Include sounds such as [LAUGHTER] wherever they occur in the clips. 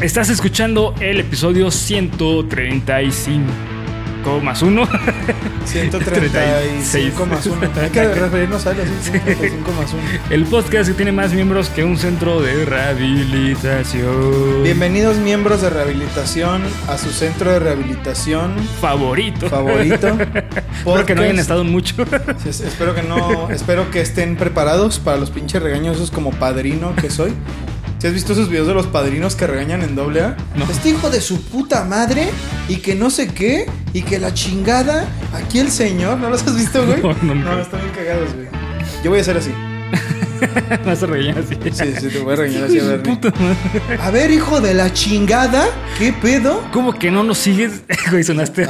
Estás escuchando el episodio 135 más 1. 135 [LAUGHS] más 1. Hay que referirnos a él así, 135 más 1. El podcast que tiene más miembros que un centro de rehabilitación. Bienvenidos miembros de rehabilitación a su centro de rehabilitación favorito. Favorito. [LAUGHS] Porque no hayan estado mucho. espero que no, espero que estén preparados para los pinches regañosos como padrino que soy. ¿Si has visto esos videos de los padrinos que regañan en doble A? No. Este hijo de su puta madre y que no sé qué y que la chingada. Aquí el señor, ¿no los has visto, güey? [LAUGHS] No, no, no. no están bien cagados, güey. Yo voy a hacer así. [LAUGHS] Vas a regañar así. Sí, sí, te voy a regañar así a ver. A ver, hijo de la chingada, ¿qué pedo? ¿Cómo que no nos sigues? [LAUGHS] Güey, sonaste.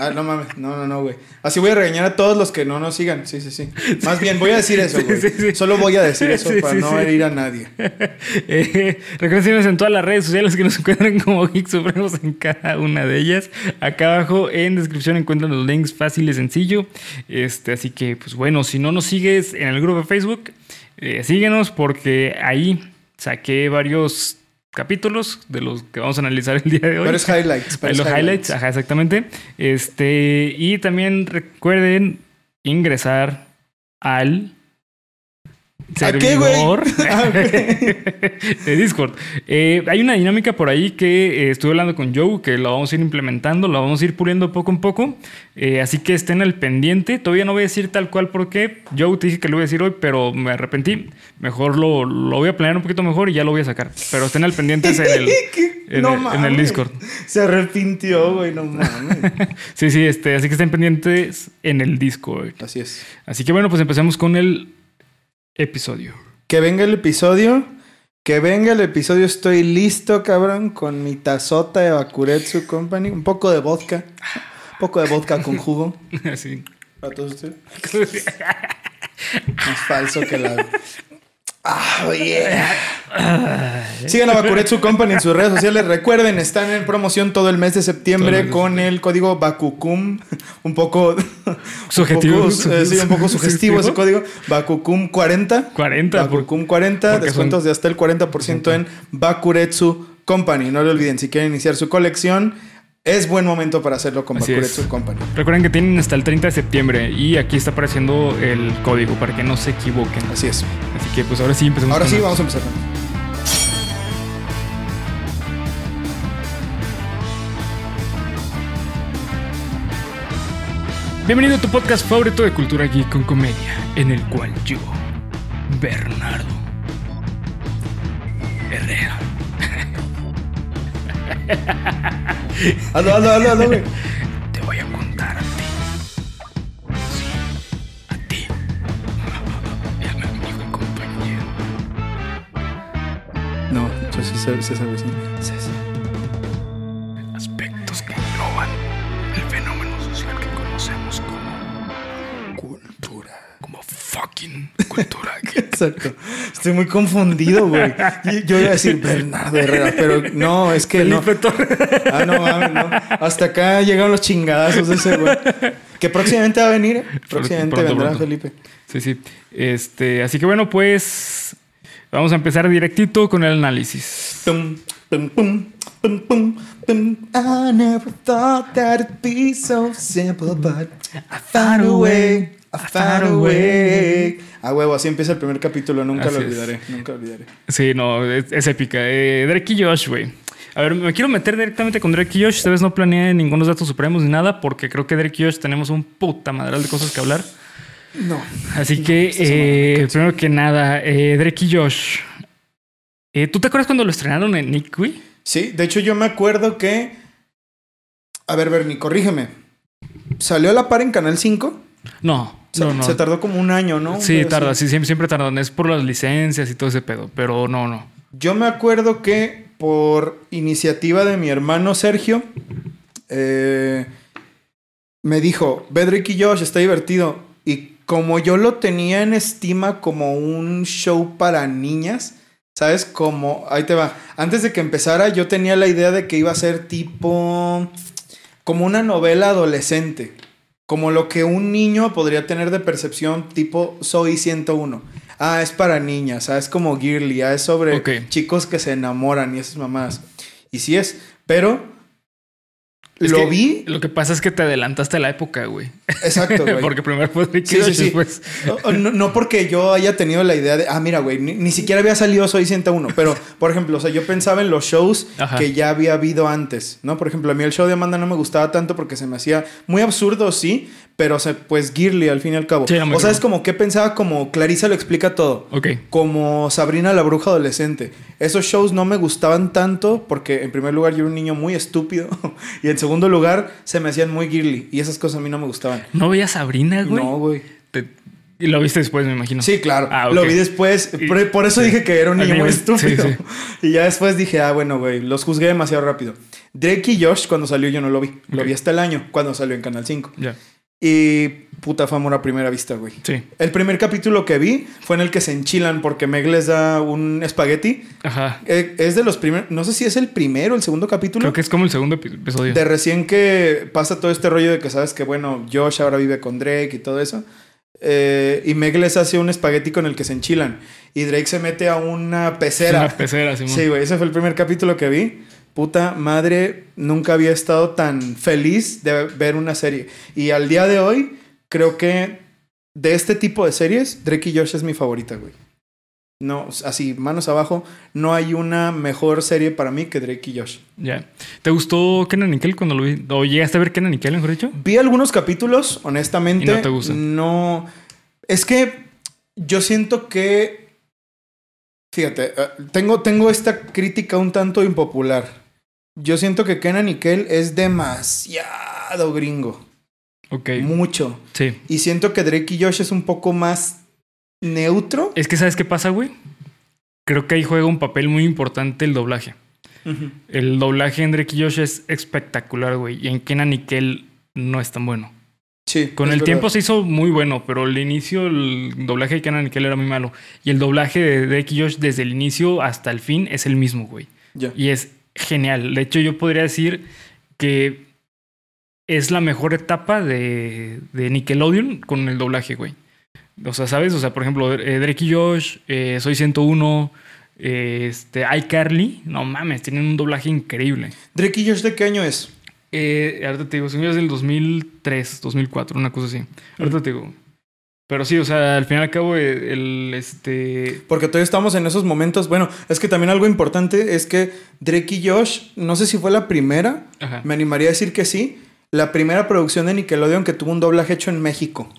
Ah, no mames, no, no, no, güey. Así voy a regañar a todos los que no nos sigan. Sí, sí, sí. Más bien, voy a decir eso, güey. Solo voy a decir eso para no herir a nadie. [LAUGHS] Eh, recuerden en todas las redes sociales que nos encuentran como Geek Supremos en cada una de ellas. Acá abajo en descripción encuentran los links fácil y sencillo. Este, así que, pues bueno, si no nos sigues en el grupo de Facebook, eh, síguenos porque ahí saqué varios capítulos de los que vamos a analizar el día de hoy. Varios highlights. [LAUGHS] Varios los highlights, ajá, exactamente. Este, y también recuerden ingresar al servidor [LAUGHS] ah, [LAUGHS] de Discord. Eh, hay una dinámica por ahí que eh, estuve hablando con Joe, que lo vamos a ir implementando, lo vamos a ir puliendo poco a poco. Eh, así que estén al pendiente. Todavía no voy a decir tal cual porque Joe te dije que lo voy a decir hoy, pero me arrepentí. Mejor lo, lo voy a planear un poquito mejor y ya lo voy a sacar. Pero estén al pendiente en el, [LAUGHS] en, el, Discord. Se arrepintió, güey, no mames. sí, sí, este, así que estén pendientes en el Discord. Así es. Así que bueno, pues empecemos con el episodio. Que venga el episodio. Que venga el episodio. Estoy listo, cabrón, con mi tazota de Bakuretsu Company. Un poco de vodka. Un poco de vodka con jugo. [LAUGHS] Sí. ¿Para todos ustedes? [LAUGHS] Más falso que la Oh, yeah. [LAUGHS] Sigan a Bakuretsu Company en sus redes sociales. Recuerden, están en promoción todo el mes de septiembre con el código Bakukum. Un poco sugestivo. Eh, sí, un poco sugestivo ese código. Bakukum 40. 40. Bakukum 40. Descuentos de hasta el 40% en Bakuretsu Company. No lo olviden, si quieren iniciar su colección es buen momento para hacerlo con Bakuretsu Company. Recuerden que tienen hasta el 30 de septiembre y aquí está apareciendo el código para que no se equivoquen. Así es. Así que pues ahora sí empezamos. Ahora sí, vamos a empezar. Bienvenido a tu podcast favorito de cultura geek con comedia, en el cual yo, Bernardo Herrera. Hazlo, hazlo, hazlo, hazlo, güey. Te voy a contar a ti. Sí, a ti. A mi amigo y compañero. No, yo sí sé, César fucking cultura. [LAUGHS] Exacto. Estoy muy confundido, güey. Yo iba a decir Bernardo Herrera, pero no, es que no. Ah, no mames, no. Hasta acá llegaron los chingadazos de ese güey. Que próximamente va a venir. ¿eh? Próximamente vendrá Felipe. Sí, sí. Este, así que bueno, pues vamos a empezar directito con el análisis. Pum, pum, pum, pum, pum, pum. I never thought that it'd be so simple, but I found a way. A way. Ah, huevo, así empieza el primer capítulo. Nunca lo olvidaré. Nunca lo olvidaré. Sí, no, es, épica. Eh, Drake y Josh, güey. A ver, me quiero meter directamente con Drake y Josh. Esta vez no planeé ninguno datos supremos ni nada, porque creo que Drake y Josh tenemos un puta madral de cosas que hablar. No. Así que, eh, primero que nada, eh, Drake y Josh. Eh, ¿Tú te acuerdas cuando lo estrenaron en Nick, güey? Sí, de hecho, yo me acuerdo que. A ver, Bernie, corrígeme. ¿Salió a la par en Canal 5? No. Se, tardó como un año, ¿no? Sí, tarda, sí, siempre, siempre tardan. Es por las licencias y todo ese pedo, pero no, no. Yo me acuerdo que por iniciativa de mi hermano Sergio, eh, me dijo, Bedrick y Josh, está divertido. Y como yo lo tenía en estima como un show para niñas, ¿sabes? Como, ahí te va. Antes de que empezara, yo tenía la idea de que iba a ser tipo, como una novela adolescente como lo que un niño podría tener de percepción tipo Soy 101. ah, es para niñas, ah, es como girly, ah, es sobre chicos que se enamoran y esas mamás. Y sí es, pero Es lo que vi, Lo que pasa es que te adelantaste a la época, güey. exacto, [LAUGHS] güey. Porque primero fue Drake y Sí, sí, Josh, sí. después- O- o No, no porque yo haya tenido la idea de, ah, mira, güey, ni, ni siquiera había salido Soy 101, pero, por ejemplo, o sea, yo pensaba en los shows Ajá. que ya había habido antes, ¿no? Por ejemplo, a mí el show de Amanda no me gustaba tanto porque se me hacía muy absurdo, sí, pero, o sea, pues, girly al fin y al cabo. Sí, o sea, es como que pensaba como Clarisa lo explica todo. Ok. Como Sabrina la bruja adolescente. Esos shows no me gustaban tanto porque en primer lugar yo era un niño muy estúpido [LAUGHS] y en segundo lugar se me hacían muy girly y esas cosas a mí no me gustaban. ¿No veías Sabrina, güey? No, güey. Te- Y lo viste después, me imagino. Sí, claro. Ah. Lo vi después. Y- Por, por eso sí. dije que era un niño muy estúpido. sí, [LAUGHS] Y ya después dije, ah, bueno, güey, los juzgué demasiado rápido. Drake y Josh, cuando salió, yo no lo vi. Lo vi hasta el año, cuando salió en Canal 5. Ya. Y puta fama a primera vista, güey. Sí. El primer capítulo que vi fue en el que se enchilan porque Meg les da un espagueti. Ajá. Eh, Es de los primeros, no sé si es el primero o el segundo capítulo. Creo que es como el segundo epi- episodio. De recién que pasa todo este rollo de que sabes que, bueno, Josh ahora vive con Drake y todo eso. Eh, y Meg les hace un espagueti con el que se enchilan. Y Drake se mete a una pecera. una pecera, Simón. Sí, güey, ese fue el primer capítulo que vi. Puta madre, nunca había estado tan feliz de ver una serie. Y al día de hoy, creo que de este tipo de series, Drake y Josh es mi favorita, güey. No, así, manos abajo, no hay una mejor serie para mí que Drake y Josh. Ya. ¿Te gustó Kenan Nickel cuando lo vi? ¿O llegaste a ver Kenan Nickel, mejor dicho? Vi algunos capítulos, honestamente. ¿Y no te gustan? No. Es que yo siento que. Fíjate, eh, tengo, tengo esta crítica un tanto impopular. Yo siento que Kenan Nickel es demasiado gringo. Ok. Mucho. Sí. Y siento que Drake y Josh es un poco más neutro. Es que, ¿sabes qué pasa, güey? Creo que ahí juega un papel muy importante el doblaje. El doblaje en Drake y Josh es espectacular, güey. Y en Kenan Nickel no es tan bueno. Sí. Con el verdad. tiempo se hizo muy bueno, pero el inicio, el doblaje de Kenan Nickel era muy malo. Y el doblaje de Drake y Josh desde el inicio hasta el fin es el mismo, güey. Ya. Y es genial. De hecho, yo podría decir que es la mejor etapa de, de Nickelodeon con el doblaje, güey. O sea, ¿sabes? O sea, por ejemplo, eh, Drake y Josh, eh, Soy 101, eh, este, iCarly. No mames, tienen un doblaje increíble. Drake y Josh, ¿de qué año es? Eh, ahorita te digo, es del 2003, 2004, una cosa así. Ahorita te digo. Pero sí, o sea, al fin y al cabo, eh, el, este... Porque todavía estamos en esos momentos. Bueno, es que también algo importante es que Drake y Josh, no sé si fue la primera, Ajá. me animaría a decir que sí, la primera producción de Nickelodeon que tuvo un doblaje hecho en México.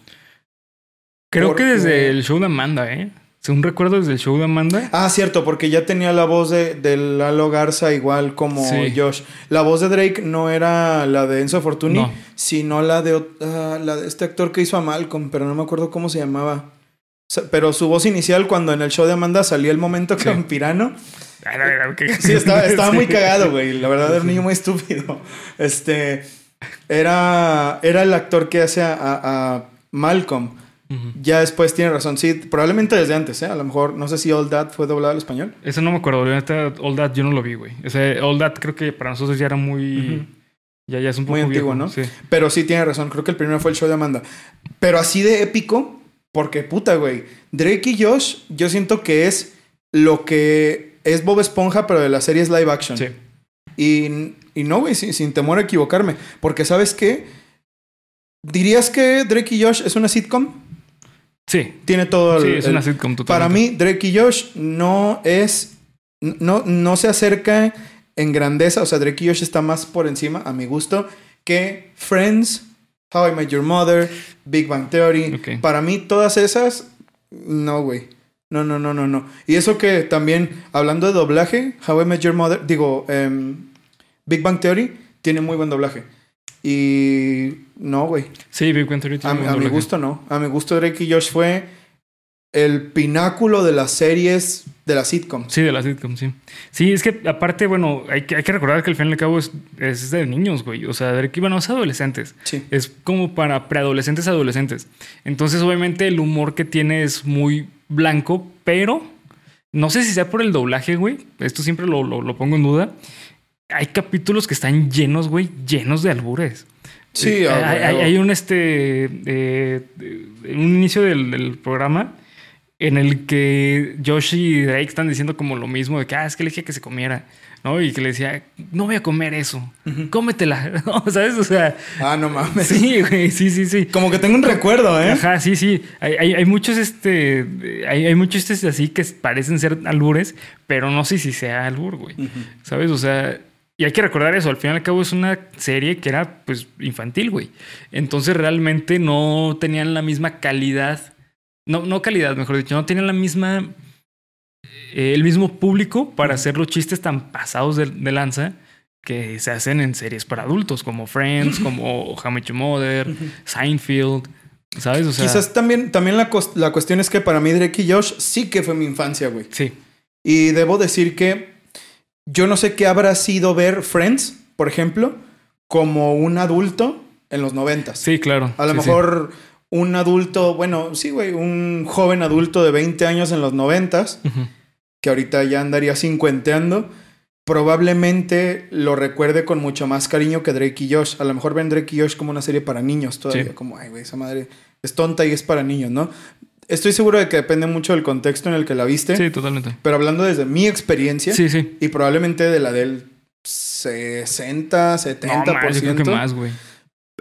Creo porque- que desde el show de Amanda, ¿eh? Según recuerdo, desde el show de Amanda. Ah, cierto, porque ya tenía la voz de, de Lalo Garza igual como Sí. Josh. La voz de Drake no era la de Enzo Fortuni, No. sino la de, ot- ah, la de este actor que hizo a Malcolm, pero no me acuerdo cómo se llamaba. Pero su voz inicial cuando en el show de Amanda salía el momento Sí. campirano. Sí, estaba, [LAUGHS] estaba muy cagado, güey. La verdad era un niño muy estúpido. Este. Era, era el actor que hace a, a- a Malcolm. Ya después tiene razón. Sí, probablemente desde antes, ¿eh? A lo mejor, no sé si All That fue doblado al español. Eso no me acuerdo. All That yo no lo vi, güey. Ese All That creo que para nosotros ya era muy... Ya, ya es un poco Muy antiguo, viejo, ¿no? Sí. Pero sí tiene razón. Creo que el primero fue el show de Amanda. Pero así de épico, porque puta, güey. Drake y Josh, yo siento que es lo que es Bob Esponja, pero de las series live action. Sí. Y, y no, güey, sin, sin temor a equivocarme. Porque, ¿sabes qué? ¿Dirías que Drake y Josh es una sitcom? Sí. Tiene todo el... Sí, es una sitcom totalmente. Para mí, Drake y Josh no es... No, no se acerca en grandeza. O sea, Drake y Josh está más por encima, a mi gusto, que Friends, How I Met Your Mother, Big Bang Theory. Para mí, todas esas... No, güey. No, no, no, no, no. Y eso que también, hablando de doblaje, How I Met Your Mother, digo, em, Big Bang Theory tiene muy buen doblaje. Y no, güey. Sí, Big Bang Theory A, a mi gusto no. A mi gusto Drake y Josh fue el pináculo de las series de las sitcoms. Sí, de la sitcom, sí. Sí, es que aparte, bueno, hay que, hay que recordar que al fin y al cabo es, es de niños, güey. O sea, Drake, bueno, es adolescentes. Sí. Es como para preadolescentes, adolescentes. Entonces, obviamente, el humor que tiene es muy blanco, pero no sé si sea por el doblaje, güey. Esto siempre lo, lo- lo pongo en duda. Hay capítulos que están llenos, güey, llenos de albures. Sí, Eh, hay, huevo. hay- hay un este. eh, un inicio del, del programa en el que Josh y Drake están diciendo como lo mismo de que, ah, es que le dije que se comiera, ¿no? Y que le decía, no voy a comer eso, cómetela. [LAUGHS] ¿Sabes? O sea... Ah, no mames. Sí, güey, sí, sí, sí. Como que tengo un recuerdo, ¿eh? Ajá, sí, sí. Hay, hay, hay muchos, este, hay, hay muchos este así que parecen ser albures, pero no sé si sea albur, güey. ¿Sabes? O sea, y hay que recordar eso, al fin y al cabo es una serie que era pues infantil, güey. Entonces realmente no tenían la misma calidad, no, no calidad, mejor dicho, no tenían la misma, eh, el mismo público para hacer los chistes tan pasados de, de lanza que se hacen en series para adultos, como Friends, [LAUGHS] como How Your Mother, Seinfeld, ¿sabes? O sea, Quizás también, también la, la cuestión es que para mí Drake y Josh sí que fue mi infancia, güey. sí, Y debo decir que yo no sé qué habrá sido ver Friends, por ejemplo, como un adulto en los noventas. sí, claro. A lo Sí, sí. mejor un adulto, bueno, sí, güey, un joven adulto de 20 años en los noventas, Ujú. que ahorita ya andaría cincuenteando, probablemente lo recuerde con mucho más cariño que Drake y Josh. A lo mejor ven Drake y Josh como una serie para niños todavía, Sí. como, ay, güey, esa madre es tonta y es para niños, ¿no? Estoy seguro de que depende mucho del contexto en el que la viste, Sí, totalmente. pero hablando desde mi experiencia Sí, sí. y probablemente de la del 60, 70%, No, yo creo que más, güey.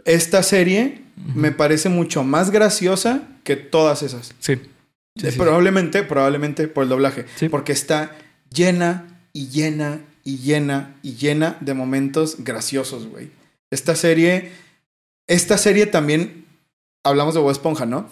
esta serie me parece mucho más graciosa que todas esas. Sí. Sí, sí, probablemente, probablemente por el doblaje. Sí. Porque está llena y llena y llena y llena de momentos graciosos, güey. Esta serie, esta serie también, hablamos de Bob Esponja, ¿no?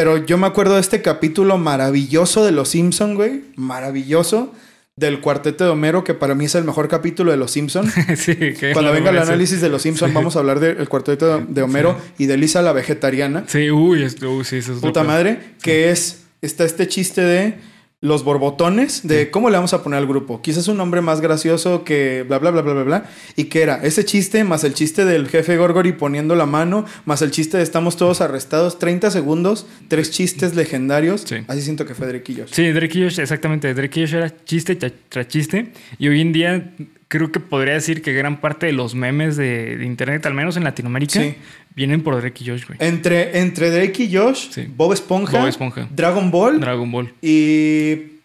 Pero yo me acuerdo de este capítulo maravilloso de Los Simpson, güey. Maravilloso. Del cuarteto de Homero, que para mí es el mejor capítulo de Los Simpson. [LAUGHS] sí, que Cuando venga el análisis de Los Simpson, Sí. vamos a hablar del cuarteto de, de Homero y de Lisa la vegetariana. Sí, uy, uy, sí, eso es Puta madre, que es, está este chiste de los borbotones, de cómo le vamos a poner al grupo. Quizás un nombre más gracioso que bla, bla, bla, bla, bla, bla. Y que era ese chiste, más el chiste del jefe Gorgory poniendo la mano, más el chiste de estamos todos arrestados, 30 segundos, tres chistes legendarios. Sí. Así siento que fue Drake y Josh. Sí, Drake y Josh, exactamente. Drake y Josh era chiste tra- tras chiste. Y hoy en día creo que podría decir que gran parte de los memes de, de internet, al menos en Latinoamérica, Sí. vienen por Drake y Josh, güey. Entre, entre Drake y Josh, Sí. Bob Esponja, Bob Esponja. Dragon Ball Dragon Ball. y...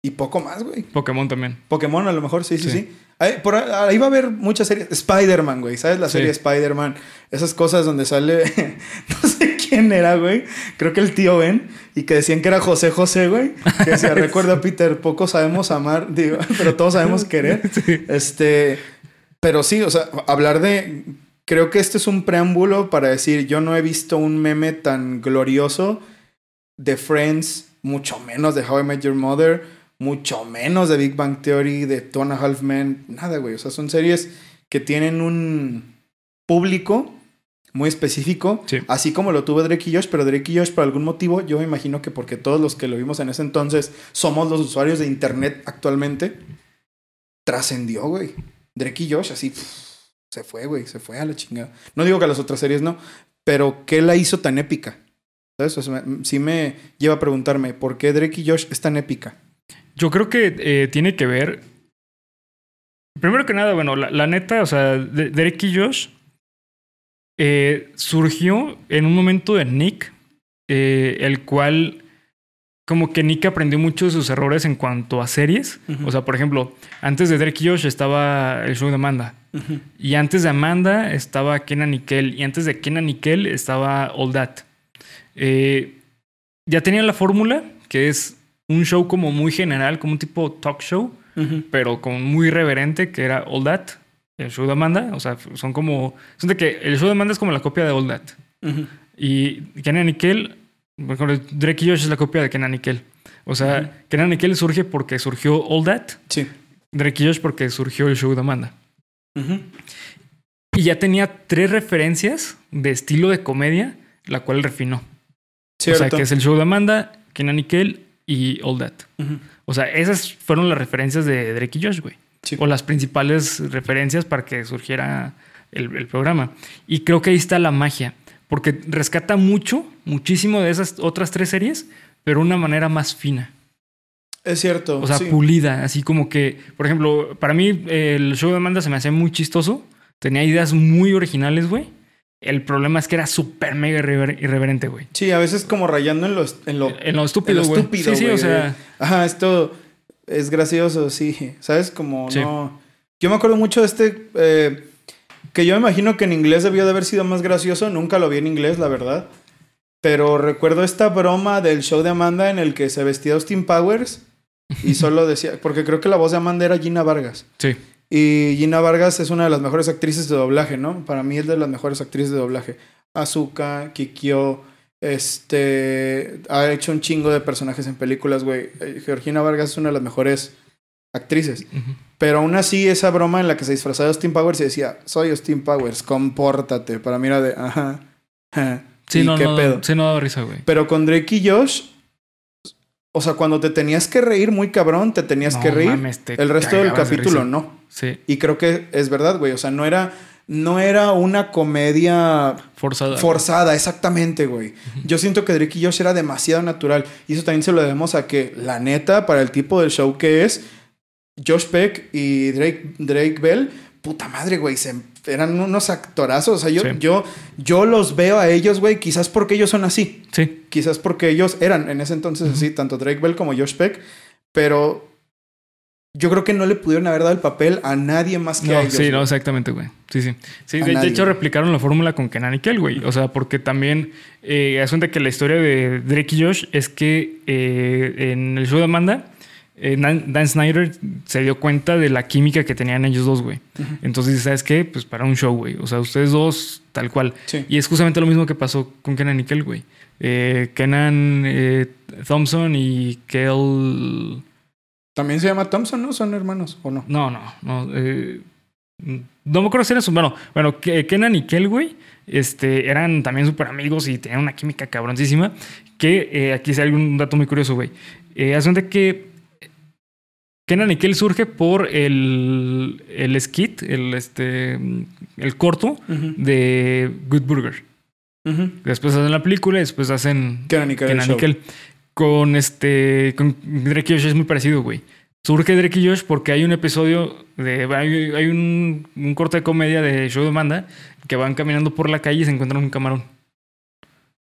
Y poco más, güey. Pokémon también. Pokémon, a lo mejor, sí, sí, sí. Sí. Ahí, por ahí va a haber muchas series. Spider-Man, güey. ¿Sabes la serie Spider-Man? Esas cosas donde sale. [LAUGHS] no sé quién era, güey. Creo que el tío Ben. Y que decían que era José José, güey. Que decía, [LAUGHS] recuerda, Peter, poco sabemos amar, [LAUGHS] digo, pero todos sabemos querer. [LAUGHS] Sí. Este. Pero sí, o sea, hablar de. Creo que este es un preámbulo para decir: yo no he visto un meme tan glorioso de Friends, mucho menos de How I Met Your Mother, mucho menos de Big Bang Theory, de Two and a Half Men, nada, güey. O sea, son series que tienen un público muy específico, Sí. así como lo tuvo Drake y Josh, pero Drake y Josh por algún motivo, yo me imagino que porque todos los que lo vimos en ese entonces somos los usuarios de internet actualmente, trascendió, güey. Drake y Josh así pff, se fue, güey, se fue a la chingada. No digo que las otras series no, pero ¿qué la hizo tan épica? ¿Sabes? O sea, sí me lleva a preguntarme, ¿por qué Drake y Josh es tan épica? Yo creo que eh, tiene que ver. Primero que nada, bueno, la, la neta, o sea, Derek y Josh eh, surgió en un momento de Nick, eh, el cual, como que Nick aprendió mucho de sus errores en cuanto a series. O sea, por ejemplo, antes de Derek y Josh estaba el show de Amanda. Y antes de Amanda estaba Kenan Nickel. Y antes de Kenan Nickel estaba All That. Eh, ya tenían la fórmula, que es un show como muy general, como un tipo talk show, pero como muy reverente, que era All That, el show de Amanda. O sea, son como. Son de que el show de Amanda es como la copia de All That. Y Kenan Nickel, mejor, Drake y Josh es la copia de Kenan Nickel. O sea, Ujú. Kenan Nickel surge porque surgió All That, Sí. Drake y Josh porque surgió el show de Amanda. Y ya tenía tres referencias de estilo de comedia, la cual refinó. Cierto. O sea, que es el show de Amanda, Kenan Nickel y All That. O sea, esas fueron las referencias de Drake y Josh, güey. Sí. O las principales referencias para que surgiera el, el programa. Y creo que ahí está la magia. Porque rescata mucho, muchísimo de esas otras tres series, pero de una manera más fina. Es cierto. O sea, sí. pulida. Así como que, por ejemplo, para mí el show de Amanda se me hacía muy chistoso. Tenía ideas muy originales, güey. El problema es que era súper mega irrever- irreverente, güey. Sí, a veces como rayando en lo, en lo, En lo estúpido, güey. Sí, sí, o sea. Ajá, esto es gracioso, sí. ¿Sabes? Como Sí. no... Yo me acuerdo mucho de este... eh, que yo me imagino que en inglés debió de haber sido más gracioso. Nunca lo vi en inglés, la verdad. Pero recuerdo esta broma del show de Amanda en el que se vestía Austin Powers y [LAUGHS] solo decía... Porque creo que la voz de Amanda era Gina Vargas. Sí. Y Gina Vargas es una de las mejores actrices de doblaje, ¿no? Para mí es de las mejores actrices de doblaje. Azuka, Kikyo, este... Ha hecho un chingo de personajes en películas, güey. Eh, Georgina Vargas es una de las mejores actrices. Pero aún así, esa broma en la que se disfrazaba de Austin Powers y decía, soy Austin Powers, compórtate. Para mí era de, ajá. ajá, Sí, ¿y no, qué no, pedo? sí, no daba risa, güey. Pero con Drake y Josh, o sea, cuando te tenías que reír muy cabrón, te tenías No que reír. mames, te el resto del de capítulo no. Sí, Y creo que es verdad, güey. O sea, no era, no era una comedia forzada. forzada, exactamente, güey. Yo siento que Drake y Josh era demasiado natural. Y eso también se lo debemos a que, la neta, para el tipo del show que es, Josh Peck y Drake, Drake Bell, puta madre, güey. se- eran unos actorazos. O sea, yo, Sí. yo, yo los veo a ellos, güey, quizás porque ellos son así. Sí, Quizás porque ellos eran en ese entonces así, tanto Drake Bell como Josh Peck. Pero yo creo que no le pudieron haber dado el papel a nadie más que a no, ellos. sí, güey. no, exactamente, güey. Sí, sí. Sí, A de, hecho replicaron la fórmula con Kenan y Kel, güey. O sea, porque también eh, asunta que la historia de Drake y Josh es que eh, en el show de Amanda, eh, Dan, Snyder se dio cuenta de la química que tenían ellos dos, güey. Entonces, dice, ¿sabes qué? Pues para un show, güey. O sea, ustedes dos, tal cual. Sí. Y es justamente lo mismo que pasó con Kenan y Kel, güey. Eh, Kenan eh, Thompson y Kel... También se llama Thompson, ¿no? Son hermanos, ¿o no? No, no, no. eh, no me acuerdo si eran sus. Bueno, bueno, Ke- Kenan y Kel, güey, este, eran también súper amigos y tenían una química cabroncísima. Que eh, aquí sale un dato muy curioso, güey. Eh, cuenta que Kenan y Kel surge por el, el skit, el, este, el corto de Good Burger. Después hacen la película y después hacen Kenan y Kel, el Kenan y. Kel. Con este. Con Drake y Josh es muy parecido, güey. Surge Drake y Josh porque hay un episodio de. Hay, hay un, un corte de comedia de Show de Manda que van caminando por la calle y se encuentran un camarón.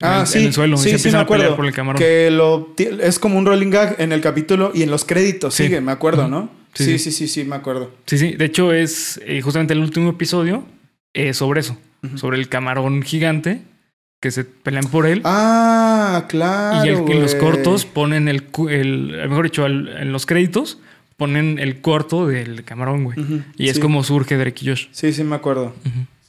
Ah, en, sí. En el suelo. sí, y se sí, me acuerdo. por el camarón. Que lo es como un rolling gag en el capítulo y en los créditos. Sí. Sigue, me acuerdo. ¿no? Sí, Sí, sí. sí, sí, sí, me acuerdo. Sí, sí. De hecho, es eh, justamente el último episodio eh, sobre eso. Sobre el camarón gigante que se pelean por él. Ah, claro. y el- en los cortos ponen el, el mejor dicho, al- en los créditos ponen el corto del camarón, güey. Y es como surge Drake y Josh. Sí, sí, me acuerdo.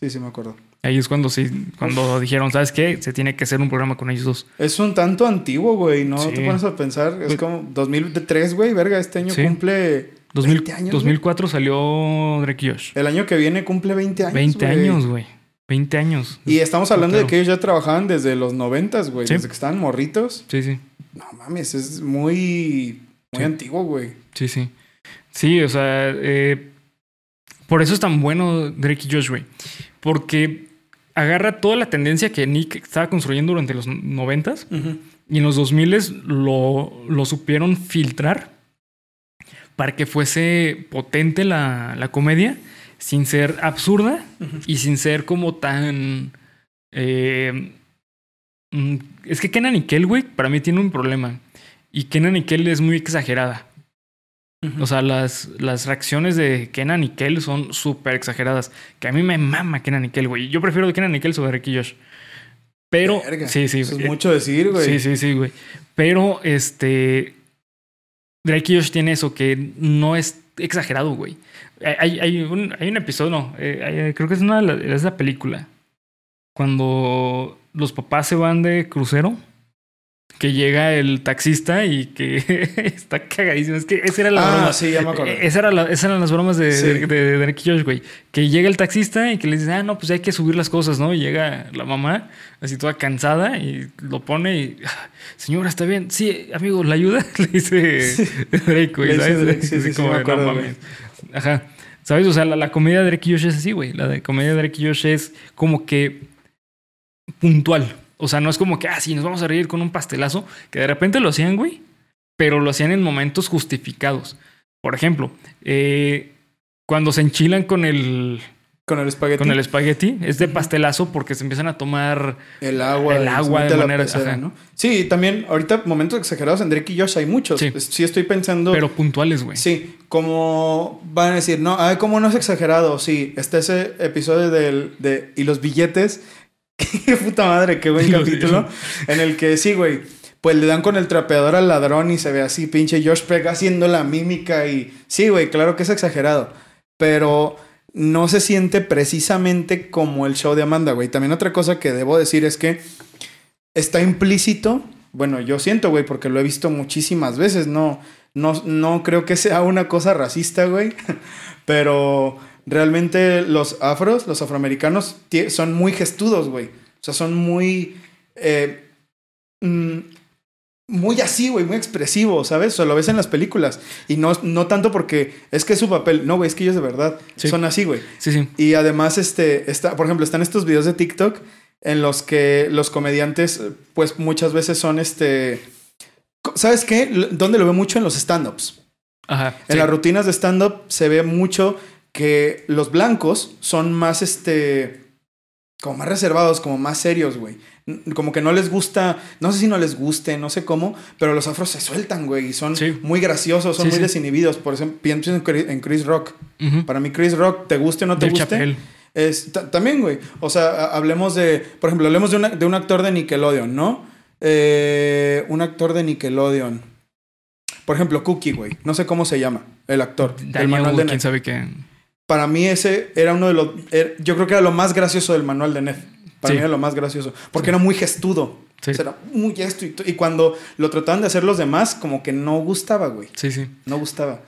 Sí, sí, me acuerdo. Ahí es cuando sí, cuando dijeron, ¿sabes qué? Se tiene que hacer un programa con ellos dos. Es un tanto antiguo, güey, ¿no? Sí. Te pones a pensar. Es Pues- como 2003, güey, verga. Este año Sí. cumple 2000 20 años. 2004 salió Drake y Josh. El año que viene cumple 20 años. 20 güey. años, güey. 20 años. Y estamos hablando Claro. de que ellos ya trabajaban desde los 90, güey. Sí. Desde que estaban morritos. Sí, sí. No mames, es muy, muy Sí. antiguo, güey. Sí, sí. Sí, o sea, eh, por eso es tan bueno Drake y Josh, güey. Porque agarra toda la tendencia que Nick estaba construyendo durante los noventas y en los 2000 lo, lo supieron filtrar para que fuese potente la, la comedia sin ser absurda y sin ser como tan... eh, mm, es que Kenan y Kel, güey, para mí tiene un problema. Y Kenan y Kel es muy exagerada. O sea, las, las reacciones de Kenan y Kel son súper exageradas. Que a mí me mama Kenan y Kel, güey. Yo prefiero Kenan y Kel sobre Ricky Josh. Pero... Verga, sí, sí. Eso es eh, mucho decir, güey. Sí, sí, sí, güey. Pero este. Drake Josh tiene eso que no es exagerado, güey. Hay, hay, un, hay un episodio, no, eh, hay- creo que es una es la película. Cuando los papás se van de crucero, que llega el taxista y que [LAUGHS] está cagadísimo. Es que esa era la Ah, broma. sí, ya me acuerdo. Eh, Esa era la- esas eran las bromas de, Sí. de, de, de Drake y Josh, güey. Que llega el taxista y que le dice, ah, no, pues hay que subir las cosas, ¿no? Y llega la mamá, así toda cansada, y lo pone y, "Ah, señora, ¿está bien? Sí, amigo, ¿la ayuda? [LAUGHS] Le dice Drake, güey, ¿sabes? Sí, sí, sí, como me "No acuerdo, mames". Ajá. ¿Sabes? O sea, la, la comedia de Drake y Josh es así, güey. La de comedia de Drake y Josh es como que puntual. O sea, no es como que, ah, sí, nos vamos a reír con un pastelazo, que de repente lo hacían, güey, pero lo hacían en momentos justificados. Por ejemplo, eh, cuando se enchilan con el, Con el espagueti. Con el espagueti. Es de pastelazo porque se empiezan a tomar el agua. El agua de manera... Pecera, ¿no? Sí, también ahorita momentos exagerados en Drake y Josh hay muchos. Sí, sí estoy pensando... Pero puntuales, güey. Sí, como van a decir, no, ay, ¿cómo no es exagerado? Sí, está ese episodio del, de... Y los billetes. [LAUGHS] qué puta madre, qué buen [LAUGHS] capítulo. en el que sí, güey pues le dan con el trapeador al ladrón y se ve así, pinche Josh Peck haciendo la mímica y sí, güey, claro que es exagerado, pero no se siente precisamente como el show de Amanda, güey. También otra cosa que debo decir es que está implícito, bueno, yo siento, güey, porque lo he visto muchísimas veces, no, no, no creo que sea una cosa racista, güey, [LAUGHS] pero realmente los afros, los afroamericanos, son muy gestudos, güey. O sea, son muy... Eh, mm, muy así, güey, muy expresivo, ¿sabes? O sea, lo ves en las películas. Y no, no tanto porque es que es su papel. No, güey, es que ellos de verdad son así, güey. Sí, sí. Y además, este, está, por ejemplo, están estos videos de TikTok en los que los comediantes, pues muchas veces son este. ¿Sabes qué? ¿Dónde lo veo mucho? En los stand-ups. Ajá. En las rutinas de stand-up se ve mucho que los blancos son más, este. Como más reservados, como más serios, güey como que no les gusta, no sé si no les guste, no sé cómo, pero los afros se sueltan, güey, y son muy graciosos, son muy desinhibidos. Por ejemplo, pienso en Chris Rock. Para mí, Chris Rock, te guste o no te guste. Es, también, güey. O sea, hablemos de, por ejemplo, hablemos de, de un actor de Nickelodeon, ¿no? Eh, un actor de Nickelodeon. Por ejemplo, Cookie, güey. No sé cómo se llama el actor. el manual de quién sabe qué. Para mí ese era uno de los... Er, yo creo que era lo más gracioso del manual de Ned. Para mí era lo más gracioso. Porque era muy gestudo. era muy gesto. Y, cuando lo trataban de hacer los demás, como que no gustaba, güey. Sí, sí. No gustaba.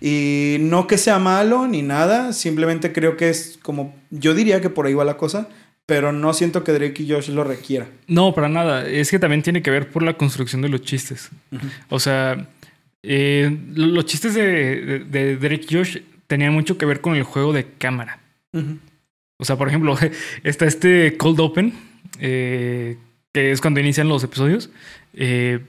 Y no que sea malo ni nada. Simplemente creo que es como. Yo diría que por ahí va la cosa. Pero no siento que Drake y Josh lo requiera. No, para nada. Es que también tiene que ver por la construcción de los chistes. O sea, eh, los chistes de, de, Drake y Josh tenían mucho que ver con el juego de cámara. O sea, por ejemplo, [LAUGHS] está este Cold Open, eh, que es cuando inician los episodios, eh,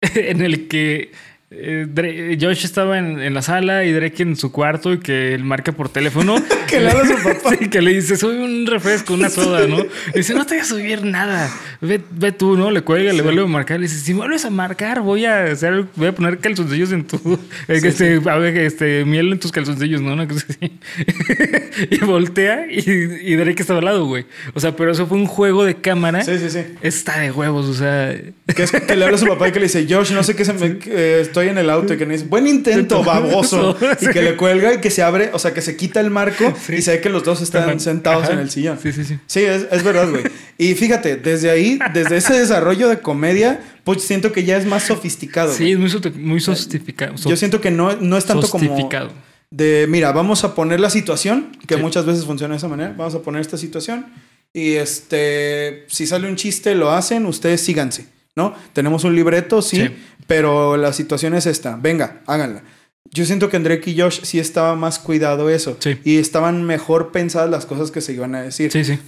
[LAUGHS] en el que eh, Josh estaba en, la sala y Drake en su cuarto y que él marca por teléfono. [LAUGHS] que le habla a su [LAUGHS] papá. Sí, que le dice, soy un refresco, una soda, ¿no? dice, no te voy a subir nada. Ve, ve tú, ¿no? Le cuelga, le vuelve a marcar. Le dice, si vuelves a marcar, voy a hacer, voy a poner calzoncillos en tu. este, a ver, este, miel en tus calzoncillos, ¿no? Una cosa así. [LAUGHS] y voltea y, y Drake estaba al lado, güey. O sea, pero eso fue un juego de cámara. Sí, sí, sí. Está de huevos, o sea. Que es que le habla a su papá y que le dice, Josh, no sé qué se me. Eh, estoy en el auto y que me dice, buen intento, baboso. [LAUGHS] Y que le cuelga y que se abre, o sea, que se quita el marco [LAUGHS] y se ve que los dos están sentados en el sillón. Sí, sí, sí. Sí, es, verdad, güey. Y fíjate, desde ahí, desde ese desarrollo de comedia, pues siento que ya es más sofisticado. Sí, es muy, muy sofisticado. Yo siento que no, no es tanto como de, mira, vamos a poner la situación, que muchas veces funciona de esa manera, vamos a poner esta situación y este, si sale un chiste, lo hacen, ustedes síganse. ¿No? Tenemos un libreto, sí, pero la situación es esta. Venga, háganla. Yo siento que André y Josh sí estaba más cuidado eso. Y estaban mejor pensadas las cosas que se iban a decir. Sí, sí.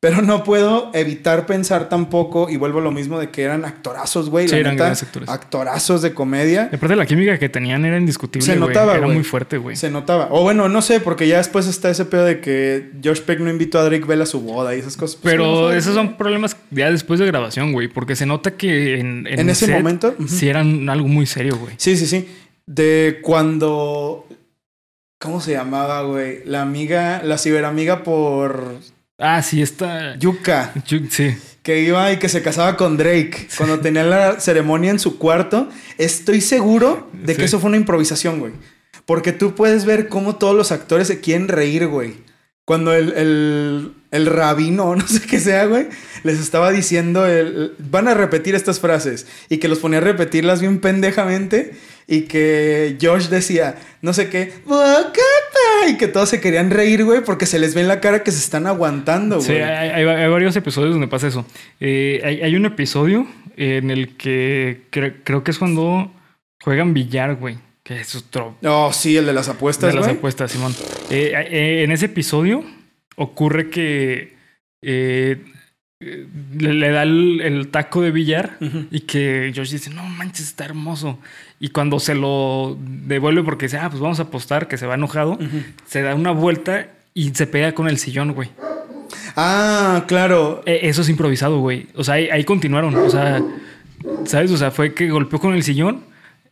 Pero no puedo evitar pensar tampoco, y vuelvo a lo mismo de que eran actorazos, güey. Sí, eran grandes actores. Actorazos de comedia. Aparte, la química que tenían era indiscutible. Se notaba, Era muy fuerte, güey. Se notaba. O bueno, no sé, porque ya después está ese pedo de que Josh Peck no invitó a Drake Bell a su boda y esas cosas. Pues, Pero esos son problemas ya después de grabación, güey. Porque se nota que en, en, ese momento. Sí, eran algo muy serio, güey. Sí, sí, sí. De cuando. ¿Cómo se llamaba, güey? La amiga, la ciberamiga por Ah, sí, está. Yuka. sí. Que iba y que se casaba con Drake. Cuando tenía la ceremonia en su cuarto. Estoy seguro de que eso fue una improvisación, güey. Porque tú puedes ver cómo todos los actores se quieren reír, güey. Cuando el, el, el rabino, [LAUGHS] no sé qué sea, güey, les estaba diciendo, el, van a repetir estas frases. Y que los ponía a repetirlas bien pendejamente. Y que Josh decía, no sé qué, y que todos se querían reír, güey, porque se les ve en la cara que se están aguantando, güey. Sí, hay, varios episodios donde pasa eso. Eh, hay, un episodio en el que creo que es cuando juegan billar, güey. Que es otro. Oh, sí, el de las apuestas. De las apuestas, Simón. Eh, eh, en ese episodio ocurre que le, da el, taco de billar y que Josh dice, no manches, está hermoso. Y cuando se lo devuelve porque dice, ah, pues vamos a apostar, que se va enojado, se da una vuelta y se pega con el sillón, güey. Ah, claro. Eh, eso es improvisado, güey. O sea, ahí, ahí continuaron. O sea, ¿sabes? O sea, fue que golpeó con el sillón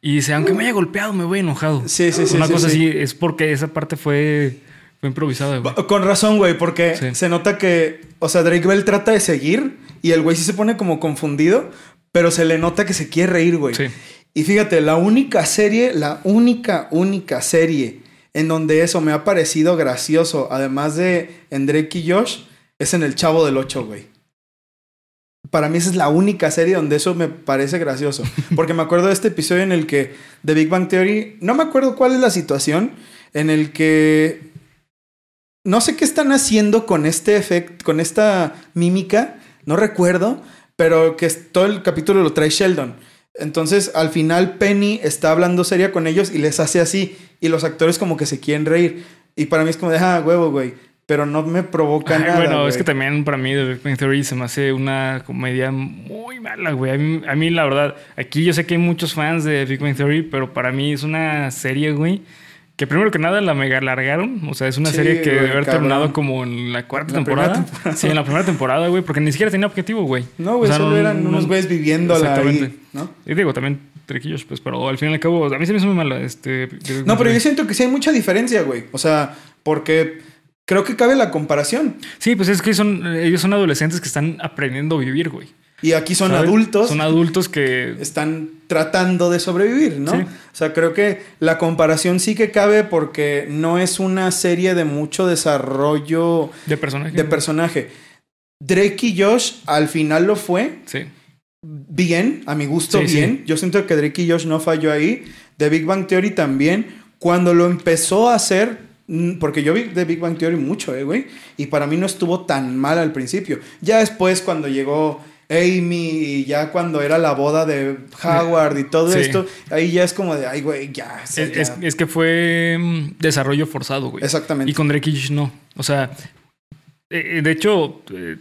y dice, aunque me haya golpeado, me voy enojado. Sí, sí, sí. Una sí, cosa sí. así, es porque esa parte fue, fue improvisada, güey. Con razón, güey, porque Sí. se nota que, o sea, Drake Bell trata de seguir y el güey sí se pone como confundido, pero se le nota que se quiere reír, güey. Sí. Y fíjate, la única serie, la única, única serie en donde eso me ha parecido gracioso, además de en Drake y Josh, es en El Chavo del 8, güey. Para mí esa es la única serie donde eso me parece gracioso. [LAUGHS] Porque me acuerdo de este episodio en el que The Big Bang Theory, no me acuerdo cuál es la situación, en el que no sé qué están haciendo con este efecto, con esta mímica, no recuerdo, pero que todo el capítulo lo trae Sheldon. Entonces, al final Penny está hablando seria con ellos y les hace así y los actores como que se quieren reír y para mí es como de, ah, huevo, güey, pero no me provoca Ay, nada. bueno, es que también para mí The Big Bang Theory se me hace una comedia muy mala, güey. A mí, a mí, la verdad, aquí yo sé que hay muchos fans de Big Bang Theory, pero para mí es una serie, güey, que primero que nada la mega alargaron. O sea, es una Sí, serie que debe haber cabrón. terminado como en la cuarta la temporada. temporada. Sí, en la primera temporada, güey, porque ni siquiera tenía objetivo, güey. No, güey, O sea, solo eran unos güeyes viviendo ahí, Exactamente. ¿no? Y digo, también Trequillos, pues, pero al fin y al cabo, a mí se me hizo muy mala este. No, pero yo siento que sí hay mucha diferencia, güey. O sea, porque creo que cabe la comparación. Sí, pues es que son, ellos son adolescentes que están aprendiendo a vivir, güey. Y aquí son ¿Sabes? adultos. Son adultos que. están tratando de sobrevivir, ¿no? Sí. O sea, creo que la comparación sí que cabe porque no es una serie de mucho desarrollo De personaje. de personaje. Drake y Josh al final lo fue Sí. bien, a mi gusto Sí, sí. bien. Yo siento que Drake y Josh no falló ahí. The Big Bang Theory también. Cuando lo empezó a hacer, mm, porque yo vi The Big Bang Theory mucho, eh, güey. Y para mí no estuvo tan mal al principio. Ya después cuando llegó Amy y ya cuando era la boda de Howard y todo Sí. esto, ahí ya es como de, ay, güey, ya. o sea, Es, ya". es- es que fue mm, desarrollo forzado, güey. Exactamente. Y con Drake y Josh no. O sea, eh, de hecho, eh,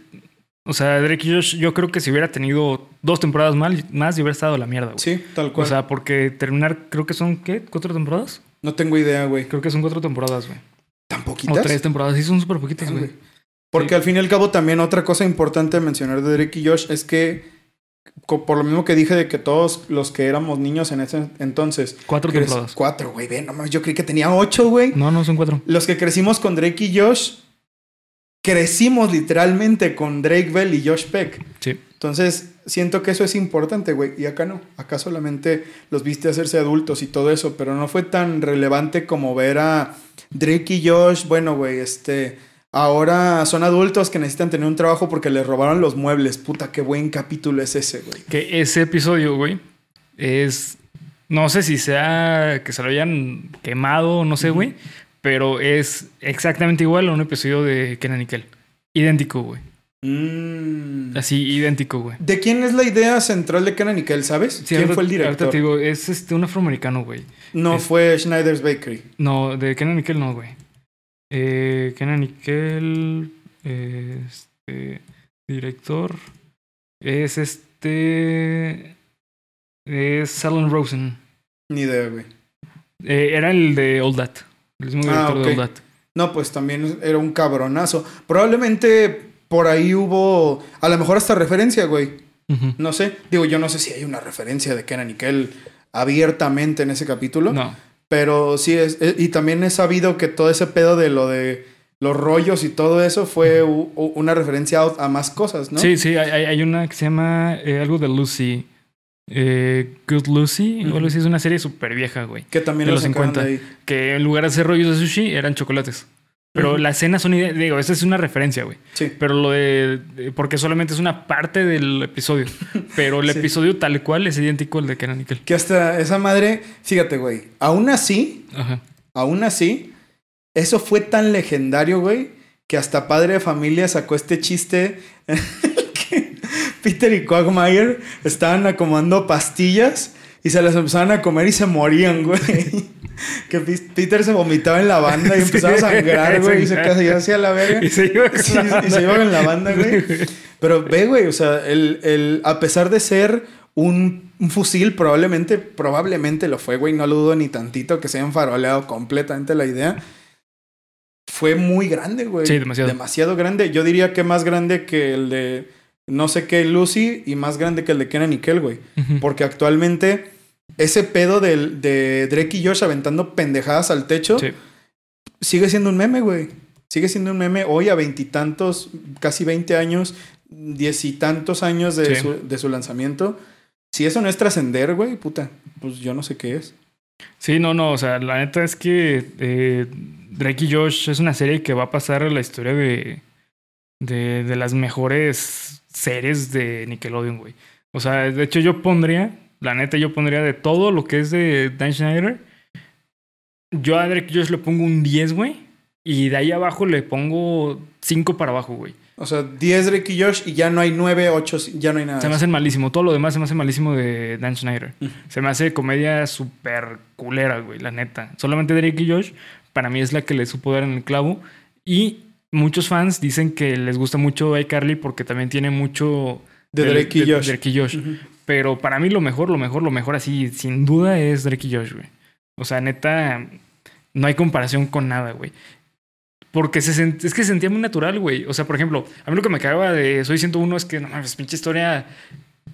o sea, Drake y Josh, yo creo que si hubiera tenido dos temporadas mal- más, y hubiera estado la mierda, güey. Sí, tal O cual. sea, porque terminar, creo que son, ¿qué? ¿Cuatro temporadas? no tengo idea, güey. Creo que son cuatro temporadas, güey. ¿Tan O poquitas? tres temporadas. Sí, son súper poquitas, Güey. Porque Sí. al fin y al cabo también otra cosa importante a mencionar de Drake y Josh es que por lo mismo que dije de que todos los que éramos niños en ese entonces Cuatro temporadas. cuatro güey ve nomás yo creí que tenía ocho güey No, no, son cuatro. los que crecimos con Drake y Josh crecimos literalmente con Drake Bell y Josh Peck Sí. entonces siento que eso es importante güey y acá no acá solamente los viste hacerse adultos y todo eso pero no fue tan relevante como ver a Drake y Josh bueno güey este Ahora son adultos que necesitan tener un trabajo porque les robaron los muebles. Puta, qué buen capítulo es ese, güey. Que ese episodio, güey, es. No sé si sea que se lo hayan quemado, no sé, güey. Pero es exactamente igual a un episodio de Kenan Nickel. Idéntico, güey. Mm. Así, idéntico, güey. ¿De quién es la idea central de Kenan Nickel, sabes? Sí, ¿Quién ahorita- fue el ahorita director? te digo, es este, un afroamericano, güey. No es- fue Schneider's Bakery. No, de Kenan Nickel no, güey. Eh, Kenan Nickel, eh, este, director, es este, es Alan Rosen. Ni idea, güey. Eh, era el de All That, el mismo Ah, director ok. de All That. No, pues también era un cabronazo. Probablemente por ahí hubo, a lo mejor hasta referencia, güey. No sé. Digo, yo no sé si hay una referencia de Kenan Nickel abiertamente en ese capítulo. No, Pero sí es. eh, Y también he sabido que todo ese pedo de lo de los rollos y todo eso fue u- u- una referencia a, a más cosas, ¿no? sí, sí, hay, una que se llama eh, algo de Lucy, eh, Good Lucy, Ujú. así, es una serie súper vieja, güey. Que también De lo los sacaron 50. de ahí. Que en lugar de hacer rollos de sushi, eran chocolates. Pero Ujú. las cenas son, ide- digo, esa es una referencia, güey. Sí. Pero lo de, de- Porque solamente es una parte del episodio. [LAUGHS] Pero el Sí. episodio tal cual es idéntico al de Kenan Nickel. Que hasta esa madre, fíjate, güey. Aún así, Ajá. aún así, eso fue tan legendario, güey, que hasta Padre de Familia sacó este chiste [LAUGHS] que Peter y Quagmire estaban acomodando pastillas y se las empezaban a comer y se morían, güey. [LAUGHS] Que Peter se vomitaba en la banda y Sí. empezaba a sangrar, güey, y se caía hacia la verga. Y se iba con Sí, la y se iba en la banda, güey. Pero ve, güey, o sea, el, el, a pesar de ser un, un fusil, probablemente, probablemente lo fue, güey. No lo dudo ni tantito que se hayan faroleado completamente la idea. fue muy grande, güey. Sí, demasiado. Demasiado grande. Yo diría que más grande que el de no sé qué Lucy y más grande que el de Kenan y Kel, güey. Porque actualmente ese pedo del- de Drake y Josh aventando pendejadas al techo Sí. sigue siendo un meme, güey. Sigue siendo un meme hoy a veintitantos, casi 20 años, diez y tantos años de, Sí. su, de su lanzamiento. Si eso no es trascender, güey, puta, pues yo no sé qué es. Sí, no, no, o sea, la neta es que eh, Drake y Josh es una serie que va a pasar a la historia de, de, de las mejores series de Nickelodeon, güey. O sea, de hecho yo pondría, la neta yo pondría de todo lo que es de Dan Schneider, yo a Drake y Josh le pongo un 10, güey, y de ahí abajo le pongo 5 para abajo, güey. O sea, 10 Drake y Josh y ya no hay 9, 8, ya no hay nada. Se me hace malísimo. Todo lo demás se me hace malísimo de Dan Schneider. Se me hace comedia súper culera, güey, la neta. Solamente Drake y Josh, para mí es la que le supo dar en el clavo. Y muchos fans dicen que les gusta mucho iCarly porque también tiene mucho... De Drake y de- Josh. Drake y Josh. Ujú. Pero para mí lo mejor, lo mejor, lo mejor así, sin duda, es Drake y Josh, güey. O sea, neta, no hay comparación con nada, güey. Porque se sent- es que se sentía muy natural, güey. O sea, por ejemplo, a mí lo que me cagaba de Soy 101 es que, no mames, pinche historia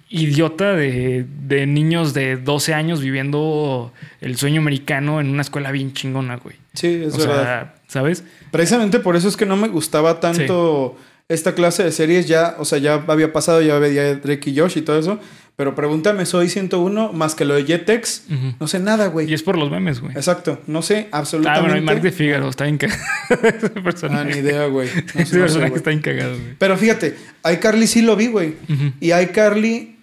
idiota de, de niños de 12 años viviendo el sueño americano en una escuela bien chingona, güey. Sí, es o verdad. sea, ¿sabes? Precisamente por eso es que no me gustaba tanto esta clase de series. Ya, o sea, ya había pasado, ya veía Drake y Josh y todo eso. Pero pregúntame, soy 101 más que lo de Jetex. No sé nada, Y güey. es por los memes, güey. Exacto, no sé Ah, absolutamente. bueno, y Mark de Figaro está bien cagado. [LAUGHS] Ese Ah, ni idea, güey. [LAUGHS] No Ese no personaje güey. está bien cagado, güey. Pero fíjate, iCarly sí lo vi, güey. Ujú. Y iCarly.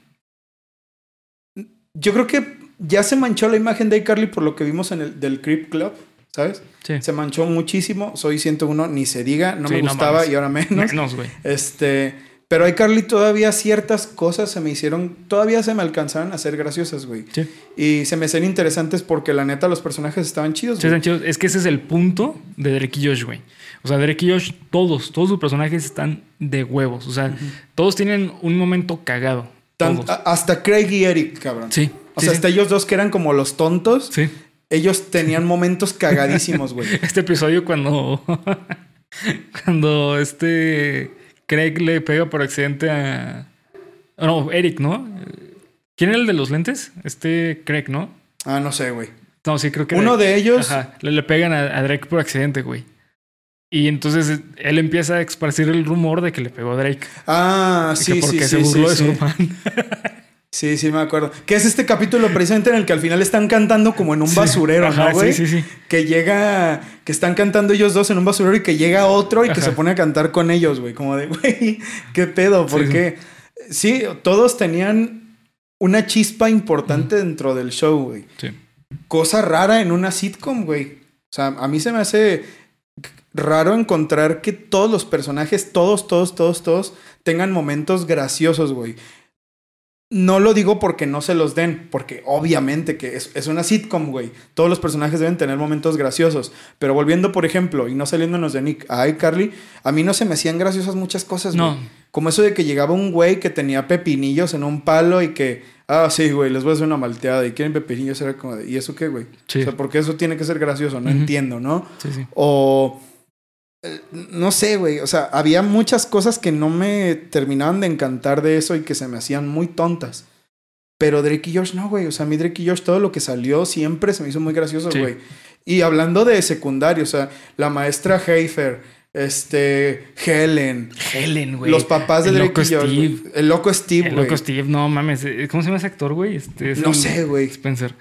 Yo creo que ya se manchó la imagen de iCarly por lo que vimos en el del Creep Club, ¿sabes? Sí. Se manchó muchísimo. Soy 101, ni se diga. No Sí, me no gustaba mames. y ahora menos. Menos, güey. Este. Pero iCarly todavía ciertas cosas se me hicieron. Todavía se me alcanzaron a ser graciosas, güey. Sí. Y se me hacían interesantes porque la neta los personajes estaban chidos, Sí, están chidos. Es que ese es el punto de Drake y Josh, güey. O sea, Drake y Josh, todos, todos sus personajes están de huevos. O sea, todos tienen un momento cagado. Tan- hasta Craig y Eric, cabrón. Sí. O sí, sea, sí. hasta ellos dos que eran como los tontos, Sí. ellos tenían momentos cagadísimos, güey. [LAUGHS] Este episodio cuando. [LAUGHS] cuando este. Craig le pega por accidente a. No, Eric, ¿no? ¿Quién era el de los lentes? Este Craig, ¿no? Ah, no sé, güey. No, sí, creo que. Uno de ellos. Ajá, le, le pegan a, a Drake por accidente, güey. Y entonces eh, él empieza a esparcir el rumor de que le pegó a Drake. Ah, que sí, porque sí, se burló sí, de su sí. hermano. [LAUGHS] Sí, sí, me acuerdo. Que es este capítulo precisamente en el que al final están cantando como en un Sí. basurero, Ajá, ¿no, güey? Sí, sí, sí. Que llega, que están cantando ellos dos en un basurero y que llega otro y que se pone a cantar con ellos, güey. Como de, [LAUGHS] güey, ¿qué pedo? Sí, Porque sí. todos tenían una chispa importante dentro del show, güey. Sí. Cosa rara en una sitcom, güey. O sea, a mí se me hace raro encontrar que todos los personajes, todos, todos, todos, todos, tengan momentos graciosos, güey. No lo digo porque no se los den, porque obviamente que es, es una sitcom, güey. Todos los personajes deben tener momentos graciosos. Pero volviendo, por ejemplo, y no saliéndonos de Nick a iCarly, a mí no se me hacían graciosas muchas cosas, güey. No. Como eso de que llegaba un güey que tenía pepinillos en un palo y que, ah, sí, güey, les voy a hacer una malteada y quieren pepinillos. Era como, de, ¿y eso qué, güey? Sí. O sea, porque eso tiene que ser gracioso, no entiendo, ¿no? Sí, sí. O. No sé, güey. O sea, había muchas cosas que no me terminaban de encantar de eso y que se me hacían muy tontas. Pero Drake y Josh no, güey. O sea, a mí Drake y Josh, todo lo que salió siempre se me hizo muy gracioso, Sí. güey. Y hablando de secundario, o sea, la maestra Heifer, este, Helen, Helen, güey. los papás de El Drake loco y Josh, Steve. el loco Steve, El güey. loco Steve, no mames. eh, ¿Cómo se llama ese actor, güey? Este, es No el- sé, güey. Spencer.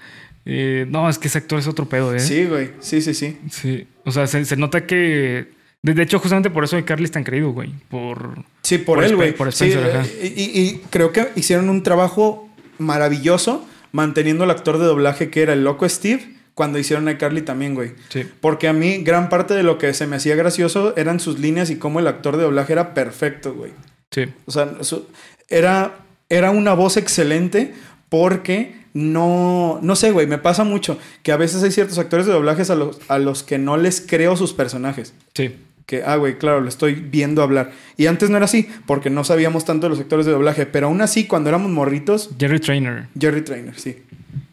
Eh, no, es que ese actor es otro pedo, ¿eh? Sí, güey. Sí, sí, sí. Sí. O sea, se, se nota que. De, hecho, justamente por eso de Carly es tan creído, güey. Por. Sí, por, Por él, güey. por Sí, Spencer, ajá. eh, y, y- y creo que hicieron un trabajo maravilloso manteniendo al actor de doblaje que era el loco Steve cuando hicieron a Carly también, güey. Sí. Porque a mí gran parte de lo que se me hacía gracioso eran sus líneas y cómo el actor de doblaje era perfecto, güey. Sí. O sea, su- era, era una voz excelente porque no, no sé, güey, me pasa mucho que a veces hay ciertos actores de doblajes a los, a los que no les creo sus personajes. Sí. Que, ah, güey, claro, lo estoy viendo hablar. Y antes no era así, porque no sabíamos tanto de los actores de doblaje. Pero aún así, cuando éramos morritos, Jerry Trainer. Jerry Trainer, sí.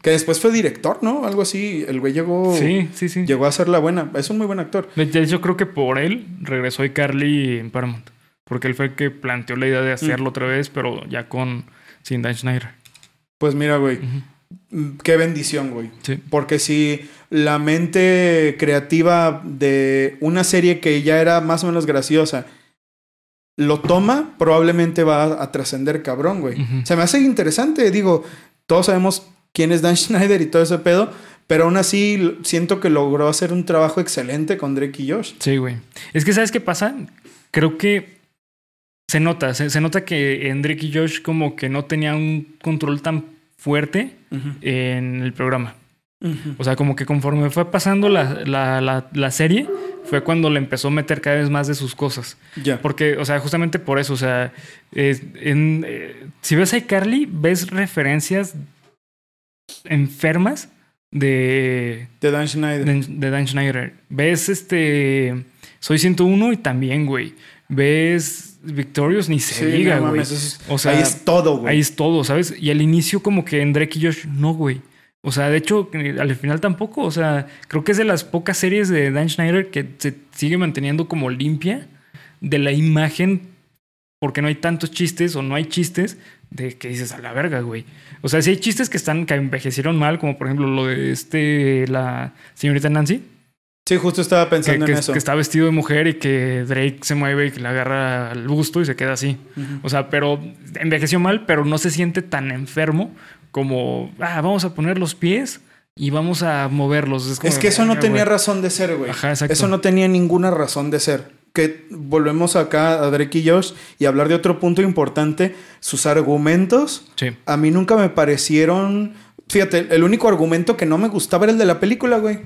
Que después fue director, ¿no? Algo así. El güey llegó. Sí, sí, sí. Llegó a ser la buena. Es un muy buen actor. Hecho, creo que por él regresó iCarly en Paramount. Porque él fue el que planteó la idea de hacerlo otra vez, pero ya con sin Dan Schneider. Pues mira, güey. Mm, Qué bendición, güey. Sí. Porque si la mente creativa de una serie que ya era más o menos graciosa lo toma, probablemente va a, a trascender cabrón, güey. Ujú. Se me hace interesante. Digo, todos sabemos quién es Dan [LAUGHS] Schneider y todo ese pedo, pero aún así siento que logró hacer un trabajo excelente con Drake y Josh. Sí, güey. Es que, ¿sabes qué pasa? Creo que se nota, se, se nota que en Drake y Josh como que no tenía un control tan fuerte en el programa. O sea, como que conforme fue pasando la, la, la, la serie, fue cuando le empezó a meter cada vez más de sus cosas. Ya. Porque, o sea, justamente por eso, o sea, en, eh, si ves a iCarly, ves referencias enfermas de, De Dan Schneider. de, de Dan Schneider. Ves este. Soy 101 y también, güey. Ves Victorious, ni se Sí, diga, güey. O sea, ahí es todo, güey. Ahí es todo, ¿sabes? Y al inicio, como que en Drake y Josh, no, güey. O sea, de hecho, eh, al final tampoco. O sea, creo que es de las pocas series de Dan Schneider que se sigue manteniendo como limpia de la imagen, porque no hay tantos chistes o no hay chistes de que dices a la verga, güey. O sea, sí hay chistes que están que envejecieron mal, como por ejemplo lo de este, la señorita Nancy, Sí, justo estaba pensando que- en eso. que está vestido de mujer y que Drake se mueve y que le agarra el busto y se queda así. O sea, pero envejeció mal, pero no se siente tan enfermo como, ah, vamos a poner los pies y vamos a moverlos. como, Es que eso no "Verga, tenía güey". razón de ser, güey. Ajá, exacto. Eso no tenía ninguna razón de ser. Que volvemos acá a Drake y Josh y hablar de otro punto importante. Sus argumentos Sí. a mí nunca me parecieron. Fíjate, el único argumento que no me gustaba era el de la película, güey.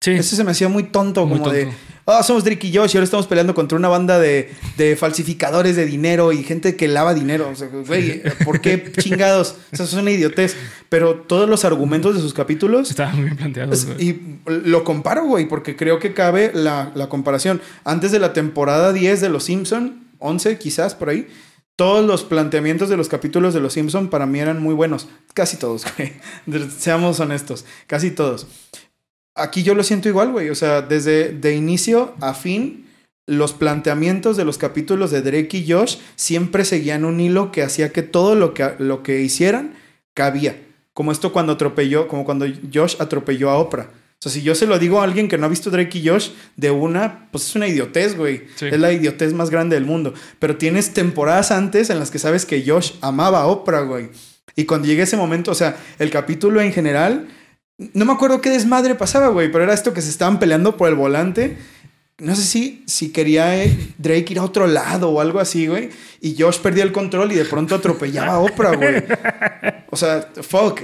Sí. Ese se me hacía muy tonto, Muy como de. Ah, somos Drake y Josh y ahora estamos peleando contra una banda de, de falsificadores de dinero y gente que lava dinero. O sea, güey, ¿por qué chingados? O sea, eso es una idiotez. Pero todos los argumentos de sus capítulos Estaban muy bien planteados. güey. y lo comparo, güey, porque creo que cabe la, la comparación. Antes de la temporada 10 de Los Simpson, 11 quizás por ahí, todos los planteamientos de los capítulos de Los Simpson para mí eran muy buenos. Casi todos, [LAUGHS] güey. Seamos honestos, casi todos. Aquí yo lo siento igual, güey. O sea, desde de inicio a fin, los planteamientos de los capítulos de Drake y Josh siempre seguían un hilo que hacía que todo lo que, lo que hicieran cabía. Como esto cuando atropelló, como cuando Josh atropelló a Oprah. O sea, si yo se lo digo a alguien que no ha visto Drake y Josh de una, pues es una idiotez, güey. Sí. Es la idiotez más grande del mundo. Pero tienes temporadas antes en las que sabes que Josh amaba a Oprah, güey. Y cuando llegue ese momento, o sea, el capítulo en general, no me acuerdo qué desmadre pasaba, güey, pero era esto que se estaban peleando por el volante. No sé si, si quería eh, Drake ir a otro lado o algo así, güey. Y Josh perdía el control y de pronto atropellaba a Oprah, güey. O sea, fuck.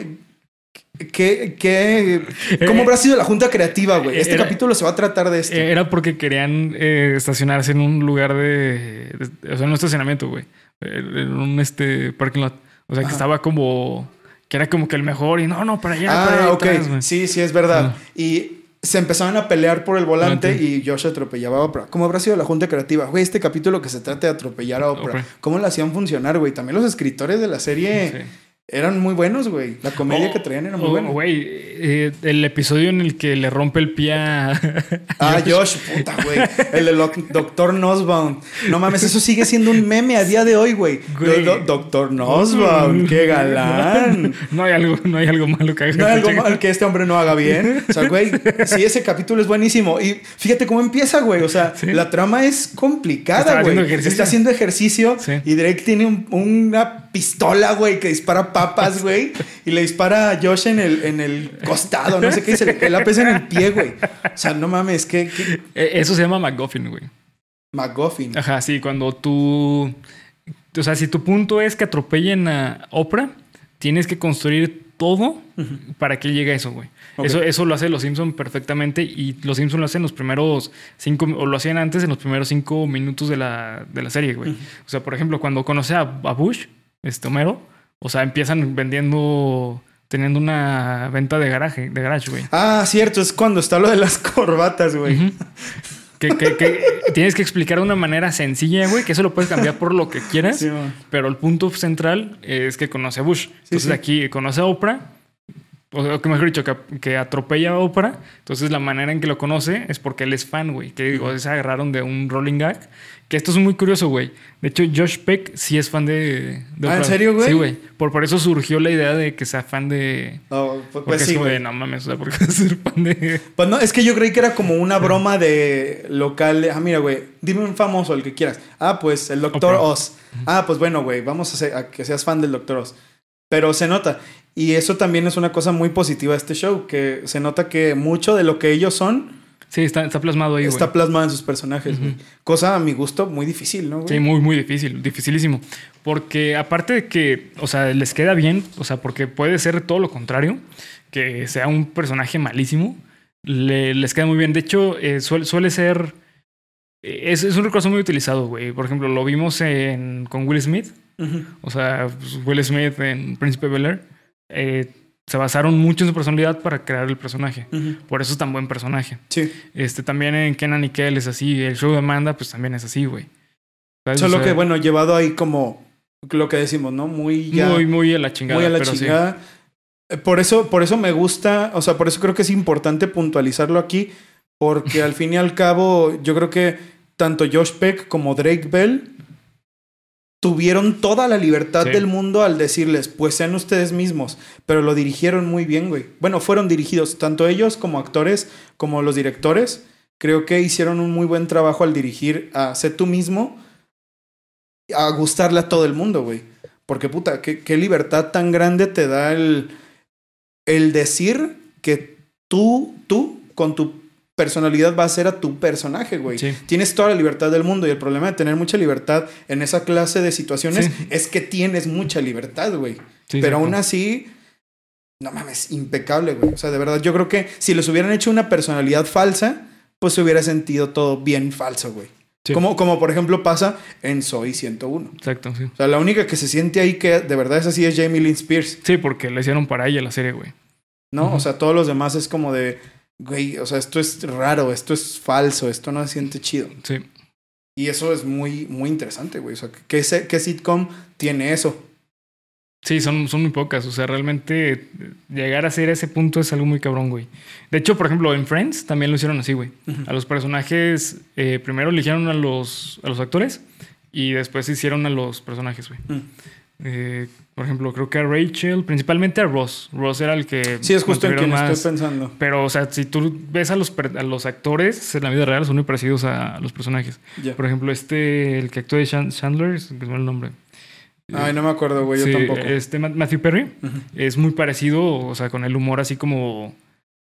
¿Qué, qué, ¿Cómo habrá sido la junta creativa, güey? Este Era- capítulo se va a tratar de esto. Eh, Era porque querían eh, estacionarse en un lugar de, de- O sea, en un estacionamiento, güey. Eh, En un este parking lot. O sea, que estaba como. Que era como que el mejor y no, no, para allá. para ah, allá ok. atrás, sí, sí, es verdad. Ajá. Y se empezaban a pelear por el volante y Josh atropellaba a Oprah. ¿Cómo habrá sido la junta creativa? Güey, este capítulo que se trata de atropellar a Oprah. Oprah. ¿Cómo lo hacían funcionar, güey? También los escritores de la serie Sí. Eran muy buenos, güey. La comedia Oh, que traían era muy oh, buena. Güey, eh, el episodio en el que le rompe el pie a. [LAUGHS] [LAUGHS] Ah, Josh, puta, güey. El Doctor Nosbaum. No mames, eso sigue siendo un meme a día de hoy, güey. Güey. Do- do- Doctor Nosbaum, qué galán. [LAUGHS] No hay algo, no hay algo malo que haga. No hay algo este mal que este hombre no haga bien. O sea, güey, sí, ese capítulo es buenísimo. Y fíjate cómo empieza, güey. O sea, Sí. la trama es complicada, Está güey. haciendo ejercicio. Está haciendo ejercicio Sí. y Drake tiene un- una pistola, güey, que dispara papas, [LAUGHS] güey. Y le dispara a Josh en el, en el costado, no sé qué, y se le cae la pesa en el pie, güey. O sea, no mames, que, Eso se llama McGuffin, güey. McGuffin. Ajá, sí, cuando tú. O sea, si tu punto es que atropellen a Oprah, tienes que construir todo para que llegue a eso, güey. Eso, eso lo hace los Simpsons perfectamente y los Simpsons lo hacen en los primeros cinco, o lo hacían antes en los primeros cinco minutos de la, de la serie, güey. O sea, por ejemplo, cuando conoce a, a Bush, este Homero, o sea, empiezan vendiendo, teniendo una venta de garaje, de garage, güey. Ah, cierto, es cuando está lo de las corbatas, güey. Que, que- que tienes que explicar de una manera sencilla, güey, que eso lo puedes cambiar por lo que quieras. Sí, pero el punto central es que conoce a Bush. Entonces sí. aquí conoce a Oprah. o que mejor dicho, que, que, atropella a Oprah. Entonces la manera en que lo conoce es porque él es fan, güey. Que digo, se agarraron de un rolling gag. Que esto es muy curioso, güey. De hecho, Josh Peck sí es fan de, de ¿Ah, ¿en serio, güey? Sí, güey. Por, por eso surgió la idea de que sea fan de... Oh, pues, pues sí, güey. No mames, o sea, porque ser fan de... Pues no, es que yo creí que era como una broma de local. ah, mira, güey, dime un famoso, el que quieras. Ah, pues el Doctor Oz. Ah, pues bueno, güey, vamos a, hacer, a que seas fan del Doctor Oz. Pero se nota. Y eso también es una cosa muy positiva de este show, que se nota que mucho de lo que ellos son... Sí, está, plasmado ahí. Está plasmado en sus personajes. Cosa a mi gusto muy difícil, ¿no? Sí, muy, muy difícil, dificilísimo. Porque aparte de que, o sea, les queda bien, o sea, porque puede ser todo lo contrario, que sea un personaje malísimo, les queda muy bien. De hecho, eh, suele, ser... Eh, es, es, un recurso muy utilizado, güey. Por ejemplo, lo vimos en, con Will Smith. O sea, pues, Will Smith en Príncipe Bel Air eh, se basaron mucho en su personalidad para crear el personaje. Por eso es tan buen personaje. Sí. Este, también en Kenan y Kel es así. El show de Amanda, pues también es así, güey. Solo que, bueno, llevado ahí como lo que decimos, ¿no? Muy Muy, muy a la chingada. Muy a la chingada. Eh, por eso, por eso me gusta, o sea, por eso creo que es importante puntualizarlo aquí, porque al [LAUGHS] fin y al cabo, yo creo que tanto Josh Peck como Drake Bell tuvieron toda la libertad del mundo al decirles, pues sean ustedes mismos, pero lo dirigieron muy bien, güey. Bueno, fueron dirigidos, tanto ellos como actores, como los directores, creo que hicieron un muy buen trabajo al dirigir a sé tú mismo, a gustarle a todo el mundo, güey. Porque puta, qué, qué libertad tan grande te da el, el decir que tú, tú, con tu personalidad va a ser a tu personaje, güey. Tienes toda la libertad del mundo y el problema de tener mucha libertad en esa clase de situaciones es que tienes mucha libertad, güey. Pero aún así, no mames, impecable, güey. O sea, de verdad, yo creo que si les hubieran hecho una personalidad falsa, pues se hubiera sentido todo bien falso, güey. Como, como por ejemplo pasa en Soy 101. Exacto, sí. O sea, la única que se siente ahí que de verdad es así es Jamie Lynn Spears. Sí, porque le hicieron para ella la serie, güey. ¿No? O sea, todos los demás es como de güey, o sea, esto es raro, esto es falso, esto no se siente chido. Sí. Y eso es muy, muy interesante, güey. O sea, ¿qué, ¿qué sitcom tiene eso? Sí, son, son muy pocas. O sea, realmente llegar a ser ese punto es algo muy cabrón, güey. De hecho, por ejemplo, en Friends también lo hicieron así, güey. A los personajes, eh, primero eligieron a los, a los actores y después hicieron a los personajes, güey. Mm. Eh, por ejemplo, creo que a Rachel, principalmente a Ross. Ross era el que. Sí, es justo en quien estoy pensando. Pero, o sea, si tú ves a los, a los actores en la vida real, son muy parecidos a los personajes. Por ejemplo, este, el que actúa de Chandler, es el nombre. Ay, no me acuerdo, güey, yo tampoco. Este Matthew Perry es muy parecido, o sea, con el humor así como,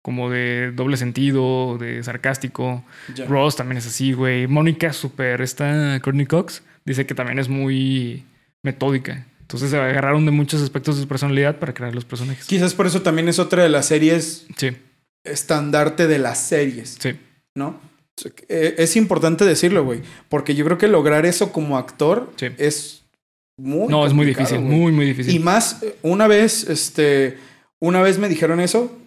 como de doble sentido, de sarcástico. Ross también es así, güey. Mónica, super, esta Courtney Cox, dice que también es muy metódica. Entonces se agarraron de muchos aspectos de su personalidad para crear los personajes. Quizás por eso también es otra de las series. Sí. Estandarte de las series. Sí. ¿No? Eh, es importante decirlo, güey. Porque yo creo que lograr eso como actor es muy. No, es muy difícil. Muy, muy difícil. Y más, una vez, este. Una vez me dijeron eso.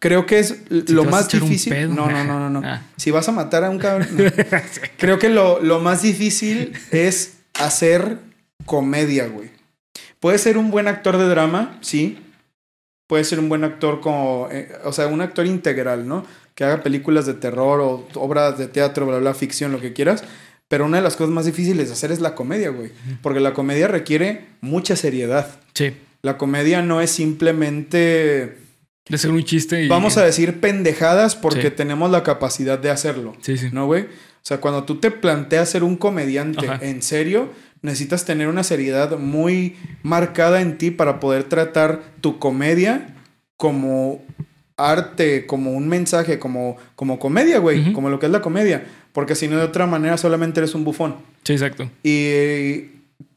Creo que es lo más difícil. No, no, no, no, no. [LAUGHS] Ah. Si vas a matar a un cabrón. [LAUGHS] creo que lo, lo más difícil es hacer comedia, güey. Puede ser un buen actor de drama, sí. Puede ser un buen actor como, eh, o sea, un actor integral, ¿no? Que haga películas de terror o obras de teatro, bla, bla, ficción, lo que quieras. Pero una de las cosas más difíciles de hacer es la comedia, güey. Porque la comedia requiere mucha seriedad. Sí. La comedia no es simplemente... De ser un chiste y... Vamos a decir pendejadas porque tenemos la capacidad de hacerlo. Sí, sí. ¿No, güey? O sea, cuando tú te planteas ser un comediante en serio, necesitas tener una seriedad muy marcada en ti para poder tratar tu comedia como arte, como un mensaje, como, como comedia, güey, como lo que es la comedia. Porque si no, de otra manera solamente eres un bufón. Sí, exacto. Y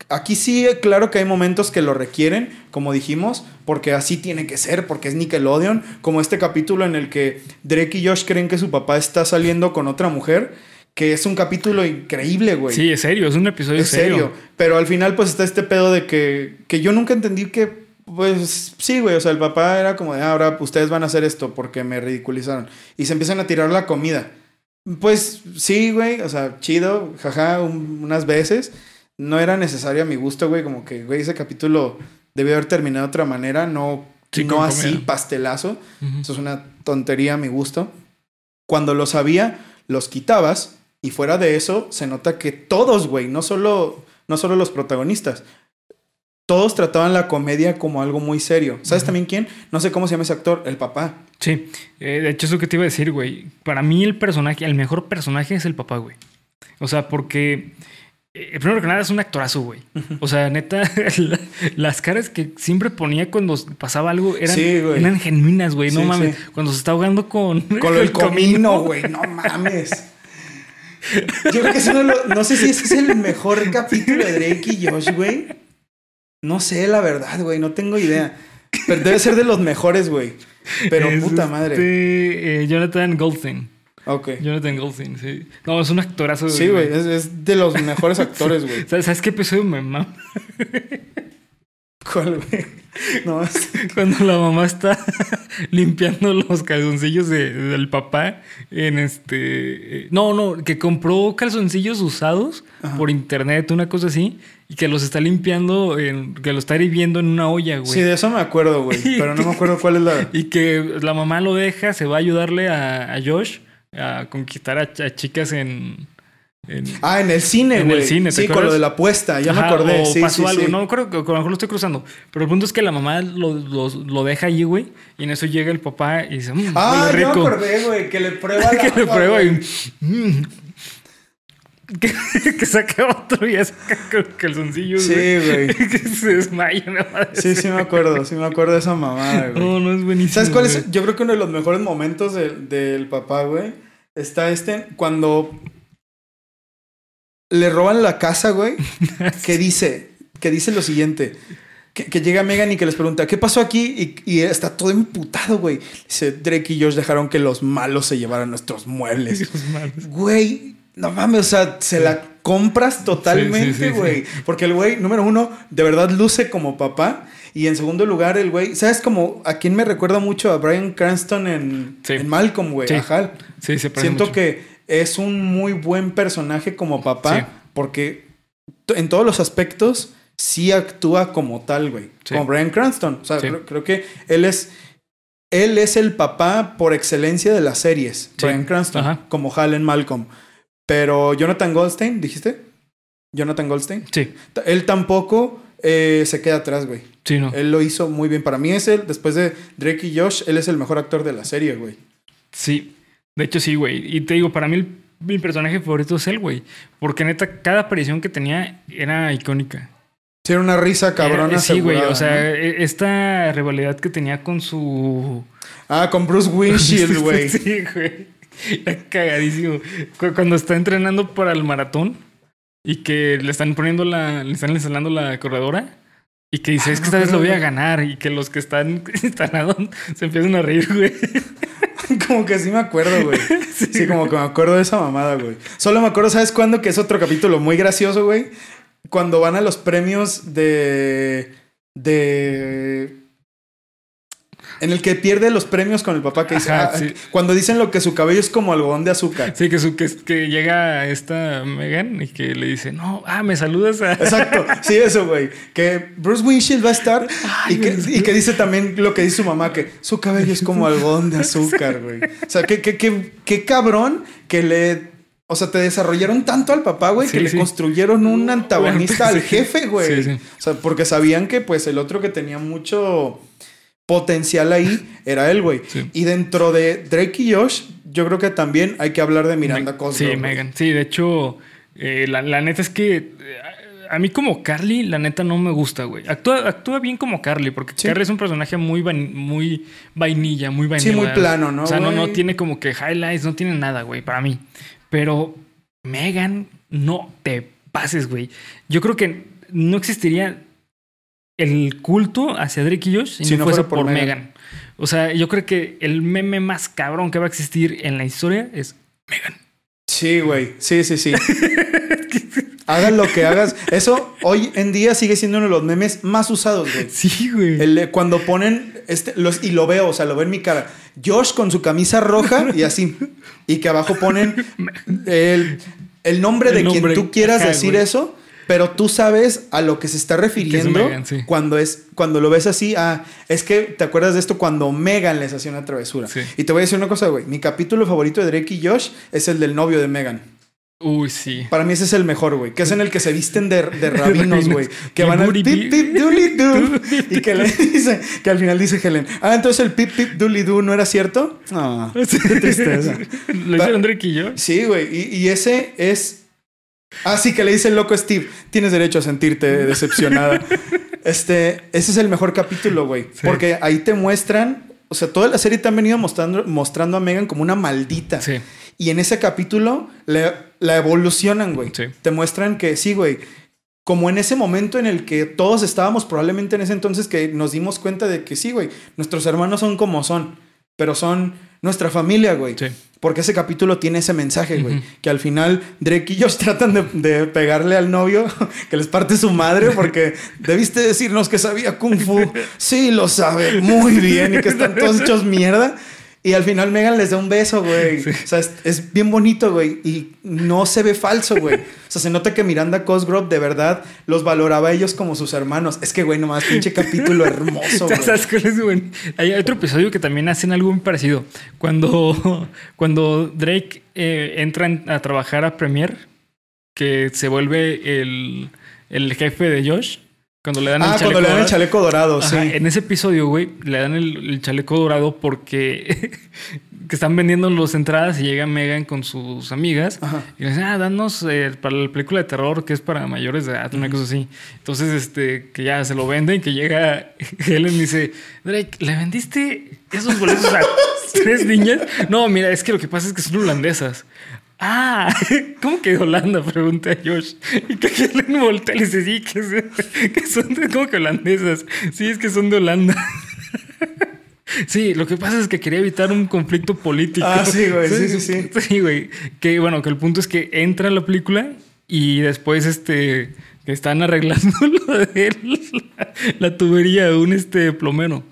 aquí sí, claro que hay momentos que lo requieren, como dijimos, porque así tiene que ser, porque es Nickelodeon, como este capítulo en el que Drake y Josh creen que su papá está saliendo con otra mujer que es un capítulo increíble, güey. Sí, es serio, es un episodio serio. Pero al final, pues está este pedo de que, que yo nunca entendí que, pues sí, güey. O sea, el papá era como de, ah, ahora ustedes van a hacer esto porque me ridiculizaron. Y se empiezan a tirar la comida. Pues sí, güey. O sea, chido, jaja, unas veces. No era necesario a mi gusto, güey. Como que, güey, ese capítulo debió haber terminado de otra manera. No Sí, no así, comida. pastelazo. Eso es una tontería a mi gusto. Cuando los había, los quitabas. Y fuera de eso, se nota que todos, güey, no solo, no solo los protagonistas. Todos trataban la comedia como algo muy serio. ¿Sabes también quién? No sé cómo se llama ese actor, el papá. Sí, eh, de hecho, eso que te iba a decir, güey. Para mí, el personaje, el mejor personaje es el papá, güey. O sea, porque. eh, primero que nada, es un actorazo, güey. O sea, neta, [LAUGHS] la- las caras que siempre ponía cuando pasaba algo eran, Sí, güey. eran genuinas, güey. No Sí, mames. sí. Cuando se está ahogando con. Con [LAUGHS] el comino, güey. No mames. [LAUGHS] Yo creo que eso no lo- No sé si ese es el mejor capítulo de Drake y Josh, güey. No sé, la verdad, güey. No tengo idea. Pero debe ser de los mejores, güey. Pero Es puta madre. este, eh, Jonathan Goldstein. Ok. Jonathan Goldstein, sí. No, es un actorazo. Sí, güey. Es, es de los mejores actores, güey. [LAUGHS] ¿Sabes, ¿Sabes qué episodio me mama? [LAUGHS] ¿Cuál, güey? [LAUGHS] No, es- [LAUGHS] Cuando la mamá está [LAUGHS] limpiando los calzoncillos de- del papá en este... eh, No, no, que compró calzoncillos usados Ajá. por internet, una cosa así, y que los está limpiando, en- que lo está hirviendo en una olla, güey. Sí, de eso me acuerdo, güey. Pero no me acuerdo cuál es la. Y que la mamá lo deja, se va a ayudarle a, a Josh a conquistar a, a chicas en... en- Ah, en el cine, En güey. el cine, ¿te Sí, con lo de la apuesta. Ya me acordé. O Sí, pasó sí, algo. sí. No creo que a lo mejor lo estoy cruzando. Pero el punto es que la mamá lo, lo- lo deja allí, güey. Y en eso llega el papá y dice, mmm, Ah, ya me acordé, güey. Que le prueba [LAUGHS] que le agua, prueba y. mm, [LAUGHS] que, que saca otro y ya saca calzoncillos. Sí, güey. [LAUGHS] que se desmaya, me va a Sí, decir. sí me acuerdo. Sí me acuerdo de esa mamada, güey. No, no es buenísimo. ¿Sabes cuál es? Yo creo que uno de los mejores momentos del, del papá, güey, está este cuando le roban la casa, güey, [LAUGHS] que dice, que dice lo siguiente. Que, que llega Megan y que les pregunta, ¿qué pasó aquí? Y, y está todo emputado, güey. Dice, Drake y Josh dejaron que los malos se llevaran nuestros muebles. [LAUGHS] Güey, no mames, o sea, se la compras totalmente, Sí, sí, sí, güey. Porque el güey, número uno, de verdad luce como papá. Y en segundo lugar, el güey, ¿sabes como a quién me recuerda mucho? A Brian Cranston en, Malcolm, güey. Sí. Sí, se parece Siento mucho. que es un muy buen personaje como papá. Sí. Porque en todos los aspectos sí actúa como tal, güey. Sí. Como Brian Cranston. O sea, Sí. creo, creo que él es. Él es el papá por excelencia de las series. Brian Cranston. Ajá. Como Hal en Malcolm. Pero Jonathan Goldstein, ¿dijiste? Jonathan Goldstein. Sí, Él tampoco eh, se queda atrás, güey. sí, no. Él lo hizo muy bien. Para mí es él, después de Drake y Josh, él es el mejor actor de la serie, güey. Sí, de hecho sí, güey. Y te digo, para mí el- mi personaje favorito es él, güey. Porque neta, cada aparición que tenía era icónica. Tiene una risa cabrona. Era- sí, güey. O sea, ¿no? e- esta rivalidad que tenía con su... Ah, con Bruce Windshield, [LAUGHS] güey. sí, güey. Era cagadísimo. Cu- Cuando está entrenando para el maratón y que le están poniendo la... Le están instalando la corredora. Y que dice, Ah, es que no esta vez lo voy a ganar. Y que los que están [LAUGHS] instalados se empiezan a reír, güey. Como que sí me acuerdo, güey. [LAUGHS] Sí, como que me acuerdo de esa mamada, güey. Solo me acuerdo, ¿sabes cuándo? Que es otro capítulo muy gracioso, güey. Cuando van a los premios de. de. En el que pierde los premios con el papá que dice. Ajá, ah, sí. Cuando dicen lo que su cabello es como algodón de azúcar. Sí, que, su, que, que llega esta Megan y que le dice, no, ah, me saludas a... [LAUGHS] Exacto, sí, eso, güey. Que Bruce Windshield va a estar y, que, y que dice también lo que dice su mamá, que su cabello es como algodón de azúcar, güey. O sea, que, que, que, qué cabrón que le... O sea, te desarrollaron tanto al papá, güey, Sí, que le construyeron un antagonista [LAUGHS] al jefe, güey. Sí, sí. O sea, porque sabían que pues el otro que tenía mucho potencial ahí era él, güey. Sí. Y dentro de Drake y Josh, yo creo que también hay que hablar de Miranda Cosgrove. Sí. Megan. Sí, de hecho, eh, la, la neta es que eh, a, mí como Carly, la neta no me gusta, güey. Actúa, actúa bien como Carly, porque Sí. Carly es un personaje muy, muy vainilla, muy vainilla. Sí, muy plano, ¿no, O sea, no, no tiene como que highlights, no tiene nada, güey, para mí. Pero Megan, no te pases, güey. Yo creo que no existiría el culto hacia Drake y Josh si, Si no, fuese por por, Megan. O sea, yo creo que el meme más cabrón que va a existir en la historia es Megan. Sí, güey. Sí, sí, sí. [LAUGHS] Hagas lo que hagas. Eso hoy en día sigue siendo uno de los memes más usados, güey. Sí, güey. El cuando ponen este, los, y lo veo, o sea, lo veo en mi cara. Josh con su camisa roja y así. Y que abajo ponen [LAUGHS] el, el nombre El de nombre, quien tú quieras decir güey. eso, pero tú sabes a lo que se está refiriendo Megan, sí. cuando es cuando lo ves así, ah, es que te acuerdas de esto cuando Megan les hacía una travesura. Sí. Y te voy a decir una cosa, güey, mi capítulo favorito de Drake y Josh es el del novio de Megan. Uy, sí. Para mí ese es el mejor, güey. Que es en el que se visten de, de [LAUGHS] rabinos, güey. Que van al pip pip dooley doo. [LAUGHS] Y que le dice, que al final dice Helen, ah, entonces el pip pip dooley doo no era cierto. Ah, qué [LAUGHS] tristeza. Lo hicieron Drake y yo. Sí, güey. Y, y ese es. Ah, sí, que le dice el loco Steve. Tienes derecho a sentirte decepcionada. [LAUGHS] este, ese es el mejor capítulo, güey. Sí. Porque ahí te muestran. O sea, toda la serie te han venido mostrando, mostrando a Megan como una maldita. Sí. Y en ese capítulo le- la evolucionan, güey. Sí. Te muestran que sí, güey. Como en ese momento en el que todos estábamos, probablemente en ese entonces que nos dimos cuenta de que sí, güey. Nuestros hermanos son como son, pero son nuestra familia, güey. Sí. Porque ese capítulo tiene ese mensaje, güey. Que al final Drake y Josh [LAUGHS] tratan de, de pegarle al novio, [LAUGHS] que les parte su madre, porque [LAUGHS] debiste decirnos que sabía Kung Fu. Sí, lo sabe muy bien y que están todos hechos mierda. Y al final Megan les da un beso, güey. [LAUGHS] O sea, es, es bien bonito, güey. Y no se ve falso, güey. O sea, se nota que Miranda Cosgrove de verdad los valoraba a ellos como sus hermanos. Es que, güey, nomás pinche capítulo hermoso, [LAUGHS] güey. ¿Sabes cuál es, güey? Hay otro episodio que también hacen algo muy parecido. Cuando, [LAUGHS] cuando Drake eh, entra en- a trabajar a Premiere, que se vuelve el, el jefe de Josh. Cuando le dan Ah, el chaleco. cuando le dan el dorado. chaleco dorado, Ajá, sí. En ese episodio, güey, le dan el, el chaleco dorado porque [LAUGHS] que están vendiendo las entradas y llega Megan con sus amigas Ajá. y le dicen, ah, danos eh, para la película de terror que es para mayores de edad, una cosa así. Entonces, este, que ya se lo venden, que llega [LAUGHS] Helen y dice, Drake, ¿le vendiste esos boletos a [LAUGHS] tres niñas? No, mira, es que lo que pasa es que son holandesas. Ah, [LAUGHS] ¿cómo que Holanda? Pregunta Josh. Y que Helen voltea y le dice, sí, que, son de, ¿cómo que holandesas? Sí, es que son de Holanda. [LAUGHS] Sí, lo que pasa es que quería evitar un conflicto político. Ah, sí, güey, sí, sí, sí. [LAUGHS] Sí, güey. Que bueno, que el punto es que entra en la película y después este están arreglando lo de la, la tubería de un este plomero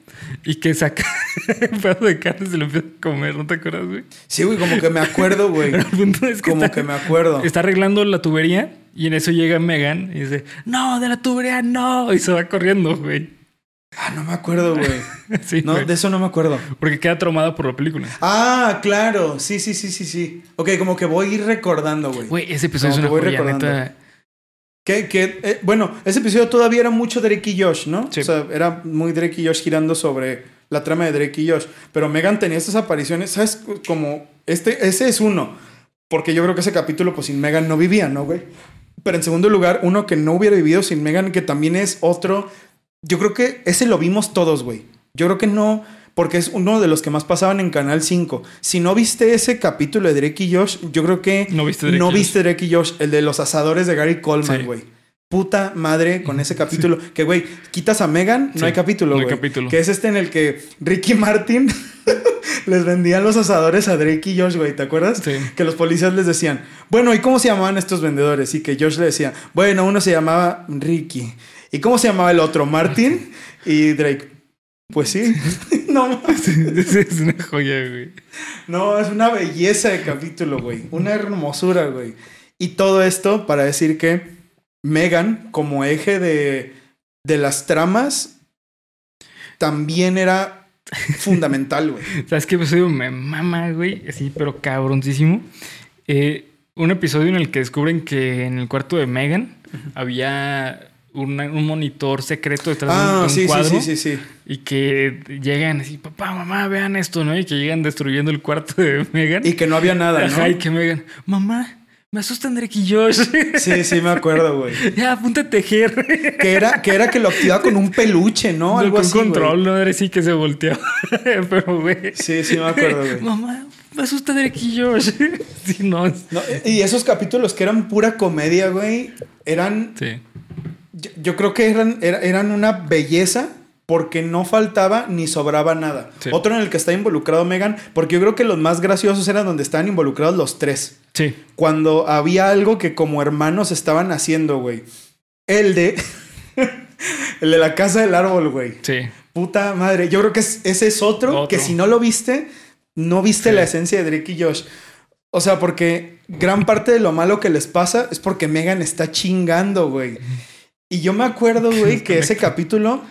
y que saca [LAUGHS] un pedazo de carne y se lo empieza a comer, ¿no te acuerdas, güey? Sí, güey, como que me acuerdo, güey. [LAUGHS] El punto es que Como está, que me acuerdo. está arreglando la tubería y en eso llega Megan y dice, no, de la tubería no, y se va corriendo, güey. Ah, no me acuerdo, güey. [LAUGHS] Sí, No, güey. de eso no me acuerdo. porque queda traumada por la película. Ah, claro. Sí, sí, sí, sí, sí. Ok, como que voy a ir recordando, güey. Güey, ese episodio Como es una voy joya, recordando. neta. Que, que, eh, bueno, ese episodio todavía era mucho Drake y Josh, ¿no? Sí. O sea, era muy Drake y Josh girando sobre la trama de Drake y Josh. Pero Megan tenía estas apariciones, ¿sabes? Como, este, ese es uno. Porque yo creo que ese capítulo, pues sin Megan no vivía, ¿no, güey? Pero en segundo lugar, uno que no hubiera vivido sin Megan, que también es otro. Yo creo que ese lo vimos todos, güey. Yo creo que no, porque es uno de los que más pasaban en Canal 5. Si no viste ese capítulo de Drake y Josh, yo creo que No viste Drake no y Josh. viste Drake y Josh, el de los asadores de Gary Coleman, Sí. güey. Puta madre con ese capítulo. Que, güey, quitas a Megan, no Sí, hay capítulo, no hay güey. capítulo. Que es este en el que Ricky Martin [LAUGHS] les vendían los asadores a Drake y Josh, güey. ¿Te acuerdas? Sí. Que los policías les decían, bueno, ¿y cómo se llamaban estos vendedores? Y que Josh le decía, bueno, uno se llamaba Ricky. ¿Y cómo se llamaba el otro? Martin. [LAUGHS] Y Drake, pues sí. [LAUGHS] no, [LAUGHS] es una joya, güey. no, es una belleza de capítulo, güey. Una hermosura, güey. Y todo esto para decir que Megan, como eje de, de las tramas, también era [LAUGHS] fundamental, güey. ¿Sabes qué episodio me mama, güey? Así, pero cabroncísimo. Eh, un episodio en el que descubren que en el cuarto de Megan había una- un monitor secreto detrás de un- de Ah, un sí, cuadro. sí, sí. Y que llegan así, papá, mamá, vean esto, ¿no? Y que llegan destruyendo el cuarto de Megan. Y que no había nada, Ajá, y ¿no? que Megan, mamá, me asustan Drake y Josh. Sí, sí, me acuerdo, güey. [LAUGHS] ya, apunta a tejer. Que era, que era que lo activaba con un peluche, ¿no? Algo con así. control, no era así que se volteó. [LAUGHS] Pero, güey. Sí, sí, me acuerdo, güey. Mamá, me asusta Drake y Josh. [LAUGHS] sí, no. No, y esos capítulos que eran pura comedia, güey, eran. Sí. Yo, yo creo que eran, era- eran una belleza porque no faltaba ni sobraba nada. Sí. Otro en el que está involucrado Megan, porque yo creo que los más graciosos eran donde estaban involucrados los tres. Sí. Cuando había algo que como hermanos estaban haciendo, güey. El de. [LAUGHS] el de la casa del árbol, güey. Sí. Puta madre. Yo creo que es- ese es otro, Otro. que si no lo viste, no viste Sí. la esencia de Drake y Josh. O sea, porque gran parte de lo malo que les pasa es porque Megan está chingando, güey. Y yo me acuerdo, güey, [LAUGHS] que ese capítulo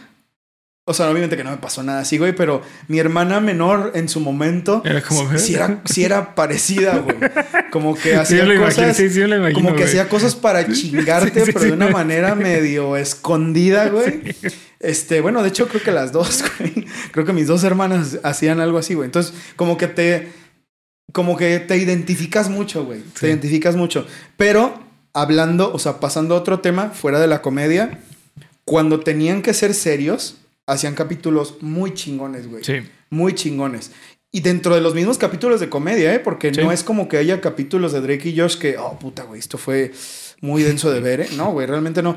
o sea, obviamente que no me pasó nada así, güey, pero mi hermana menor en su momento. Era como. Sí, era, [LAUGHS] sí era parecida, güey. Como que [LAUGHS] hacía cosas. sí, sí, imagino, como que hacía cosas para chingarte, pero de una manera medio escondida, güey. Este, bueno, de hecho, creo que las dos, güey. Creo que mis dos hermanas hacían algo así, güey. Entonces, como que te. Como que te identificas mucho, güey. Te identificas mucho. Pero hablando, o sea, pasando a otro tema, fuera de la comedia, cuando tenían que ser serios hacían capítulos muy chingones, güey. Sí. Muy chingones. Y dentro de los mismos capítulos de comedia, ¿eh? Porque no es como que haya capítulos de Drake y Josh que, oh, puta, güey, esto fue muy denso de ver, ¿eh? No, güey, realmente no.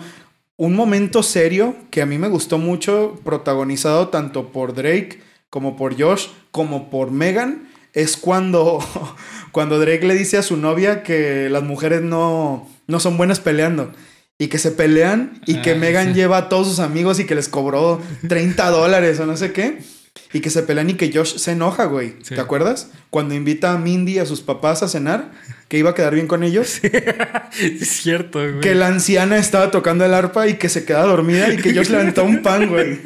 Un momento serio que a mí me gustó mucho, protagonizado tanto por Drake como por Josh, como por Megan, es cuando, [LAUGHS] cuando Drake le dice a su novia que las mujeres no, no son buenas peleando y que se pelean y que ah, Megan lleva a todos sus amigos y que les cobró 30 dólares o no sé qué. Y que se pelean y que Josh se enoja, güey. ¿Te acuerdas? Cuando invita a Mindy a sus papás a cenar, que iba a quedar bien con ellos. [LAUGHS] es cierto, güey. Que la anciana estaba tocando el arpa y que se queda dormida y que Josh levantó un pan, güey.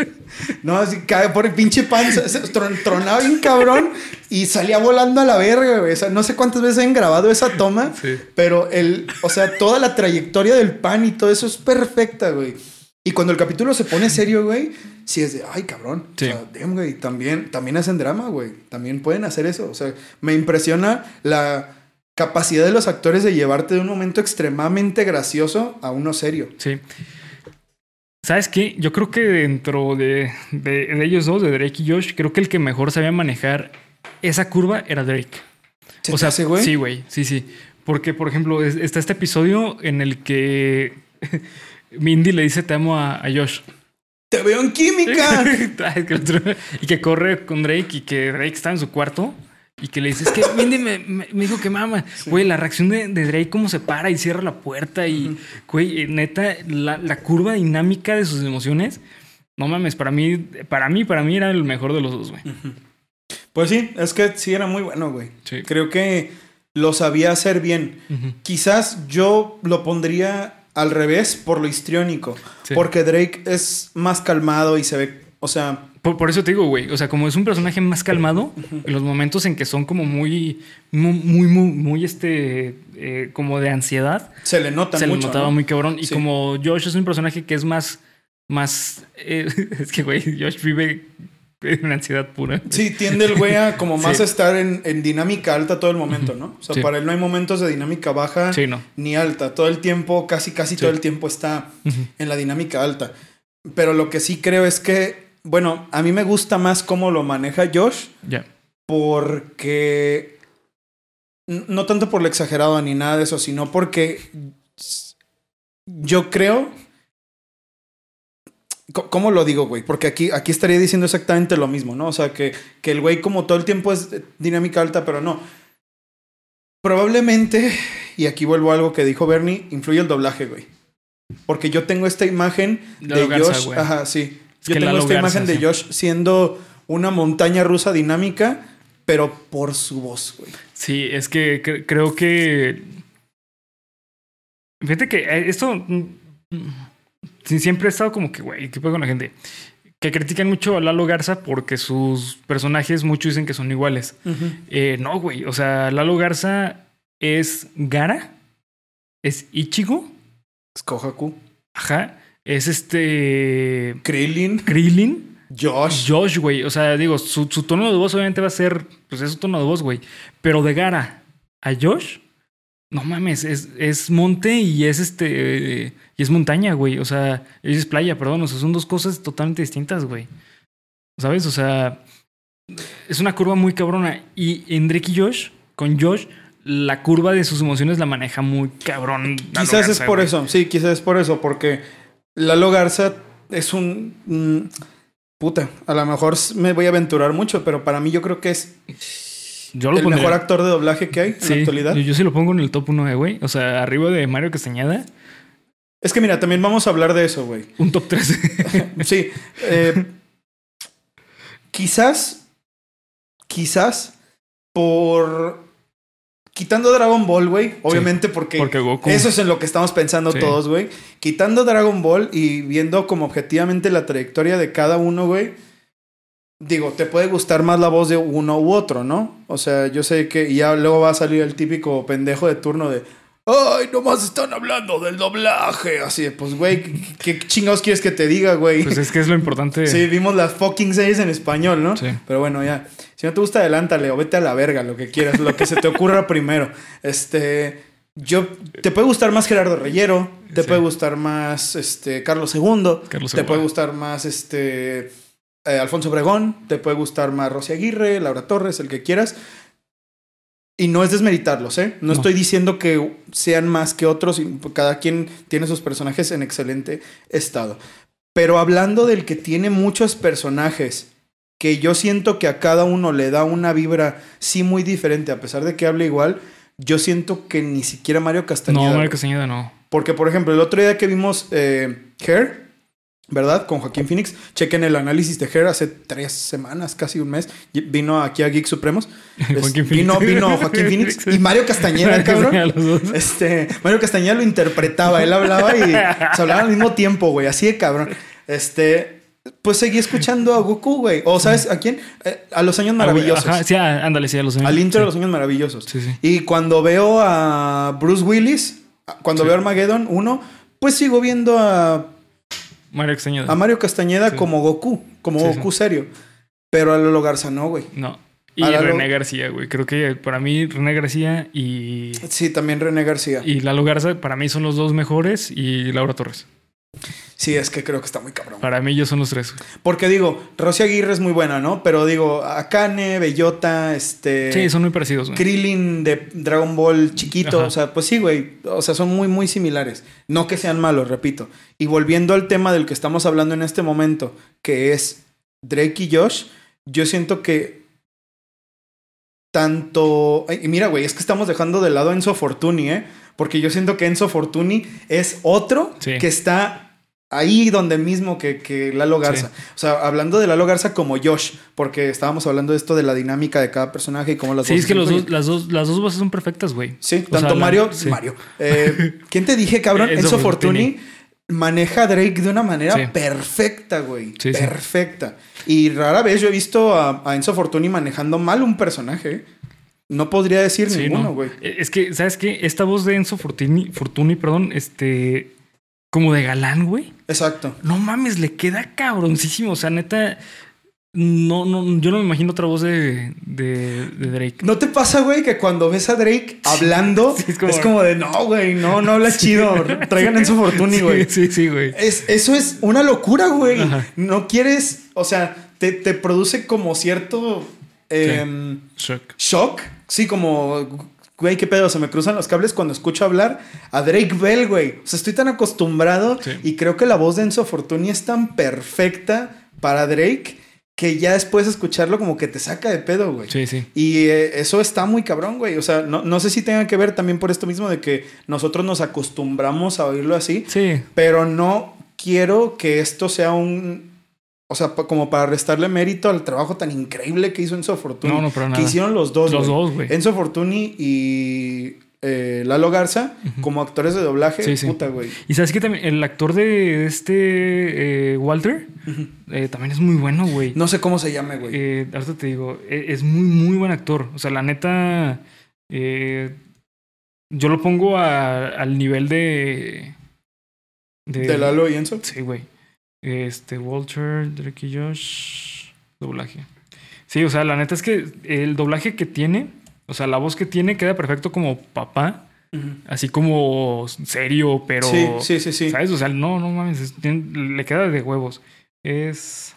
No, así cae por el pinche pan, se tronaba bien cabrón y salía volando a la verga, güey. O sea, no sé cuántas veces han grabado esa toma, pero el, o sea, toda la trayectoria del pan y todo eso es perfecta, güey. Y cuando el capítulo se pone [LAUGHS] serio, güey, sí es de, ay, cabrón. O sea, damn, güey, también, también hacen drama, güey. También pueden hacer eso. O sea, me impresiona la capacidad de los actores de llevarte de un momento extremadamente gracioso a uno serio. Sí. ¿Sabes qué? Yo creo que dentro de, de, ellos dos, de Drake y Josh, creo que el que mejor sabía manejar esa curva era Drake. o sea, güey? Sí, güey. Sí, sí. Porque, por ejemplo, está este episodio en el que Mindy le dice te amo a, Josh. ¡Te veo en química! [LAUGHS] y que corre con Drake y que Drake está en su cuarto. Y que le dice, es que Mindy me, dijo que mama. Güey, la reacción de, Drake, cómo se para y cierra la puerta. Y, güey, eh, neta, la, curva dinámica de sus emociones. No mames, para mí, para mí, para mí era el mejor de los dos, güey. Pues sí, es que sí era muy bueno, güey. Creo que lo sabía hacer bien. Quizás yo lo pondría al revés por lo histriónico. Porque Drake es más calmado y se ve, o sea... Por, eso te digo, güey, o sea, como es un personaje más calmado, en los momentos en que son como muy, muy, muy, muy, este, eh, como de ansiedad. Se le nota Se le notaba muy cabrón. Y como Josh es un personaje que es más, más, eh, [LAUGHS] es que, güey, Josh vive una ansiedad pura. Sí, tiende el güey a como [LAUGHS] más estar en, dinámica alta todo el momento, ¿no? O sea, para él no hay momentos de dinámica baja ni alta. Todo el tiempo, casi, casi todo el tiempo está en la dinámica alta. Pero lo que sí creo es que, bueno, a mí me gusta más cómo lo maneja Josh. Ya. Porque. No tanto por lo exagerado ni nada de eso, sino porque yo creo ¿Cómo lo digo, güey? Porque aquí, aquí estaría diciendo exactamente lo mismo, ¿no? O sea, que, que el güey como todo el tiempo es dinámica alta, pero no. Probablemente, y aquí vuelvo a algo que dijo Bernie, influye el doblaje, güey. Porque yo tengo esta imagen de, Josh. Ajá, sí. yo tengo esta imagen de Josh siendo una montaña rusa dinámica, pero por su voz, güey. Sí, es que creo que. Fíjate que eh, esto mm, siempre he estado como que, güey, ¿qué pasa con la gente? Que critican mucho a Lalo Garza porque sus personajes muchos dicen que son iguales. Eh, no, güey. O sea, Lalo Garza es Gara, es Ichigo. Es Kohaku. Ajá. Es este. Krillin. Krillin. Josh. Josh, güey. O sea, digo, su, su, tono de voz obviamente va a ser. Pues es su tono de voz, güey. Pero de Gara a Josh no mames, es, es monte y es este. y es montaña, güey. O sea, es playa, perdón. O sea, son dos cosas totalmente distintas, güey. ¿Sabes? O sea, es una curva muy cabrona. Y en Drake y Josh, con Josh, la curva de sus emociones la maneja muy cabrón. Quizás es por eso, sí, quizás es por eso, porque Lalo Garza es un. Mm, puta, a lo mejor me voy a aventurar mucho, pero para mí yo creo que es el mejor actor de doblaje que hay en la actualidad. Yo, sí lo pongo en el top 1, güey. O sea, arriba de Mario Castañeda. Es que mira, también vamos a hablar de eso, güey. Un top 3. [LAUGHS] sí. Eh, quizás, quizás por quitando Dragon Ball, güey, obviamente porque, porque Goku. eso es en lo que estamos pensando Sí. todos, güey. Quitando Dragon Ball y viendo como objetivamente la trayectoria de cada uno, güey. Digo, te puede gustar más la voz de uno u otro, ¿no? O sea, yo sé que ya luego va a salir el típico pendejo de turno de Ay, nomás están hablando del doblaje. Así de, pues, güey, ¿qué, qué chingados quieres que te diga, güey? Pues es que es lo importante. Sí, vimos las fucking series en español, ¿no? Sí. Pero bueno, ya. Si no te gusta, adelántale o vete a la verga, lo que quieras, lo que se te ocurra [LAUGHS] primero. Este. Yo. Te puede gustar más Gerardo Reyero. Te Sí. puede gustar más este, Carlos II. Carlos te puede gustar más este. Eh, Alfonso Obregón. Te puede gustar más Rosy Aguirre, Laura Torres, el que quieras. Y no es desmeritarlos, ¿eh? No, No. estoy diciendo que sean más que otros. Cada quien tiene sus personajes en excelente estado. Pero hablando del que tiene muchos personajes, que yo siento que a cada uno le da una vibra sí muy diferente, a pesar de que hable igual, yo siento que ni siquiera Mario Castañeda. No, Mario. Castañeda no. Porque, por ejemplo, el otro día que vimos eh, Hair, ¿verdad? Con Joaquín Phoenix, chequen el análisis de Hair hace tres semanas, casi un mes. Vino aquí a Geek Supremos. [LAUGHS] Joaquín vino, vino [LAUGHS] Joaquín Phoenix y Mario Castañeda, [LAUGHS] cabrón. Este, Mario Castañeda lo interpretaba, él hablaba y se hablaban al mismo tiempo, güey, así de cabrón. Este, pues seguí escuchando a Goku, güey. O sabes a quién? Eh, a los años maravillosos. Ajá, sí, ándale, sí, a los años. Al intro de los años maravillosos. Sí, sí. Y cuando veo a Bruce Willis, cuando veo Armageddon 1, pues sigo viendo a, Mario Castañeda. a Mario Castañeda Sí. como Goku, como Sí, Goku serio. Pero a Lolo Garza no, güey. No. Y A Lalo- René García, güey. Creo que para mí René García y, Sí, también René García. y Lalo Garza, para mí son los dos mejores y Laura Torres. Sí, es que creo que está muy cabrón. Para mí ellos son los tres. Porque digo, Rosy Aguirre es muy buena, ¿no? Pero digo, Akane, Bellota, este. Sí, son muy parecidos, güey. Krillin de Dragon Ball chiquito, Ajá. o sea, pues sí, güey, o sea, son muy, muy similares. No que sean malos, repito. Y volviendo al tema del que estamos hablando en este momento, que es Drake y Josh, yo siento que tanto... y mira, güey, es que estamos dejando de lado a Enzo Fortuni, ¿eh? Porque yo siento que Enzo Fortuni es otro Sí. que está ahí donde mismo que, que Lalo Garza. O sea, hablando de Lalo Garza como Josh, porque estábamos hablando de esto de la dinámica de cada personaje y cómo las Sí, voces es que los dos, las, dos, las dos voces son perfectas, güey. Sí, O tanto sea, la- Mario. sí. Mario. Eh, [LAUGHS] ¿Quién te dije, cabrón? Enzo Enzo Fortuni Fortuni. maneja a Drake de una manera Sí. perfecta, güey. Sí, sí. perfecta. Y rara vez yo he visto a, a Enzo Fortuni manejando mal un personaje. ¿eh? No podría decir Sí, ninguno, no. güey. Es que, ¿sabes qué? Esta voz de Enzo Fortuni, Fortuni, perdón, este. Como de galán, güey. Exacto. No mames, le queda cabroncísimo. O sea, neta. No, no, yo no me imagino otra voz de, de, de Drake. ¿No te pasa, güey, que cuando ves a Drake hablando Sí, es, es como... como- de no, güey, no, no habla chido. [LAUGHS] Traigan Enzo Fortuni, güey. Sí, sí, sí, güey. Es, eso es una locura, güey. Ajá. No quieres, o sea, te, te produce como cierto em, Shock. shock. Sí, como, güey, qué pedo, se me cruzan los cables cuando escucho hablar a Drake Bell, güey. O sea, estoy tan acostumbrado Sí. y creo que la voz de Enzo Fortuni es tan perfecta para Drake que ya después de escucharlo como que te saca de pedo, güey. Sí, sí. Y eh, eso está muy cabrón, güey. O sea, no, no sé si tenga que ver también por esto mismo de que nosotros nos acostumbramos a oírlo así, Sí. pero no quiero que esto sea un... O sea, como para restarle mérito al trabajo tan increíble que hizo Enzo Fortuni. No, no, para nada. Que hicieron los dos, Los dos, güey. Enzo Fortuni y eh, Lalo Garza, como actores de doblaje. Sí, sí. Puta, güey. Y sabes que también el actor de este eh, Walter eh, también es muy bueno, güey. No sé cómo se llame, güey. Eh, ahorita te digo, e- es muy, muy buen actor. O sea, la neta, eh, yo lo pongo a- al nivel de... de Lalo y Enzo. Sí, güey. Este, Walter, Drake y Josh, doblaje. Sí, o sea, la neta es que el doblaje que tiene, o sea, la voz que tiene queda perfecto como papá, así como serio, pero... Sí, sí, sí, sí. ¿Sabes? O sea, no, no mames, es- tiene- le queda de huevos. Es...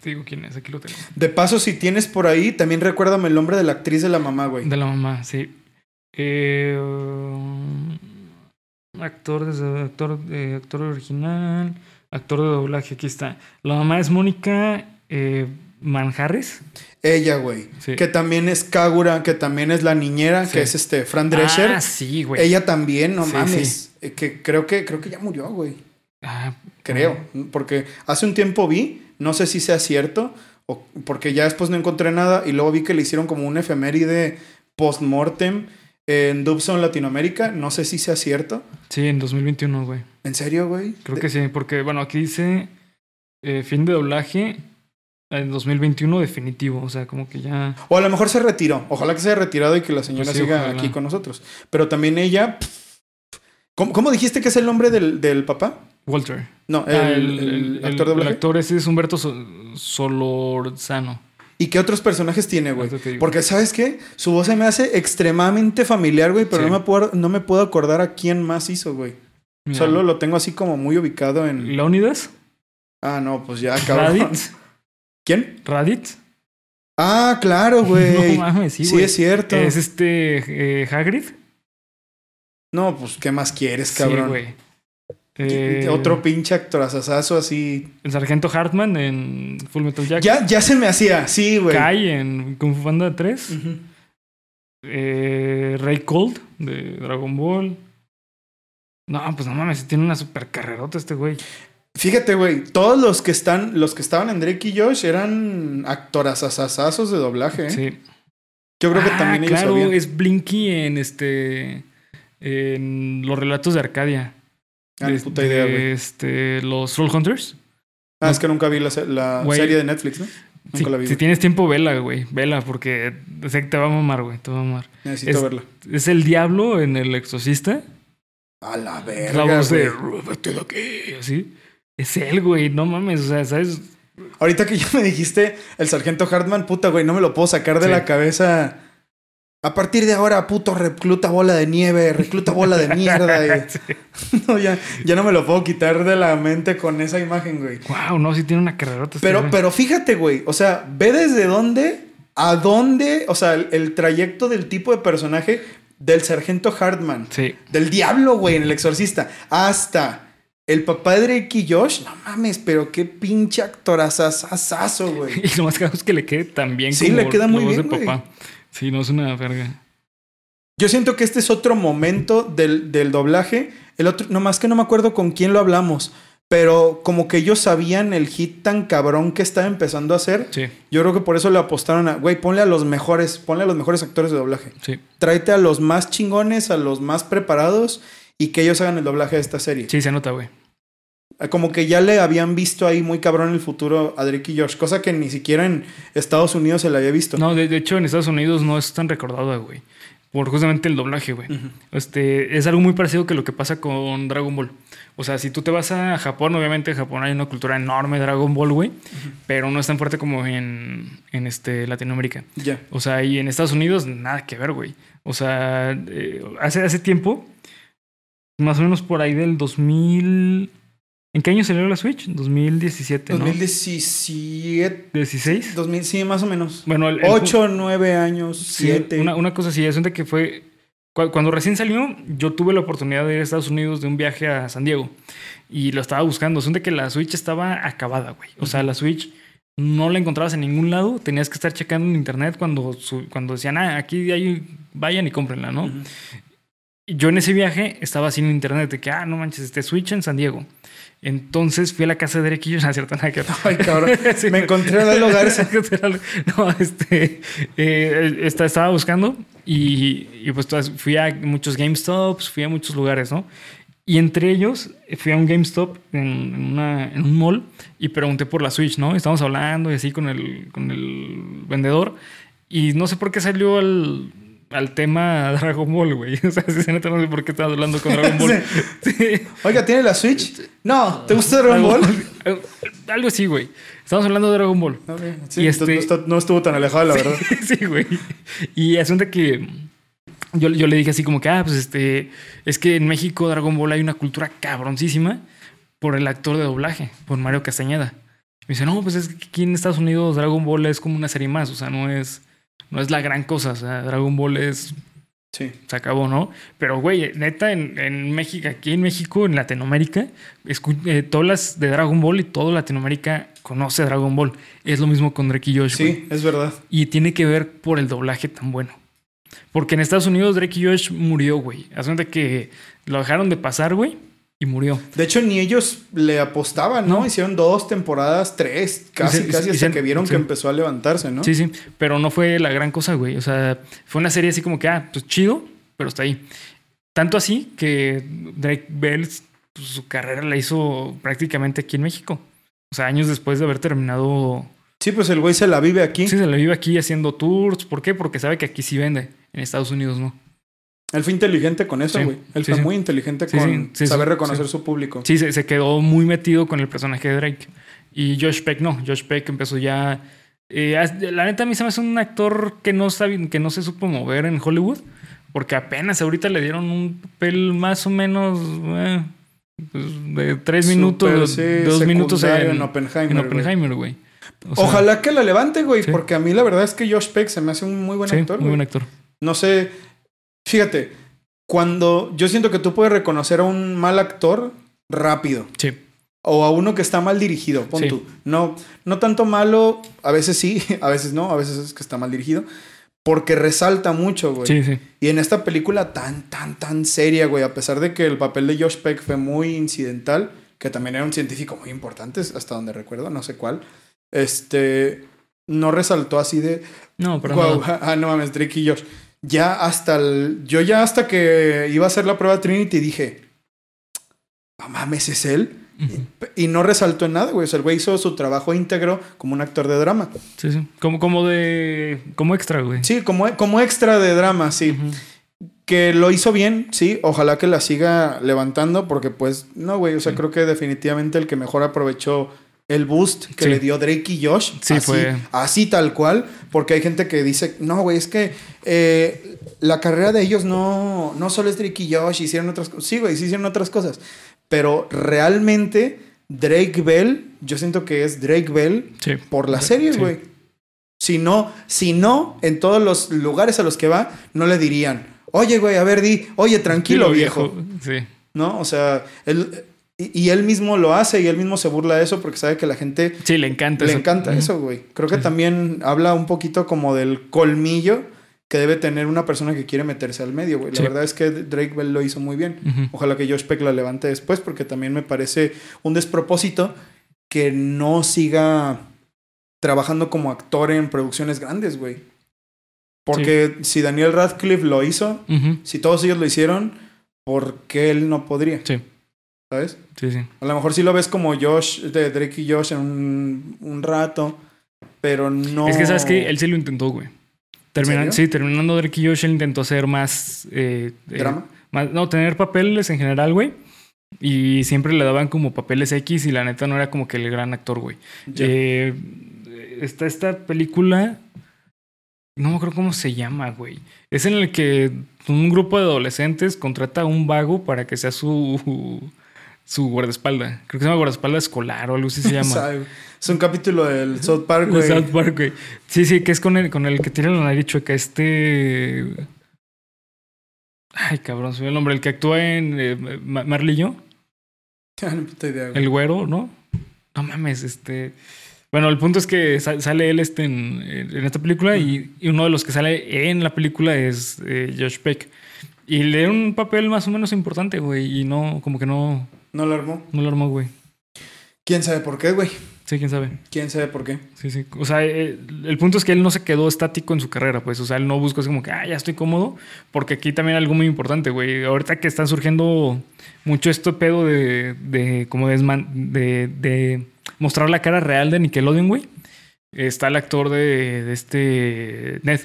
Te digo quién es, aquí lo tengo. De paso, si tienes por ahí, también recuérdame el nombre de la actriz de la mamá, güey. De la mamá, sí. Eh, actor, desde- actor, eh, actor original, actor de doblaje, aquí está. La mamá es Mónica eh, Manjarres. Ella, güey. Sí. Que también es Kagura, que también es la niñera, Sí. que es este Fran Drescher. Ah, sí, güey. Ella también, no Sí, mames. Eh, Que creo que creo que ya murió, güey. Ah, Creo. Porque hace un tiempo vi, no sé si sea cierto, o porque ya después no encontré nada y luego vi que le hicieron como un efeméride post-mortem en Dubson Latinoamérica. No sé si sea cierto. Sí, en 2021, güey. ¿En serio, güey? Creo que sí, porque, bueno, aquí dice eh, fin de doblaje en 2021 definitivo. O sea, como que ya. O a lo mejor se retiró. Ojalá que se haya retirado y que la señora Pues sí, siga ojalá. aquí con nosotros. Pero también ella. ¿Cómo, cómo dijiste que es el nombre del, del papá? Walter. No, el, Ah, el actor de el doblaje. actor ese es Humberto So- Solorzano. ¿Y qué otros personajes tiene, güey? Porque, ¿sabes qué? Su voz se me hace extremadamente familiar, güey, pero Sí. no, me puedo, no me puedo acordar a quién más hizo, güey. Mira, Solo lo tengo así como muy ubicado en... Leónidas. Ah, no, pues ya, cabrón. Raditz. ¿Quién? Raditz. Ah, claro, [LAUGHS] güey. No mames, sí, sí, es cierto. Es este eh, Hagrid. No, pues, ¿qué más quieres, Sí, cabrón? güey. Eh, Otro pinche actorazazazo así. El sargento Hartman en Full Metal Jacket. Ya, ya se me hacía, sí, güey. Kai en Kung Fu Panda 3. Ujú. Eh, Ray Cold de Dragon Ball. No, pues no mames, tiene una super carrerota este güey. Fíjate, güey, todos los que están, los que estaban en Drake y Josh eran actorazazazazos de doblaje, ¿eh? Sí. Yo creo que Ah, también ellos claro, sabían. es Blinky en este. En los relatos de Arcadia. Ah, De- puta idea, de, güey. Este, los Troll Hunters. Ah, es que nunca vi la, la Güey. serie de Netflix, ¿no? Nunca Si, la vi. si tienes tiempo, vela, güey. Vela, porque sé que te va a mamar, güey. Te va a mamar. Necesito es- verla. Es el diablo en El Exorcista. A la la verga, voz de. güey. "Vete de aquí", Así. Es él, güey. No mames. O sea, ¿sabes? Ahorita que ya me dijiste el sargento Hartman, puta, güey, no me lo puedo sacar de Sí. la cabeza. A partir de ahora, puto, recluta bola de nieve, recluta bola de mierda. y- [LAUGHS] Sí. [LAUGHS] No, ya, ya no me lo puedo quitar de la mente con esa imagen, güey. Wow, no, sí tiene una carrerota. este Pero, pero fíjate, güey, o sea, ve desde dónde, a dónde, o sea, el, el trayecto del tipo de personaje del sargento Hartman, Sí. del diablo, güey, en el exorcista, hasta el papá de Drake y Josh, no mames, pero qué pinche actorazazazo, güey. [LAUGHS] Y lo más caro es que le quede tan bien Sí, como le queda muy bien, güey. papá. Sí, no es una verga. Yo siento que este es otro momento del, del doblaje. El otro, nomás que no me acuerdo con quién lo hablamos. Pero como que ellos sabían el hit tan cabrón que estaba empezando a hacer. Sí, Yo creo que por eso le apostaron a, güey, ponle a los mejores, ponle a los mejores actores de doblaje. sí. Tráete a los más chingones, a los más preparados y que ellos hagan el doblaje de esta serie. Sí, se nota, güey. Como que ya le habían visto ahí muy cabrón el futuro a Drake y Josh, cosa que ni siquiera en Estados Unidos se le había visto. No, de, de hecho, en Estados Unidos no es tan recordada, güey. Por justamente el doblaje, güey. Este, es algo muy parecido que lo que pasa con Dragon Ball. O sea, si tú te vas a Japón, obviamente en Japón hay una cultura enorme de Dragon Ball, güey. Pero no es tan fuerte como en, en este, Latinoamérica. Ya. O sea, y en Estados Unidos nada que ver, güey. O sea, eh, hace, hace tiempo, más o menos por ahí del 2000... ¿En qué año salió la Switch? 2017, ¿no? 2017. 16. 2000, sí, más o menos. Bueno, el, el- 8, 9 años, sí, 7. una, una cosa así, es de que fue... cu- Cuando recién salió, yo tuve la oportunidad de ir a Estados Unidos de un viaje a San Diego. Y lo estaba buscando. Son de que la Switch estaba acabada, güey. O sea, la Switch no la encontrabas en ningún lado. Tenías que estar checando en internet cuando, cuando decían, ah, aquí hay, vayan y cómprenla, ¿no? Yo en ese viaje estaba sin internet, de que, ah, no manches, este Switch en San Diego. Entonces fui a la casa de Derek y yo, [LAUGHS] no es cierto, nada que. [LAUGHS] Ay, cabrón. [LAUGHS] Sí, Me encontré a Lalo Garza. no, este, eh, esta- estaba buscando y, y pues fui a muchos GameStops, fui a muchos lugares, ¿no? Y entre ellos fui a un GameStop en, en una, en un mall y pregunté por la Switch, ¿no? Estábamos hablando y así con el, con el vendedor y no sé por qué salió al, al tema Dragon Ball, güey. [LAUGHS] O sea, si se nota, no sé por qué estabas hablando con Dragon Ball. [LAUGHS] Sí. Oiga, ¿tiene la Switch? No, ¿te gusta Dragon Ball? Algo, así, güey. Estamos hablando de Dragon Ball. Sí, Y este- no estuvo tan alejado, la verdad. [LAUGHS] sí, güey. Y asunto que yo, yo le dije así como que, ah, pues este, es que en México Dragon Ball hay una cultura cabroncísima por el actor de doblaje, por Mario Castañeda. Me dice, no, pues es que aquí en Estados Unidos Dragon Ball es como una serie más, o sea, no es, no es la gran cosa, o sea, Dragon Ball es, Sí. se acabó, ¿no? Pero, güey, neta, en, en México, aquí en México, en Latinoamérica, eh, todas las de Dragon Ball y todo Latinoamérica conoce Dragon Ball. Es lo mismo con Drake y Josh. Sí, es verdad. Y tiene que ver por el doblaje tan bueno. Porque en Estados Unidos Drake y Josh murió, güey. Hacen de que lo dejaron de pasar, güey. Y murió. De hecho, ni ellos le apostaban, ¿no? No. Hicieron dos temporadas, tres, casi, casi hasta que vieron que empezó a levantarse, ¿no? Sí, sí, pero no fue la gran cosa, güey. O sea, fue una serie así como que, ah, pues chido, pero está ahí. Tanto así que Drake Bell, pues, su carrera la hizo prácticamente aquí en México. O sea, años después de haber terminado. Sí, pues el güey se la vive aquí. Sí, se la vive aquí haciendo tours. ¿Por qué? Porque sabe que aquí sí vende. En Estados Unidos no. Él fue inteligente con eso, Sí, güey. Él sí, fue sí. muy inteligente con saber reconocer su público. Sí, se, se quedó muy metido con el personaje de Drake. Y Josh Peck no. Josh Peck empezó ya. eh, la neta, a mí se me hace un actor que no, sabe, que no se supo mover en Hollywood. Porque apenas ahorita le dieron un papel más o menos. eh, pues, de tres minutos, sí, de dos minutos en, en Oppenheimer, en güey. O sea, Ojalá que la levante, güey, porque a mí la verdad es que Josh Peck se me hace un muy buen actor, muy buen actor. No sé, fíjate, cuando yo siento que tú puedes reconocer a un mal actor rápido Sí, o a uno que está mal dirigido, pon Sí. tú. No, no tanto malo, a veces sí, [LAUGHS] a veces no, a veces es que está mal dirigido, porque resalta mucho, güey. sí, sí. Y en esta película tan, tan, tan seria, güey, a pesar de que el papel de Josh Peck fue muy incidental, que también era un científico muy importante, hasta donde recuerdo, no sé cuál, este, no resaltó así de, No, pero [LAUGHS] ah, no mames, Drake y Josh. Ya hasta el, yo ya hasta que iba a hacer la prueba Trinity dije, no mames, es él. Y no resaltó en nada, güey. O sea, el güey hizo su trabajo íntegro como un actor de drama. Sí, sí. Como, como de. Como extra, güey. Sí, como, como extra de drama, sí. Que lo hizo bien, sí. Ojalá que la siga levantando, porque pues, no, güey. O sea, creo que definitivamente el que mejor aprovechó el boost que Sí. le dio Drake y Josh. Sí, así, fue- así tal cual. Porque hay gente que dice, no, güey, es que eh, la carrera de ellos no, no solo es Drake y Josh, hicieron otras cosas. Sí, güey, sí hicieron otras cosas. Pero realmente Drake Bell, yo siento que es Drake Bell Sí. por las series, güey. Si no, si no, en todos los lugares a los que va, no le dirían, oye, güey, a ver, di, oye, tranquilo, viejo. Sí. ¿No? O sea, él, y, y él mismo lo hace y él mismo se burla de eso porque sabe que la gente Sí, le encanta le eso. encanta eso, güey. Creo que también habla un poquito como del colmillo que debe tener una persona que quiere meterse al medio, güey. La Sí. verdad es que Drake Bell lo hizo muy bien. Ojalá que Josh Peck la levante después, porque también me parece un despropósito que no siga trabajando como actor en producciones grandes, güey. Porque si Daniel Radcliffe lo hizo, si todos ellos lo hicieron, ¿por qué él no podría? Sí, ¿Sabes? sí, sí. A lo mejor sí lo ves como Josh, de Drake y Josh en un, un rato, pero no. Es que sabes que él sí lo intentó, güey. Terminan, sí, terminando Drake y Josh, él intentó hacer más. eh, eh, ¿Drama? más- no, tener papeles en general, güey. Y siempre le daban como papeles X y la neta no era como que el gran actor, güey. Eh, está esta película. No me acuerdo cómo se llama, güey. Es en el que un grupo de adolescentes contrata a un vago para que sea su, su guardaespalda. Creo que se llama guardaespaldas escolar o algo así se llama. [LAUGHS] Es un capítulo del South Park, güey. South Park, güey. Sí, sí, que es con el, con el que tiene la nariz chueca. Este. Ay, cabrón, soy el nombre. El que actúa en eh, Ma- Marley y yo. Ah, no puta idea, güey. El güero, ¿no? No mames, este. Bueno, el punto es que sa- sale él este en, en esta película y, y uno de los que sale en la película es eh, Josh Peck. Y le dieron un papel más o menos importante, güey. Y no, como que no, No lo armó. no lo armó, güey. ¿Quién sabe por qué, güey? Sí, quién sabe. ¿Quién sabe por qué? Sí, sí. O sea, eh, el punto es que él no se quedó estático en su carrera, pues. O sea, él no buscó así como que, ah, ya estoy cómodo. Porque aquí también hay algo muy importante, güey. Ahorita que están surgiendo mucho este pedo de, de como desman- de, de mostrar la cara real de Nickelodeon, güey. Está el actor de, de este Ned.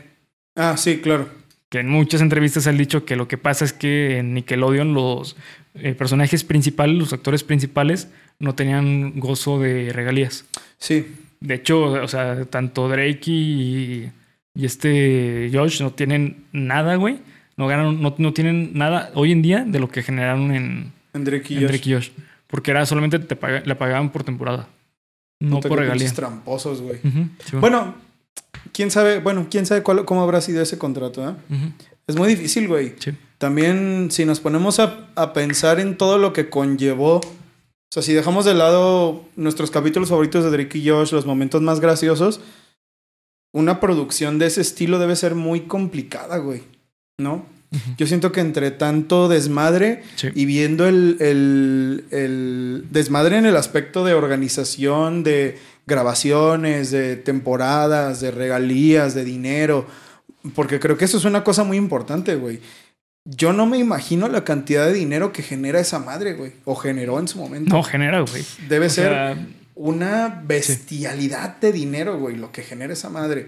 Ah, sí, claro. Que en muchas entrevistas han dicho que lo que pasa es que en Nickelodeon los eh, personajes principales, los actores principales, no tenían gozo de regalías. Sí. De hecho, o sea, tanto Drake y, y este Josh no tienen nada, güey. No ganan, no, no tienen nada hoy en día de lo que generaron en, En Drake y en Josh. Drake y Josh. Porque era solamente te paga- le pagaban por temporada. No por qué regalía. pinches tramposos, güey. Ujú, sí, va. Bueno, quién sabe, bueno, quién sabe cuál, cómo habrá sido ese contrato, ¿eh? Ujú, Es muy difícil, güey. sí. También, si nos ponemos a, a pensar en todo lo que conllevó, o sea, si dejamos de lado nuestros capítulos favoritos de Drake y Josh, los momentos más graciosos, una producción de ese estilo debe ser muy complicada, güey. ¿No? Yo siento que entre tanto desmadre Sí. y viendo el, el- el desmadre en el aspecto de organización, de grabaciones, de temporadas, de regalías, de dinero, porque creo que eso es una cosa muy importante, güey. Yo no me imagino la cantidad de dinero que genera esa madre, güey, o generó en su momento. No, genera, güey. Debe O ser sea, una bestialidad de dinero, güey, lo que genera esa madre.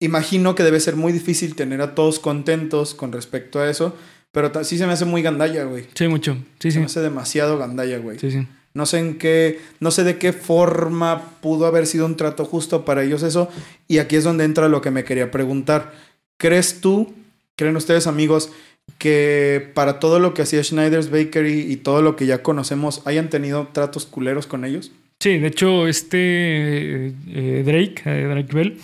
Imagino que debe ser muy difícil tener a todos contentos con respecto a eso, pero sí se me hace muy gandalla, güey. sí, mucho. Sí, Se sí. me hace demasiado gandalla, güey. Sí, sí. No sé en qué, no sé de qué forma pudo haber sido un trato justo para ellos eso. Y aquí es donde entra lo que me quería preguntar. ¿Crees tú, creen ustedes amigos, que para todo lo que hacía Schneider's Bakery y todo lo que ya conocemos, hayan tenido tratos culeros con ellos? Sí, de hecho, este eh, Drake, eh, Drake Bell,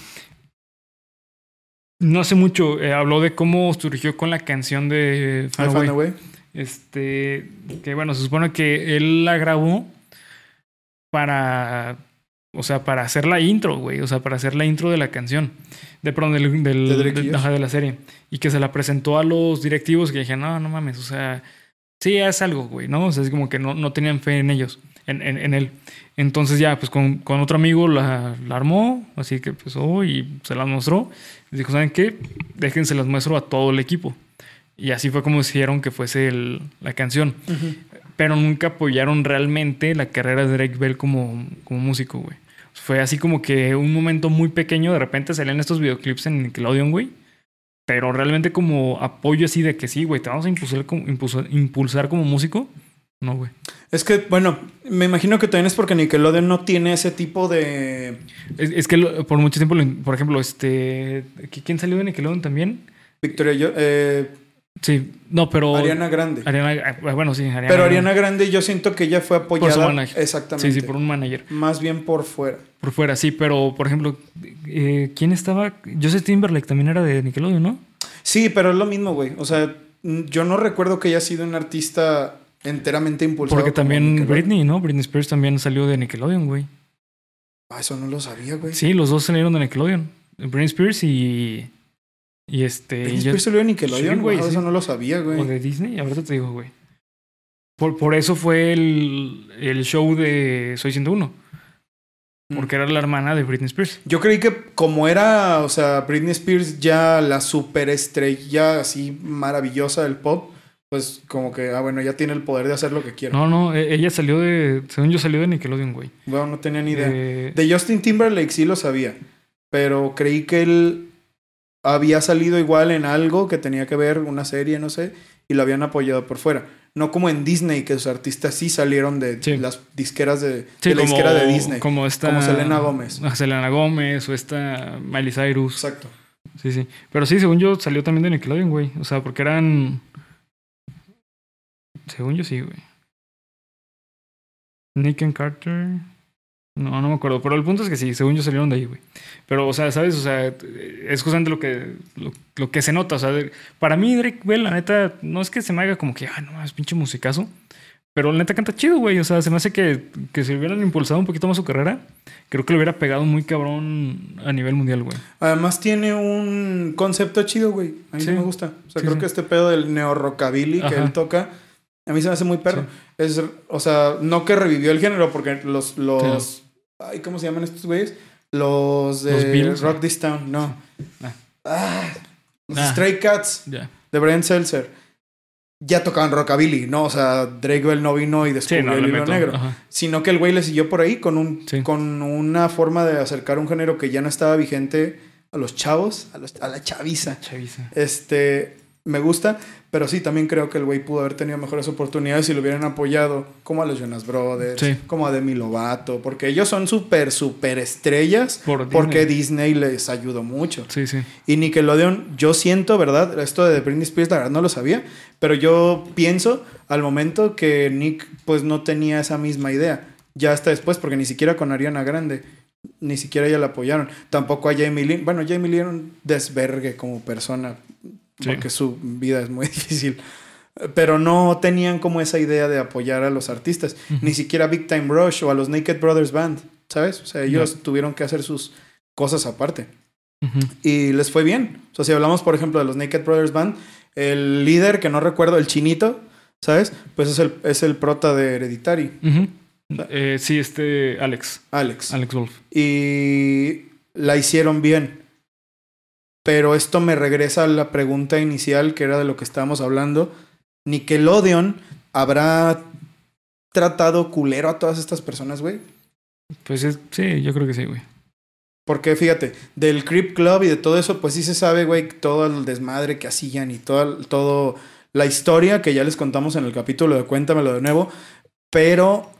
no hace mucho eh, habló de cómo surgió con la canción de I Away. Este, que bueno, se supone que él la grabó para, o sea, para hacer la intro, güey, o sea, para hacer la intro de la canción, de perdón, del, del- ¿De la serie, y que se la presentó a los directivos que dijeron, no, no mames, o sea, sí, es algo, güey, ¿no? O sea, es como que no, no tenían fe en ellos, en, en, en él. Entonces ya, pues con, con otro amigo la, la armó, así que empezó y se las mostró. Y dijo, ¿saben qué? Déjense las muestro a todo el equipo. Y así fue como hicieron que fuese el- la canción. Pero nunca apoyaron realmente la carrera de Drake Bell como, como músico, güey. Fue así como que un momento muy pequeño, de repente salían estos videoclips en Nickelodeon, güey. Pero realmente como apoyo así de que sí, güey, te vamos a impulsar como, impulsar, impulsar como músico. No, güey. Es que, bueno, me imagino que también es porque Nickelodeon no tiene ese tipo de... Es, es que lo- por mucho tiempo, por ejemplo, este... ¿Quién salió de Nickelodeon también? Victoria, yo, eh, Sí, no, pero... Ariana Grande. Ariana- ah, bueno, sí, Ariana. Pero Ariana Grande yo siento que ella fue apoyada... su manager. Exactamente. Sí, sí, por un manager. Más bien por fuera. Por fuera, sí, pero por ejemplo, eh, ¿quién estaba? Joseph Timberlake también era de Nickelodeon, ¿no? Sí, pero es lo mismo, güey. O sea, yo no recuerdo que haya sido un artista enteramente impulsado. Porque también. Britney, ¿no? Britney Spears también salió de Nickelodeon, güey. Ah, eso no lo sabía, güey. Sí, los dos salieron de Nickelodeon. Britney Spears y. Y este. Britney y yo- Spears salió de Nickelodeon, Sí, güey, sí. Eso no lo sabía, güey. o de Disney, ahorita te digo, güey. Por, por eso fue el, el show de Soy 101. Mm. Porque era la hermana de Britney Spears. Yo creí que como era, o sea, Britney Spears ya la superestrella así maravillosa del pop, pues como que, ah, bueno, ya tiene el poder de hacer lo que quiera. No, no, e- ella salió de. Según yo, salió de Nickelodeon, güey. Bueno, no tenía ni idea. De- De Justin Timberlake sí lo sabía, pero creí que él había salido igual en algo que tenía que ver, una serie, no sé, y lo habían apoyado por fuera. No como en Disney, que sus artistas sí salieron de Sí. las disqueras de, Sí, de la como- disquera de Disney. Como esta. Como Selena Gómez. Ah, Selena Gómez o esta Miley Cyrus. Exacto. Sí, sí. Pero sí, según yo, salió también de Nickelodeon, güey. O sea, porque eran. Según yo, sí, güey. Nick and Carter. No, no me acuerdo. Pero el punto es que sí, según yo salieron de ahí, güey. Pero, o sea, ¿sabes? O sea, es justamente lo que, lo, lo que se nota. O sea, para mí, Drake Bell, la neta, no es que se me haga como que, ah, no, es pinche musicazo. Pero la neta canta chido, güey. O sea, se me hace que, que si hubieran impulsado un poquito más su carrera, creo que le hubiera pegado muy cabrón a nivel mundial, güey. Además tiene un concepto chido, güey. A mí sí, Sí. me gusta. O sea, Sí, creo sí. que este pedo del neo-rockabilly que Ajá. él toca, a mí se me hace muy perro. Es, o sea, no que revivió el género, porque los, los, ay, ¿cómo se llaman estos güeyes? Los de Los Beatles, Rock This Town, no. Ah. Ah, los. Stray Cats de Brian Seltzer. Ya tocaban rockabilly, ¿no? O sea, Drake Bell no vino y Sí, descubrió no, el meto. negro Ajá. sino que el güey le siguió por ahí con, un, con una forma de acercar un género que ya no estaba vigente a los chavos, a, los- a la chaviza. Chaviza. Este, me gusta, pero sí, también creo que el güey pudo haber tenido mejores oportunidades si lo hubieran apoyado, como a los Jonas Brothers, Sí. como a Demi Lovato, porque ellos son súper, súper estrellas, Por porque Disney. Disney les ayudó mucho. Sí, sí. Y Nickelodeon, yo siento, ¿verdad? Esto de Britney Spears, la verdad no lo sabía, pero yo pienso al momento que Nick pues no tenía esa misma idea. Ya hasta después, porque ni siquiera con Ariana Grande, ni siquiera ella la apoyaron. Tampoco a Jamie Lynn. Bueno, Jamie Lynn era un desvergue como persona, Sí. porque su vida es muy [LAUGHS] difícil. Pero no tenían como esa idea de apoyar a los artistas. Ni siquiera Big Time Rush o a los Naked Brothers Band, ¿sabes? O sea, ellos tuvieron que hacer sus cosas aparte. Ujú. y les fue bien. O sea, si hablamos, por ejemplo, de los Naked Brothers Band, el líder, que no recuerdo, el chinito, ¿sabes? Pues es el, es el prota de Hereditary, Ujú. Eh, sí, este Alex. Alex. Alex Wolf. Y la hicieron bien. Pero esto me regresa a la pregunta inicial, que era de lo que estábamos hablando. Nickelodeon habrá tratado culero a todas estas personas, güey. Pues es- sí, yo creo que sí, güey. Porque fíjate, del Creep Club y de todo eso, pues sí se sabe, güey, todo el desmadre que hacían y todo, todo la historia que ya les contamos en el capítulo de Cuéntamelo de nuevo. Pero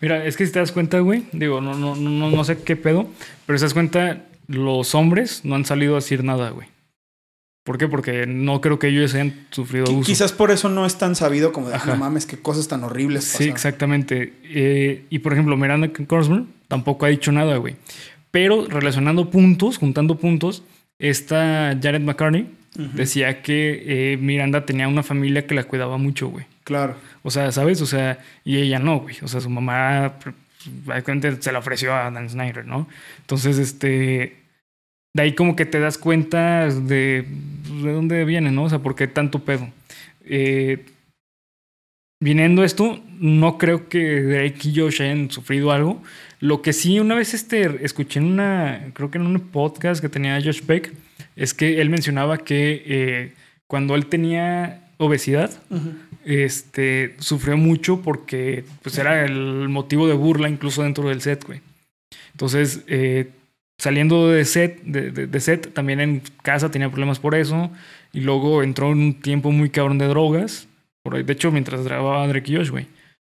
Mira, es que si te das cuenta, güey, digo, no, no, no, no sé qué pedo, pero si te das cuenta, los hombres no han salido a decir nada, güey. ¿Por qué? Porque no creo que ellos hayan sufrido abuso. quizás por eso no es tan sabido como de, "Ah, Ajá. no mames, qué cosas tan horribles Sí, pasaron". exactamente. Eh, y por ejemplo, Miranda Cosmo tampoco ha dicho nada, güey. Pero relacionando puntos, juntando puntos, esta Janet McCartney decía que eh, Miranda tenía una familia que la cuidaba mucho, güey. Claro. O sea, ¿sabes? O sea, y ella no, güey. O sea, su mamá se la ofreció a Dan Snyder, ¿no? Entonces, este. De ahí como que te das cuenta de, de dónde viene, ¿no? O sea, por qué tanto pedo. Eh, viniendo esto, no creo que Drake y Josh hayan sufrido algo. Lo que sí, una vez este, escuché en una, creo que en un podcast que tenía Josh Beck, es que él mencionaba que eh, cuando él tenía obesidad, este, sufrió mucho porque pues era el motivo de burla incluso dentro del set, güey. Entonces, eh, saliendo de set, de, de- de set, también en casa tenía problemas por eso. Y luego entró en un tiempo muy cabrón de drogas. Por ahí, de hecho, mientras grababa Drake y Josh, güey.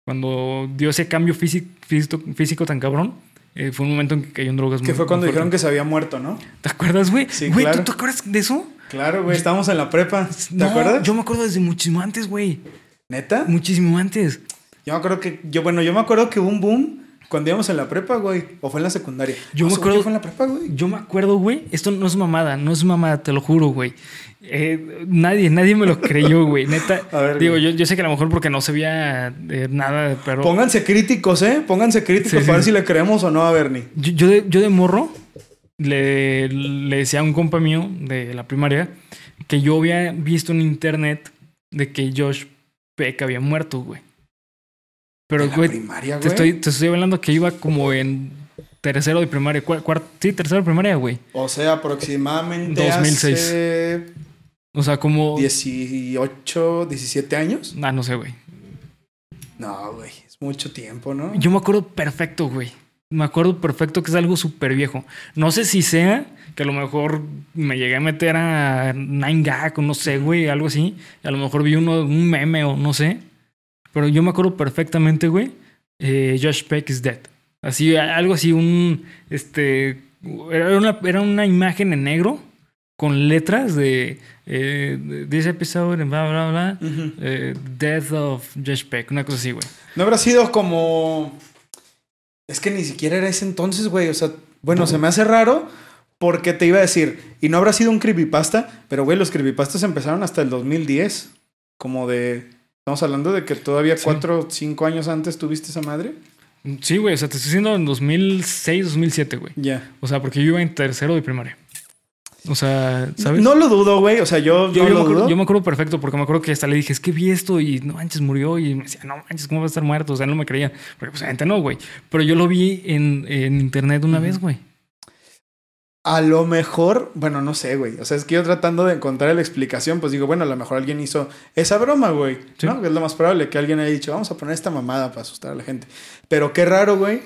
Cuando dio ese cambio físico, físico, físico tan cabrón, eh, fue un momento en que cayó en drogas Que muy- fue cuando dijeron que se había muerto, ¿no? ¿Te acuerdas, güey? Sí, güey, claro. ¿tú te acuerdas de eso? Claro, güey. Estábamos en la prepa. ¿Te No, acuerdas? Yo me acuerdo desde muchísimo antes, güey. ¿Neta? Muchísimo antes. Yo me acuerdo que... Yo, bueno, yo me acuerdo que hubo un boom cuando íbamos en la prepa, güey. O fue en la secundaria. Yo me acuerdo- fue en la prepa, güey. Yo me acuerdo, güey. Esto no es mamada, no es mamada, te lo juro, güey. Eh, nadie, nadie me lo creyó, güey. Neta. [LAUGHS] A ver, digo, yo, yo sé que a lo mejor porque no se veía eh, nada, pero. Pónganse críticos, ¿eh? Pónganse críticos Sí, para sí. ver si le creemos o no a Bernie. Yo, yo de, yo de morro le, le decía a un compa mío de la primaria que yo había visto en internet de que Josh Peck había muerto, güey. Pero, la güey, primaria, te estoy, te estoy hablando que iba como en tercero de primaria. cuar- cuar- sí, tercero de primaria, güey. O sea, aproximadamente 2006. hace O sea, como. 18, 17 años. Ah, no sé, güey. No, güey. Es mucho tiempo, ¿no? Yo me acuerdo perfecto, güey. Me acuerdo perfecto que es algo súper viejo. No sé si sea que a lo mejor me llegué a meter a Nine Gag o no sé, güey, algo así. Y a lo mejor vi uno, un meme o no sé. Pero yo me acuerdo perfectamente, güey. eh, Josh Peck is dead. Así, algo así, un. Este. Era una, era una imagen en negro con letras de. Eh, de- this episode, bla, bla, bla. Eh, Death of Josh Peck, una cosa así, güey. No habrá sido como. Es que ni siquiera era ese entonces, güey. O sea, bueno, se me hace raro porque te iba a decir. Y no habrá sido un creepypasta, pero, güey, los creepypastas empezaron hasta el 2010. Como de. Estamos hablando de que todavía Sí. cuatro o cinco años antes tuviste esa madre. Sí, güey, o sea, te estoy diciendo en 2006, 2007, güey. Ya. O sea, porque yo iba en tercero de primaria. O sea, ¿sabes? No lo dudo, güey. O sea, yo, yo, no yo lo me acuerdo, dudo. yo me acuerdo perfecto porque me acuerdo que hasta le dije, es que vi esto y no manches, murió. Y me decía, no manches, ¿cómo va a estar muerto? O sea, no me creía. Porque pues, gente no, güey. Pero yo lo vi en, en internet una vez, güey. A lo mejor, bueno, no sé, güey. O sea, es que yo tratando de encontrar la explicación, pues digo, bueno, a lo mejor alguien hizo esa broma, güey. Sí. ¿No? Que es lo más probable que alguien haya dicho, vamos a poner esta mamada para asustar a la gente. Pero qué raro, güey.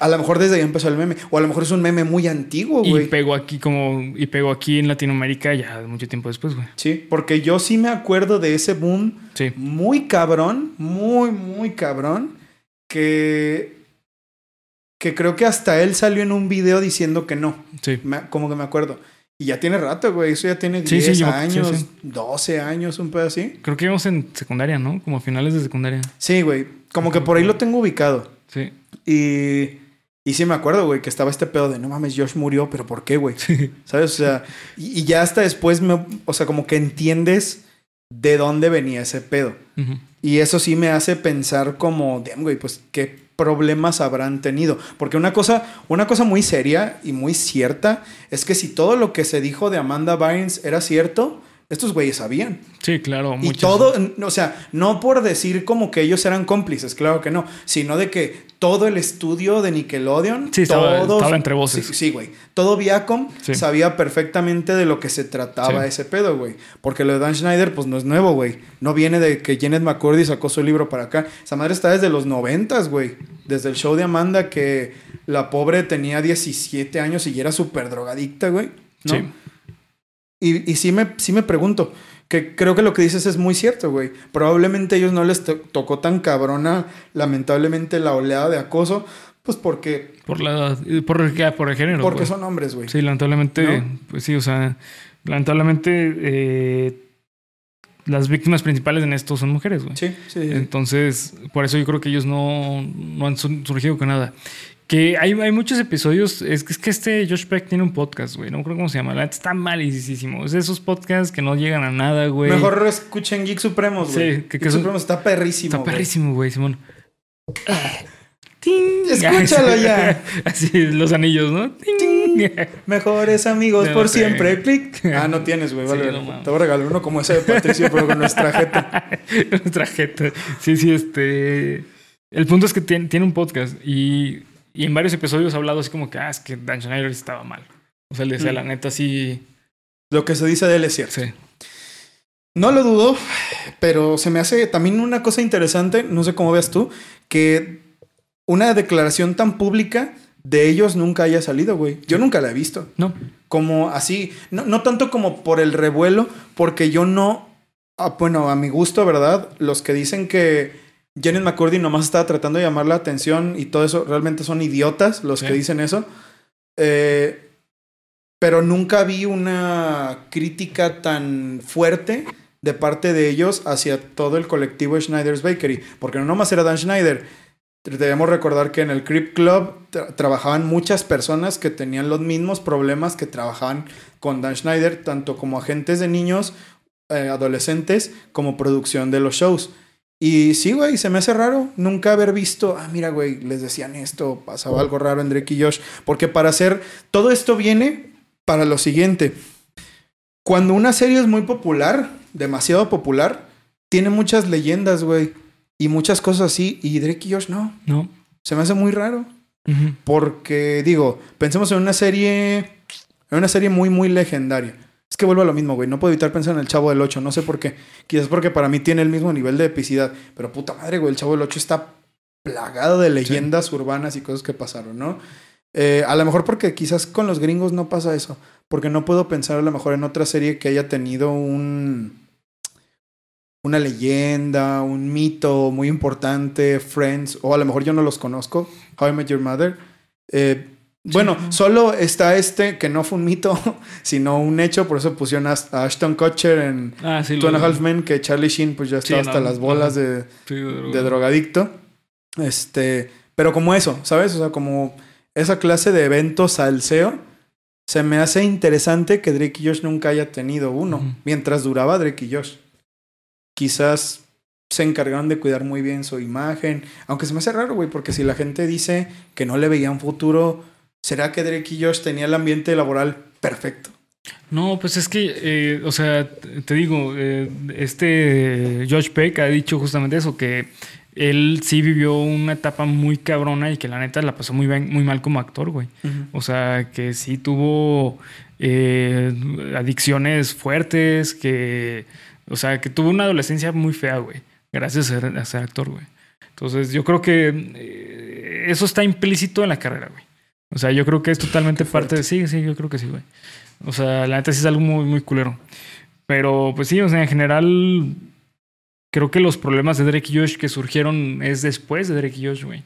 A lo mejor desde ahí empezó el meme. O a lo mejor es un meme muy antiguo, Y güey. pegó aquí como... Y pegó aquí en Latinoamérica ya mucho tiempo después, güey. Sí, porque yo sí me acuerdo de ese boom Sí. muy cabrón, muy, muy cabrón, que, que creo que hasta él salió en un video diciendo que no. Sí. Me- como que me acuerdo. Y ya tiene rato, güey. Eso ya tiene Sí, 10 sí, yo- sí, años, sí. 12 años, un pedo así. Creo que íbamos en secundaria, ¿no? Como a finales de secundaria. Sí, güey. Como que por ahí lo tengo ubicado. Sí. Y, y sí me acuerdo, güey, que estaba este pedo de no mames, Josh murió, pero ¿por qué, güey? Sí. ¿Sabes? O sea, y, y ya hasta después, me, o sea, como que entiendes de dónde venía ese pedo. Y eso sí me hace pensar como, damn, güey, pues qué problemas habrán tenido. Porque una cosa, una cosa muy seria y muy cierta es que si todo lo que se dijo de Amanda Bynes era cierto, estos güeyes sabían. Sí, claro. Y todo, o sea, no por decir como que ellos eran cómplices, claro que no, sino de que todo el estudio de Nickelodeon, sí, estaba, entre voces. Sí, güey. todo Viacom sabía perfectamente de lo que se trataba ese pedo, güey. Porque lo de Dan Schneider, pues no es nuevo, güey. No viene de que Janet McCurdy sacó su libro para acá. Esa madre está desde los noventas, güey. Desde el show de Amanda que la pobre tenía 17 años y era súper drogadicta, güey. ¿no? Sí. Y, y sí, me, sí me pregunto, que creo que lo que dices es muy cierto, güey. Probablemente a ellos no les tocó tan cabrona, lamentablemente, la oleada de acoso, pues porque... Por la por, el, por el género. Porque son hombres, güey. Sí, lamentablemente, pues sí, o sea, lamentablemente eh, las víctimas principales en esto son mujeres, güey. Sí, sí, sí, Entonces, por eso yo creo que ellos no, no han surgido con nada. Que hay, hay muchos episodios. Es, es, que este Josh Peck tiene un podcast, güey. No creo cómo se llama. Está malísimo. Es de esos podcasts que no llegan a nada, güey. Mejor escuchen Geek Supremos, güey. Sí, que, Geek Supremos está perrísimo. Está perrísimo, güey, Simón. [LAUGHS] Escúchalo ya. [LAUGHS] Así, los anillos, ¿no? Mejores amigos por siempre. Clic. [LAUGHS] Ah, no tienes, güey. Vale. Te voy a regalar uno como ese de Patricio, pero con nuestra jeta. nuestra jeta. Sí, sí, este. El punto es que tiene, tiene un podcast y y en varios episodios ha hablado así como que, ah, es que Dan Schneider estaba mal. O sea, le decía, la mm. neta, sí. Lo que se dice de él es cierto. Sí. No lo dudo, pero se me hace también una cosa interesante, no sé cómo veas tú, que una declaración tan pública de ellos nunca haya salido, güey. Yo nunca la he visto. No. Como así, no, no tanto como por el revuelo, porque yo no, ah, bueno, a mi gusto, ¿verdad? Los que dicen que Janet McCurdy nomás estaba tratando de llamar la atención y todo eso. Realmente son idiotas los que dicen eso. Eh, pero nunca vi una crítica tan fuerte de parte de ellos hacia todo el colectivo Schneider's Bakery. Porque no nomás era Dan Schneider. Debemos recordar que en el Crip Club trabajaban muchas personas que tenían los mismos problemas que trabajaban con Dan Schneider, tanto como agentes de niños, eh, adolescentes, como producción de los shows. Y sí, güey, se me hace raro nunca haber visto, ah, mira, güey, les decían esto, pasaba algo raro en Drake y Josh. Porque para hacer, todo esto viene para lo siguiente. Cuando una serie es muy popular, demasiado popular, tiene muchas leyendas, güey, y muchas cosas así, y Drake y Josh no. No. Se me hace muy raro. Porque, digo, pensemos en una serie, en una serie muy, muy legendaria. Es que vuelvo a lo mismo, güey. No puedo evitar pensar en el Chavo del 8. No sé por qué. Quizás porque para mí tiene el mismo nivel de epicidad. Pero puta madre, güey. El Chavo del 8 está plagado de leyendas urbanas y cosas que pasaron, ¿no? Eh, a lo mejor porque quizás con los gringos no pasa eso. Porque no puedo pensar a lo mejor en otra serie que haya tenido un. Una leyenda, un mito muy importante, Friends, o a lo mejor yo no los conozco, How I Met Your Mother. Eh, bueno, solo está este que no fue un mito, [LAUGHS] sino un hecho, por eso pusieron a Ashton Kutcher en ah, Two and a Half Men, que Charlie Sheen pues ya está hasta las bolas de, de, drogadicto. Este, pero como eso, ¿sabes? O sea, como esa clase de eventos al SEO, se me hace interesante que Drake y Josh nunca haya tenido uno, mientras duraba Drake y Josh. Quizás se encargaron de cuidar muy bien su imagen, aunque se me hace raro, güey, porque si la gente dice que no le veían futuro ¿será que Drake y Josh tenía el ambiente laboral perfecto? No, pues es que, eh, o sea, te digo, eh, este Josh Peck ha dicho justamente eso, que él sí vivió una etapa muy cabrona y que la neta la pasó muy, muy mal como actor, güey. O sea, que sí tuvo eh, adicciones fuertes, que, o sea, que tuvo una adolescencia muy fea, güey, gracias a ser actor, güey. Entonces, yo creo que eso está implícito en la carrera, güey. O sea, yo creo que es totalmente parte de. Sí, sí, yo creo que sí, güey. O sea, la neta sí es algo muy, muy culero. Pero, pues sí, o sea, en general, creo que los problemas de Drake y Josh que surgieron es después de Drake y Josh, güey.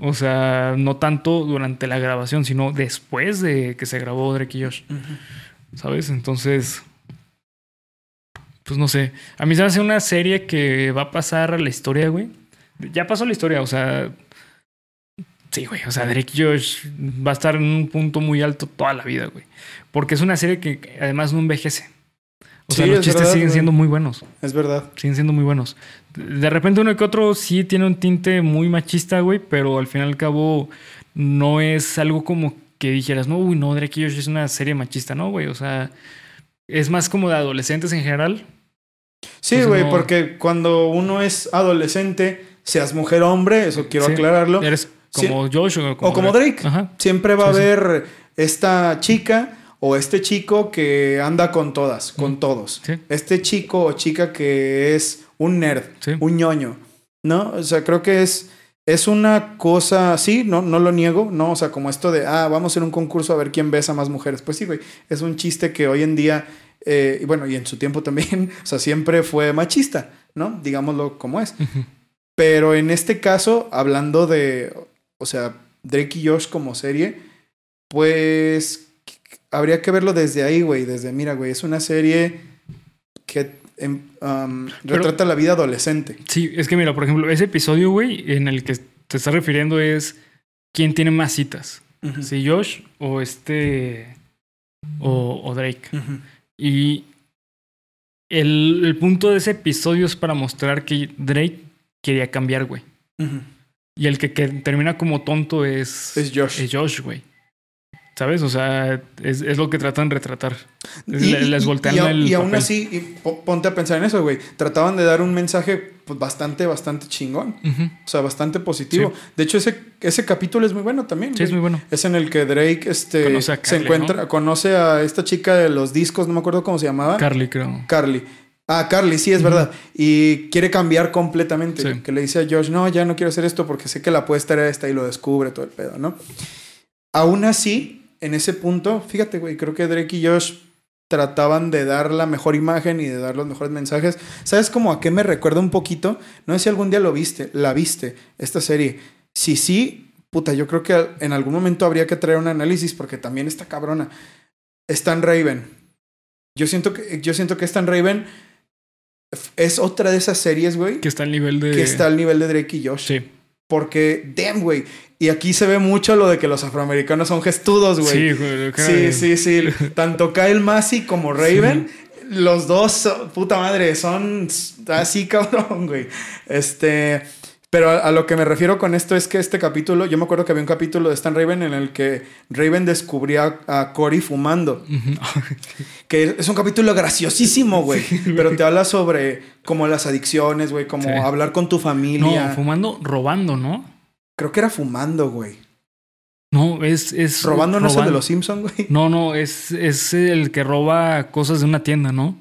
O sea, no tanto durante la grabación, sino después de que se grabó Drake y Josh. ¿Sabes? Entonces, pues no sé. A mí se me hace una serie que va a pasar a la historia, güey. Ya pasó la historia, o sea, Sí, güey. O sea, Drake Josh va a estar en un punto muy alto toda la vida, güey. Porque es una serie que además no envejece. O sea, los es chistes verdad, siguen siendo muy buenos. Es verdad. Siguen siendo muy buenos. De repente uno que otro sí tiene un tinte muy machista, güey, pero al fin y al cabo no es algo como que dijeras, no, uy, no, Drake Josh es una serie machista, ¿no, güey? O sea, es más como de adolescentes en general. Sí, güey, no. porque cuando uno es adolescente, seas mujer o hombre, eso quiero Sí. aclararlo. Eres como Josh o como, O como Drake. Ajá. Siempre va a Sí, sí. haber esta chica o este chico que anda con todas, con todos. Sí. Este chico o chica que es un nerd, Sí. un ñoño, ¿no? O sea, creo que es, es una cosa, sí, no, no lo niego, ¿no? O sea, como esto de, ah, vamos a hacer un concurso a ver quién besa más mujeres. Pues sí, güey, es un chiste que hoy en día, eh, y bueno, y en su tiempo también, [LAUGHS] o sea, siempre fue machista, ¿no? Digámoslo como es. Pero en este caso, hablando de, o sea, Drake y Josh como serie, pues habría que verlo desde ahí, güey. Desde, mira, güey, es una serie que em, Pero- retrata la vida adolescente. Sí, es que mira, por ejemplo, ese episodio, güey, en el que te estás refiriendo es quién tiene más citas. Si Josh o este. O, o Drake. Y el, el punto de ese episodio es para mostrar que Drake quería cambiar, güey. Ujú. Y el que, que termina como tonto es. Es Josh. Es Josh, güey. ¿Sabes? O sea, es, es lo que tratan de retratar. Y, le- les voltean y el y aún papel. así, y ponte a pensar en eso, güey. Trataban de dar un mensaje pues, bastante, bastante chingón. O sea, bastante positivo. De hecho, ese, ese capítulo es muy bueno también. Sí, es muy bueno. Es en el que Drake este, Conoce a se Carly, encuentra, conoce a esta chica de los discos, no me acuerdo cómo se llamaba. Carly, creo. Carly. Ah, Carly, sí, es verdad. Y quiere cambiar completamente. Sí. Que le dice a Josh, no, ya no quiero hacer esto porque sé que la apuesta era esta y lo descubre todo el pedo, ¿no? Aún así, en ese punto, fíjate, güey, creo que Drake y Josh trataban de dar la mejor imagen y de dar los mejores mensajes. ¿Sabes cómo a qué me recuerda un poquito? No sé si algún día lo viste, la viste, esta serie. Si sí, puta, yo creo que en algún momento habría que traer un análisis porque también está cabrona. Stan Raven. Yo siento que, yo siento que Stan Raven es otra de esas series, güey, Que está al nivel de. que está al nivel de Drake y Josh. Sí. Porque, damn, güey. Y aquí se ve mucho lo de que los afroamericanos son gestudos, güey. Sí, güey. Sí, sí, sí. [LAUGHS] Tanto Kyle Massey como Raven, los dos, puta madre, son así cabrón, güey. Este, pero a, a lo que me refiero con esto es que este capítulo, yo me acuerdo que había un capítulo de Stan Raven en el que Raven descubría a Cory fumando, [LAUGHS] que es un capítulo graciosísimo, güey. pero te habla sobre como las adicciones, güey, como Sí. hablar con tu familia. No, fumando, robando, ¿no? Creo que era fumando, güey. No, es. es Robando no es el de los Simpsons, güey. No, no, es, es el que roba cosas de una tienda, ¿no?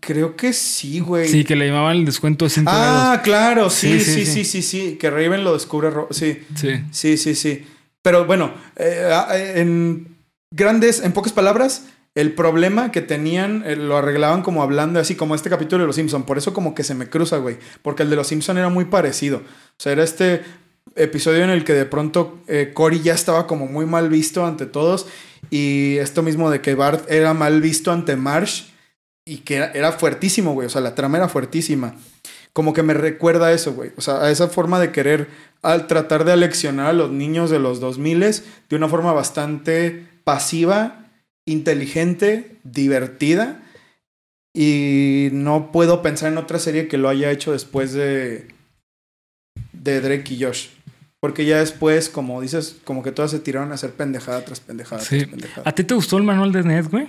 Creo que sí, güey. Sí, que le llamaban el descuento de 5 Ah, claro, sí, Sí, sí, sí, sí, sí, sí. sí, que Raven lo descubre, sí, Sí. sí, sí, sí. Pero bueno, eh, ah, en grandes, en pocas palabras, el problema que tenían eh, lo arreglaban como hablando así como este capítulo de Los Simpson. Por eso como que se me cruza, güey, porque el de Los Simpson era muy parecido. O sea, era este episodio en el que de pronto eh, Cory ya estaba como muy mal visto ante todos y esto mismo de que Bart era mal visto ante Marsh y que era, era fuertísimo, güey. O sea, la trama era fuertísima. Como que me recuerda a eso, güey. O sea, a esa forma de querer al tratar de aleccionar a los niños de los 2000 de una forma bastante pasiva, inteligente, divertida. Y no puedo pensar en otra serie que lo haya hecho después de, de Drake y Josh. Porque ya después, como dices, como que todas se tiraron a hacer pendejada tras pendejada Sí. tras pendejada. ¿A ti te gustó el manual de Ned, güey?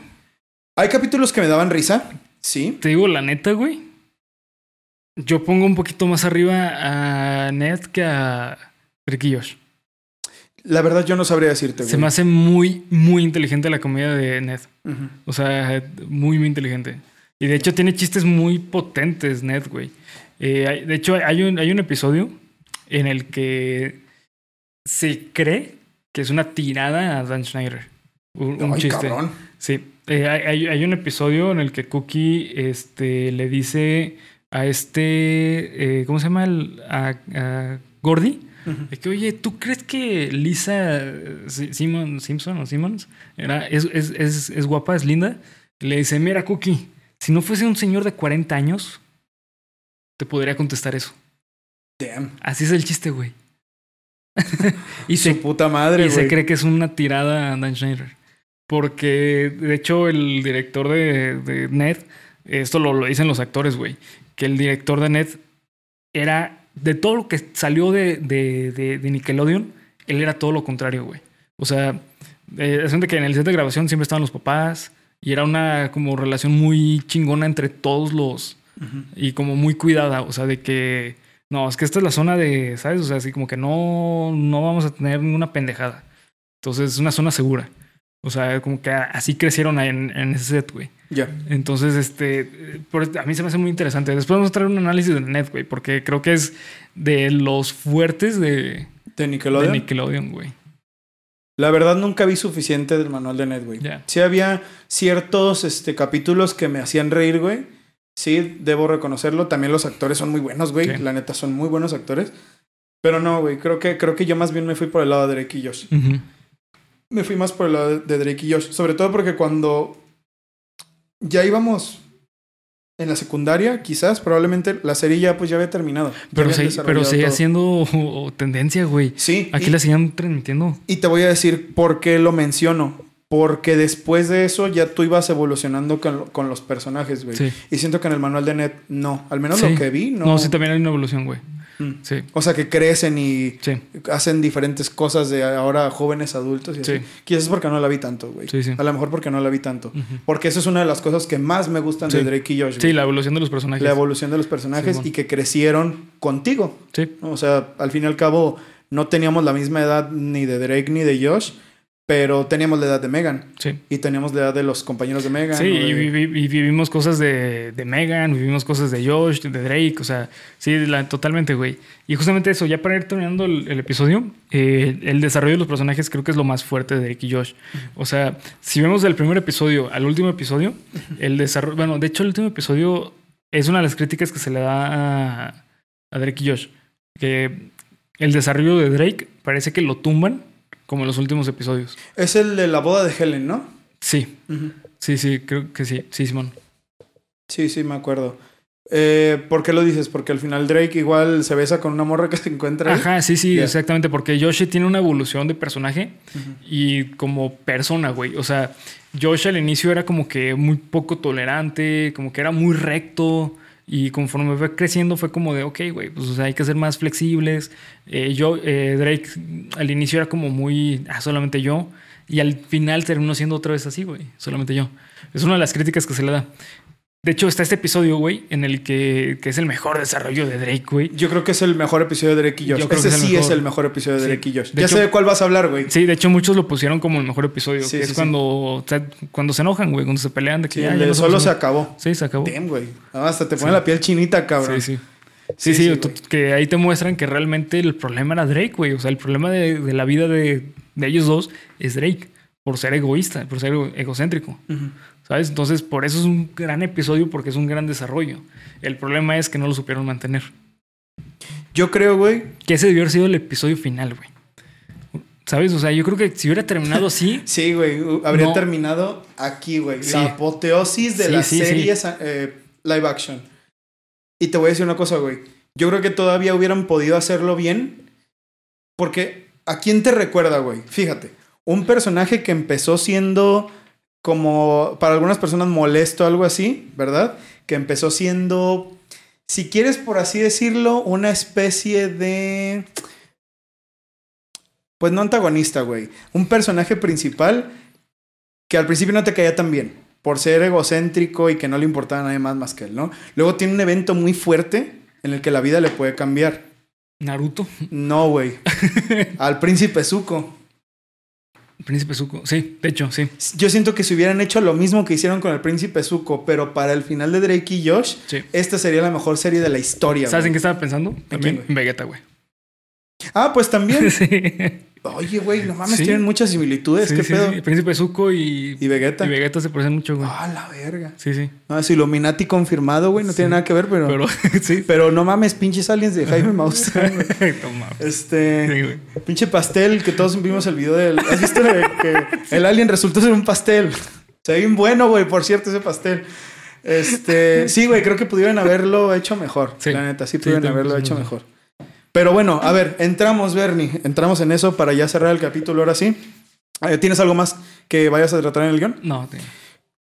Hay capítulos que me daban risa, sí. Te digo la neta, güey. Yo pongo un poquito más arriba a Ned que a Josh. La verdad yo no sabría decirte, güey. Se me hace muy, muy inteligente la comedia de Ned. O sea, muy, muy inteligente. Y de hecho tiene chistes muy potentes, Ned, güey. Eh, de hecho, hay un, hay un episodio en el que se cree que es una tirada a Dan Schneider. Un, un Ay, chiste. cabrón. Sí. Eh, hay, un episodio en el que Cookie este, le dice a este. eh, ¿Cómo se llama? El- a, a Gordy. De que, oye, ¿tú crees que Lisa Si- Simon, Simpson o Simmons era, es, es, es, es guapa, es linda? Le dice, mira, Cookie, si no fuese un señor de 40 años, te podría contestar eso. Damn. Así es el chiste, güey. [LAUGHS] y Su se, puta madre, y se cree que es una tirada a Dan Schneider. Porque, de hecho, el director de, de Ned, esto lo, lo dicen los actores, güey, que el director de Ned era, de todo lo que salió de, de, de, de Nickelodeon, él era todo lo contrario, güey. O sea, eh, es gente que en el set de grabación siempre estaban los papás y era una como relación muy chingona entre todos los... Y como muy cuidada, o sea, de que... No, es que esta es la zona de, ¿sabes? O sea, así como que no, no vamos a tener ninguna pendejada. Entonces es una zona segura. O sea, como que así crecieron en, en ese set, güey. Ya. Entonces, este, a mí se me hace muy interesante. Después vamos a traer un análisis de Net, güey, porque creo que es de los fuertes de, De de Nickelodeon. Nickelodeon, güey. La verdad nunca vi suficiente del manual de Ned, güey. Ya. Sí había ciertos este, capítulos que me hacían reír, güey. Sí, debo reconocerlo. También los actores son muy buenos, güey. Sí. La neta, son muy buenos actores. Pero no, güey. Creo que, creo que yo más bien me fui por el lado de Drake y Josh. Ujú. Me fui más por el lado de Drake y Josh. Sobre todo porque cuando ya íbamos en la secundaria, quizás, probablemente la serie ya pues ya había terminado. Pero, sí, pero todo. siendo [LAUGHS] tendencia, güey. Sí. Aquí y- la siguen transmitiendo. Y te voy a decir por qué lo menciono. Porque después de eso ya tú ibas evolucionando con, con los personajes, güey. Sí. Y siento que en el manual de Net no. Al menos Sí. lo que vi, no. No, sí, también hay una evolución, güey. Mm. Sí, O sea, que crecen y sí, hacen diferentes cosas de ahora jóvenes adultos y así. Sí. Quizás es porque no la vi tanto, güey. sí, sí. A lo mejor porque no la vi tanto. Porque eso es una de las cosas que más me gustan de. Drake y Josh. Sí, la evolución de los personajes. la evolución de los personajes y que crecieron contigo. Sí, O sea, al fin y al cabo, no teníamos la misma edad ni de Drake ni de Josh, pero teníamos la edad de Megan. sí. Y teníamos la edad de los compañeros de Megan. Sí, y, vivimos cosas de, de Megan, vivimos cosas de Josh, de Drake, o sea, sí, la- totalmente, güey. Y justamente eso, ya para ir terminando el, el episodio, eh, el desarrollo de los personajes creo que es lo más fuerte de Drake y Josh. O sea, si vemos del primer episodio al último episodio, el desarrollo, bueno, de hecho el último episodio es una de las críticas que se le da a, a Drake y Josh, que el desarrollo de Drake parece que lo tumban como en los últimos episodios. Es el de la boda de Helen, ¿no? Sí, sí, sí, creo que sí, sí, Simón. Sí, sí, me acuerdo. Eh, ¿Por qué lo dices? Porque al final Drake igual se besa con una morra que se encuentra ahí. Ajá, sí, sí, exactamente, porque Yoshi tiene una evolución de personaje y como persona, güey. O sea, Yoshi al inicio era como que muy poco tolerante, como que era muy recto. Y conforme fue creciendo fue como de, ok, güey, pues hay que ser más flexibles. Eh, yo, eh, Drake al inicio era como muy, ah, solamente yo. Y al final terminó siendo otra vez así, güey, solamente yo. Es una de las críticas que se le da. De hecho, está este episodio, güey, en el que, que es el mejor desarrollo de Drake, güey. Yo creo que es el mejor episodio de Drake y Josh. Yo creo Ese que es sí mejor. es el mejor episodio de Sí. Drake y Josh. De ya hecho- sé de cuál vas a hablar, güey. Sí, de hecho muchos lo pusieron como el mejor episodio, Sí, que sí, es cuando, o sea, cuando se enojan, güey, cuando se pelean de que ya, el ya no solo se acabó. Sí, se acabó. Damn, güey. Ah, hasta te pone la piel chinita, cabrón. Sí, sí. Sí, Sí, tú- que ahí te muestran que realmente el problema era Drake, güey. O sea, el problema de, de la vida de, de ellos dos es Drake, por ser egoísta, por ser ego- egocéntrico. ¿Sabes? Entonces, por eso es un gran episodio, porque es un gran desarrollo. El problema es que no lo supieron mantener. Yo creo, güey. Que ese debió haber sido el episodio final, güey. ¿Sabes? O sea, yo creo que si hubiera terminado así, [LAUGHS] Sí, güey. Habría No. terminado aquí, güey. Sí. La apoteosis de Sí, las sí. series eh, live action. Y te voy a decir una cosa, güey. Yo creo que todavía hubieran podido hacerlo bien. Porque, ¿a quién te recuerda, güey? Fíjate. Un personaje que empezó siendo como, para algunas personas, molesto, algo así, ¿verdad? Que empezó siendo, si quieres por así decirlo, una especie de... Pues no antagonista, güey. Un personaje principal que al principio no te caía tan bien. Por ser egocéntrico y que no le importaba a nadie más más que él, ¿no? Luego tiene un evento muy fuerte en el que la vida le puede cambiar. Naruto, No, güey. [LAUGHS] Al príncipe Zuko. Príncipe Zuko. Sí, de hecho, sí. Yo siento que si hubieran hecho lo mismo que hicieron con el príncipe Zuko, pero para el final de Drake y Josh, Sí. esta sería la mejor serie de la historia. ¿Sabes en qué estaba pensando? También en Vegeta, güey. Ah, pues también. [LAUGHS] sí. Oye, güey, no mames, Sí. tienen muchas similitudes. Sí, ¿Qué sí, pedo? sí. Príncipe Zuko y, Y Vegeta. y Vegeta se parecen mucho, güey. Ah, la verga. Sí, sí. No, es Illuminati confirmado, güey. No tiene nada que ver, pero, pero. [LAUGHS] Pero sí. no mames, pinches aliens de Jaime Maussan, güey. [LAUGHS] no mames. Este. Pinche pastel que todos vimos el video del. ¿Has visto de que [LAUGHS] el alien resultó ser un pastel? Se ve bien bueno, güey, por cierto, ese pastel. Este. Sí, güey, creo que pudieron haberlo hecho mejor. Sí. La neta, sí pudieron haberlo hecho mejor. Pero bueno, a ver, entramos, Bernie. Entramos en eso para ya cerrar el capítulo ahora sí. Eh, ¿Tienes algo más que vayas a tratar en el guion? No,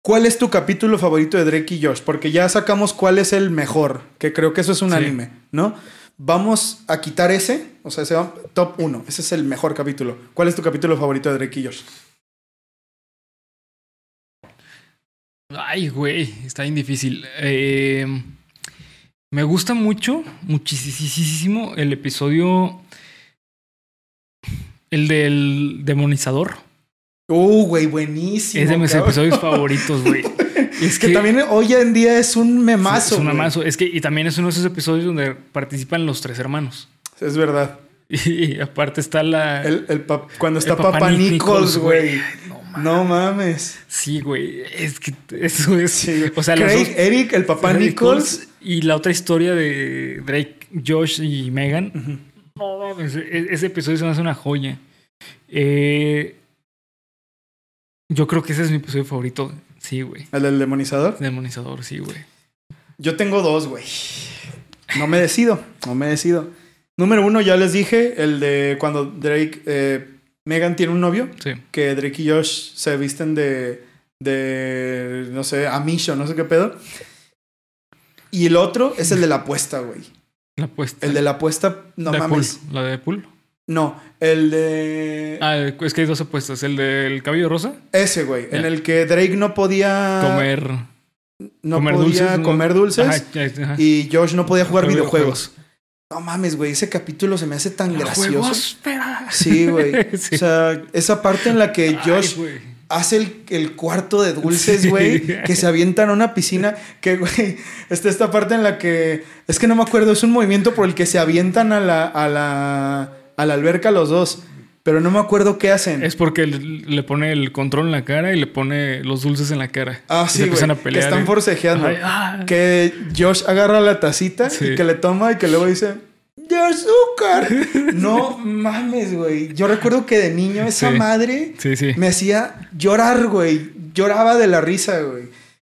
¿Cuál es tu capítulo favorito de Drake y Josh? Porque ya sacamos cuál es el mejor, que creo que eso es un Sí. anime, ¿no? Vamos a quitar ese, o sea, ese va- top 1, ese es el mejor capítulo. ¿Cuál es tu capítulo favorito de Drake y Josh? Ay, güey, está bien difícil. Eh, me gusta mucho, muchísimo el episodio. El del demonizador. Uh, güey, buenísimo. es de mis cabrón. episodios favoritos, güey. [LAUGHS] Es que, también hoy en día es un memazo. Es un güey. amazo. Es que, y también es uno de esos episodios donde participan los tres hermanos. Es verdad. [LAUGHS] Y, aparte está la. El, el pap- cuando está papá Papá Nick Nichols, güey. No mames. No mames. Sí, güey. Es que eso es. Sí, o sea, los dos- Eric, el papá Drake Nichols. Y la otra historia de Drake, Josh y Megan. No mames, e- ese episodio se me hace una joya. Eh, yo creo que ese es mi episodio favorito. Sí, güey. El del demonizador. Demonizador, sí, güey. Yo tengo dos, güey. No me decido, no me decido. Número uno, ya les dije, el de cuando Drake, eh, Megan tiene un novio, Sí. que Drake y Josh se visten de, de, no sé, Amisho, no sé qué pedo. Y el otro es el de la apuesta, güey. La apuesta. El de la apuesta, no de mames. Pool. La de Pool. No, el de... Ah, es que hay dos apuestas. El del cabello rosa. Ese, güey, en el que Drake no podía... Comer. no comer podía dulces, comer dulces. Ajá, ya, ajá. Y Josh no podía jugar Jugar videojuegos. No mames, güey, ese capítulo se me hace tan gracioso. Sí, güey. [LAUGHS] Sí. O sea, esa parte en la que Josh Ay, hace el, el cuarto de dulces, Sí. güey, que se avientan a una piscina, que, güey, está esta parte en la que, es que no me acuerdo, es un movimiento por el que se avientan a la, a la, a la alberca los dos, pero no me acuerdo qué hacen. Es porque le pone el control en la cara y le pone los dulces en la cara. ah, Y se sí, güey, empiezan a que están ¿eh? forcejeando. Ay, ah. Que Josh agarra la tacita Sí. y que le toma y que luego dice, ¡de azúcar! [LAUGHS] no mames, güey. Yo recuerdo que de niño esa Sí. madre Sí, sí. me hacía llorar, güey. Lloraba de la risa, güey.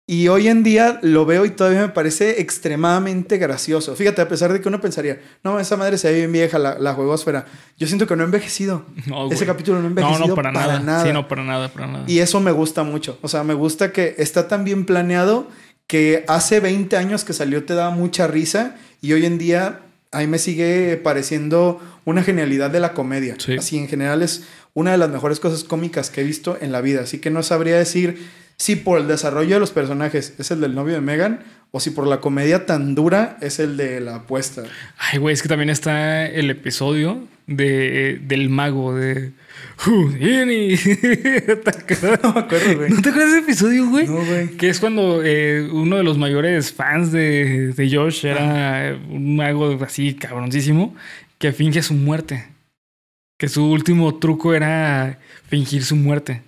Y hoy en día lo veo y todavía me parece extremadamente gracioso. Fíjate, a pesar de que uno pensaría, no, esa madre se ve bien vieja, la, la juegosfera. Yo siento que no ha envejecido. [LAUGHS] No. Ese capítulo no ha No, envejecido no, para, para, nada. nada. Sí, no, para nada, para nada. Y eso me gusta mucho. O sea, me gusta que está tan bien planeado que hace 20 años que salió te da mucha risa y hoy en día a mí me sigue pareciendo una genialidad de la comedia. Sí. Así en general es una de las mejores cosas cómicas que he visto en la vida. Así que no sabría decir si por el desarrollo de los personajes es el del novio de Megan o si por la comedia tan dura es el de la apuesta. Ay, güey, es que también está el episodio de, del mago de Houdini. [LAUGHS] No me acuerdo, güey. ¿No te acuerdas de ese episodio, güey? No, güey. Que es cuando eh, uno de los mayores fans de, de Josh era un mago así cabroncísimo que finge su muerte. Que su último truco era fingir su muerte.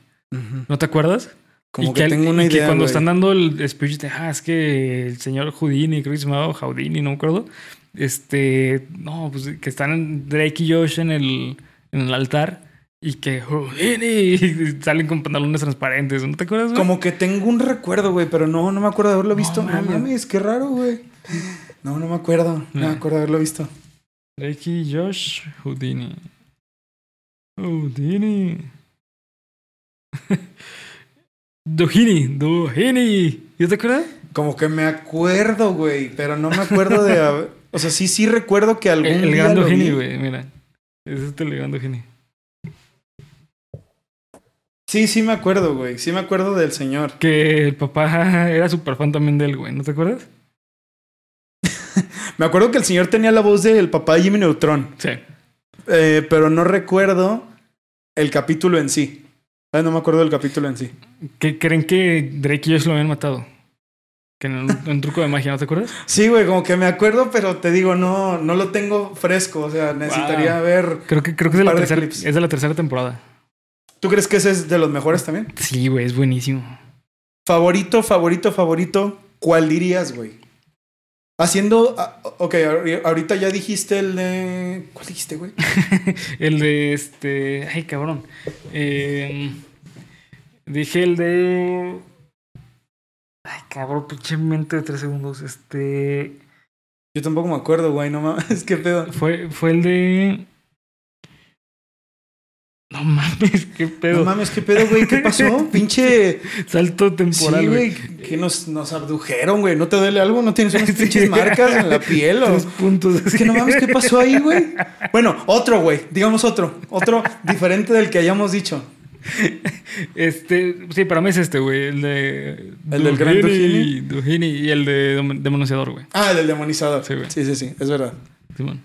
¿No te acuerdas? Como y que, tengo una y idea. que cuando están dando el speech de, ah, es que el señor Houdini, creo que se llamaba Houdini, no me acuerdo. Este, no, pues que están Drake y Josh en el, en el altar y que Houdini [LAUGHS] y salen con pantalones transparentes, ¿no te acuerdas? güey? Como que tengo un recuerdo, güey, pero no, no me acuerdo de haberlo visto. No, mames. mames, qué raro, güey. No, no me acuerdo. No me acuerdo de haberlo visto. Drake y Josh Houdini. Houdini. [LAUGHS] Dohini, Dohini. ¿Ya te acuerdas? Como que me acuerdo, güey, pero no me acuerdo de haber... [LAUGHS] O sea, sí, sí recuerdo que algún El, el día gran lo vi. Dohini, güey, mira. Ese es el gran Dohini. Sí, sí me acuerdo, güey. Sí me acuerdo del señor. Que el papá [LAUGHS] era súper fan también de él, güey. ¿No te acuerdas? [LAUGHS] Me acuerdo que el señor tenía la voz del papá de Jimmy Neutron, Sí. eh, pero no recuerdo el capítulo en sí. Ay, no me acuerdo del capítulo en sí. Que creen que Drake y Josh lo habían matado. Que en un, truco de magia, ¿no te acuerdas? [LAUGHS] Sí, güey, como que me acuerdo, pero te digo, no, no lo tengo fresco. O sea, necesitaría Wow. ver. Creo que, creo que es, de la de tercera, clips. es de la tercera temporada. ¿Tú crees que ese es de los mejores también? Sí, güey, es buenísimo. Favorito, favorito, favorito. ¿Cuál dirías, güey? Haciendo. ah, ok, ahor- ahorita ya dijiste el de. ¿Cuál dijiste, güey? [LAUGHS] El de este. Ay, cabrón. Eh, dije el de. Ay, cabrón, pinche mente de tres segundos. Este. Yo tampoco me acuerdo, güey. No mames, [LAUGHS] qué pedo. Fue, fue el de. No mames, qué pedo. No mames, qué pedo, güey. ¿Qué [LAUGHS] pasó? Pinche. [LAUGHS] Salto temporal, Sí, güey. Que nos, nos abdujeron, güey. ¿No te duele algo? ¿No tienes unas pinches marcas en la piel? O... Tres puntos. Es que no mames, ¿qué pasó ahí, güey? Bueno, otro, güey. Digamos otro. Otro diferente del que hayamos dicho. Este, sí, para mí es este, güey. El de. ¿El del gran Duhini? Duhini y el de Dem- Demonciador, güey. Ah, el del demonizador. Sí, güey. Sí, sí, sí. Es verdad. Simón.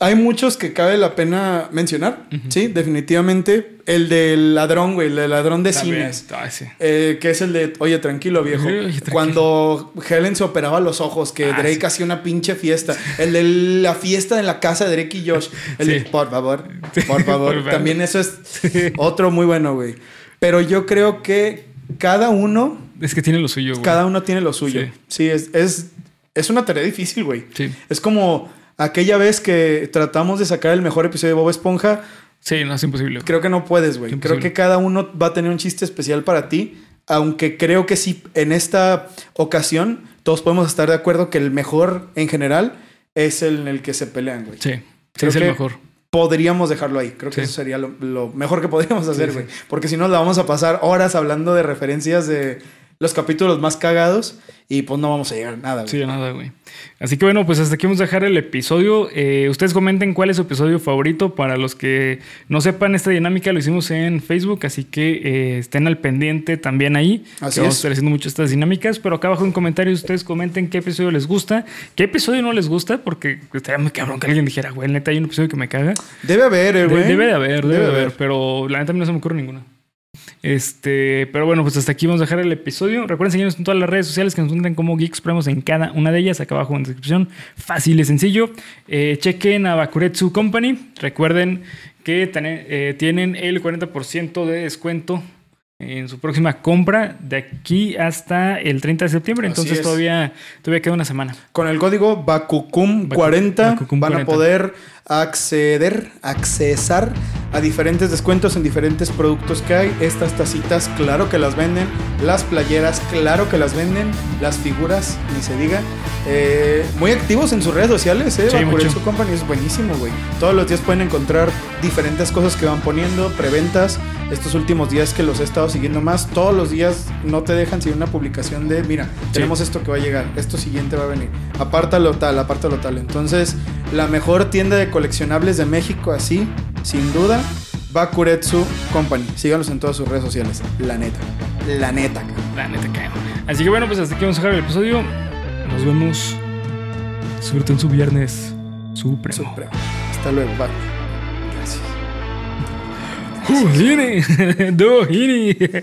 Hay muchos que cabe la pena mencionar. Sí, definitivamente. El del ladrón, güey. El del ladrón de También. cines. Ay, sí. Eh, que es el de, oye, tranquilo, viejo. Oye, tranquilo. Cuando Helen se operaba los ojos, que Ah, Drake sí. hacía una pinche fiesta. El de la fiesta en la casa de Drake y Josh. El de, por favor, por favor. por. También eso es otro muy bueno, güey. Pero yo creo que cada uno, Es que tiene lo suyo, güey. cada uno tiene lo suyo. Sí. Sí, es, es, es una tarea difícil, güey. Sí. Es como aquella vez que tratamos de sacar el mejor episodio de Bob Esponja. Sí, no es imposible. Creo que no puedes, güey. Creo que cada uno va a tener un chiste especial para ti. Aunque creo que sí, en esta ocasión, todos podemos estar de acuerdo que el mejor en general es el en el que se pelean, güey. Sí. Sí, Creo es el que- mejor. Podríamos dejarlo ahí. Creo que Sí. eso sería lo, lo mejor que podríamos hacer, güey. sí. Porque si no, la vamos a pasar horas hablando de referencias de los capítulos más cagados y pues no vamos a llegar a nada, güey. Sí, nada, güey. Así que bueno, pues hasta aquí vamos a dejar el episodio. Eh, ustedes comenten cuál es su episodio favorito. Para los que no sepan, esta dinámica lo hicimos en Facebook, así que eh, estén al pendiente también ahí. Así que vamos es. a estar haciendo mucho estas dinámicas, pero acá abajo en comentarios ustedes comenten qué episodio les gusta, qué episodio no les gusta, porque estaría muy cabrón que alguien dijera, güey, neta hay un episodio que me caga. Debe haber, eh, güey. debe de haber, debe, Debe de haber, haber. pero la neta a mí no se me ocurre ninguna. Este, pero bueno, pues hasta aquí vamos a dejar el episodio. Recuerden seguirnos en todas las redes sociales que nos encuentran como Geek Supremos en cada una de ellas, acá abajo en la descripción. Fácil y sencillo. Eh, chequen a Bakuretsu Company. Recuerden que eh, tienen el 40% de descuento en su próxima compra de aquí hasta el 30 de septiembre. Así Entonces es. todavía, todavía queda una semana. Con el código BAKUCUM40 Bakucum van a 40. poder acceder, accesar a diferentes descuentos en diferentes productos que hay. Estas tacitas, claro que las venden. Las playeras, claro que las venden. Las figuras, ni se diga. Eh, muy activos en sus redes sociales, ¿eh? Sí, mucho. Company es buenísimo, güey. Todos los días pueden encontrar diferentes cosas que van poniendo, preventas. Estos últimos días que los he estado siguiendo más, todos los días no te dejan sin una publicación de, mira, tenemos esto que va a llegar, esto siguiente va a venir, apártalo tal, apártalo tal. Entonces, la mejor tienda de coleccionables de México, así, sin duda, Bakuretsu Company. Síganos en todas sus redes sociales, la neta, la neta. cabrón. La neta caemos. Así que bueno, pues hasta aquí vamos a dejar el episodio. Nos vemos. Suerte en su viernes supremo. Supremo. Hasta luego, bye. Gracias. Uh, Dohini. [LAUGHS] Dohini.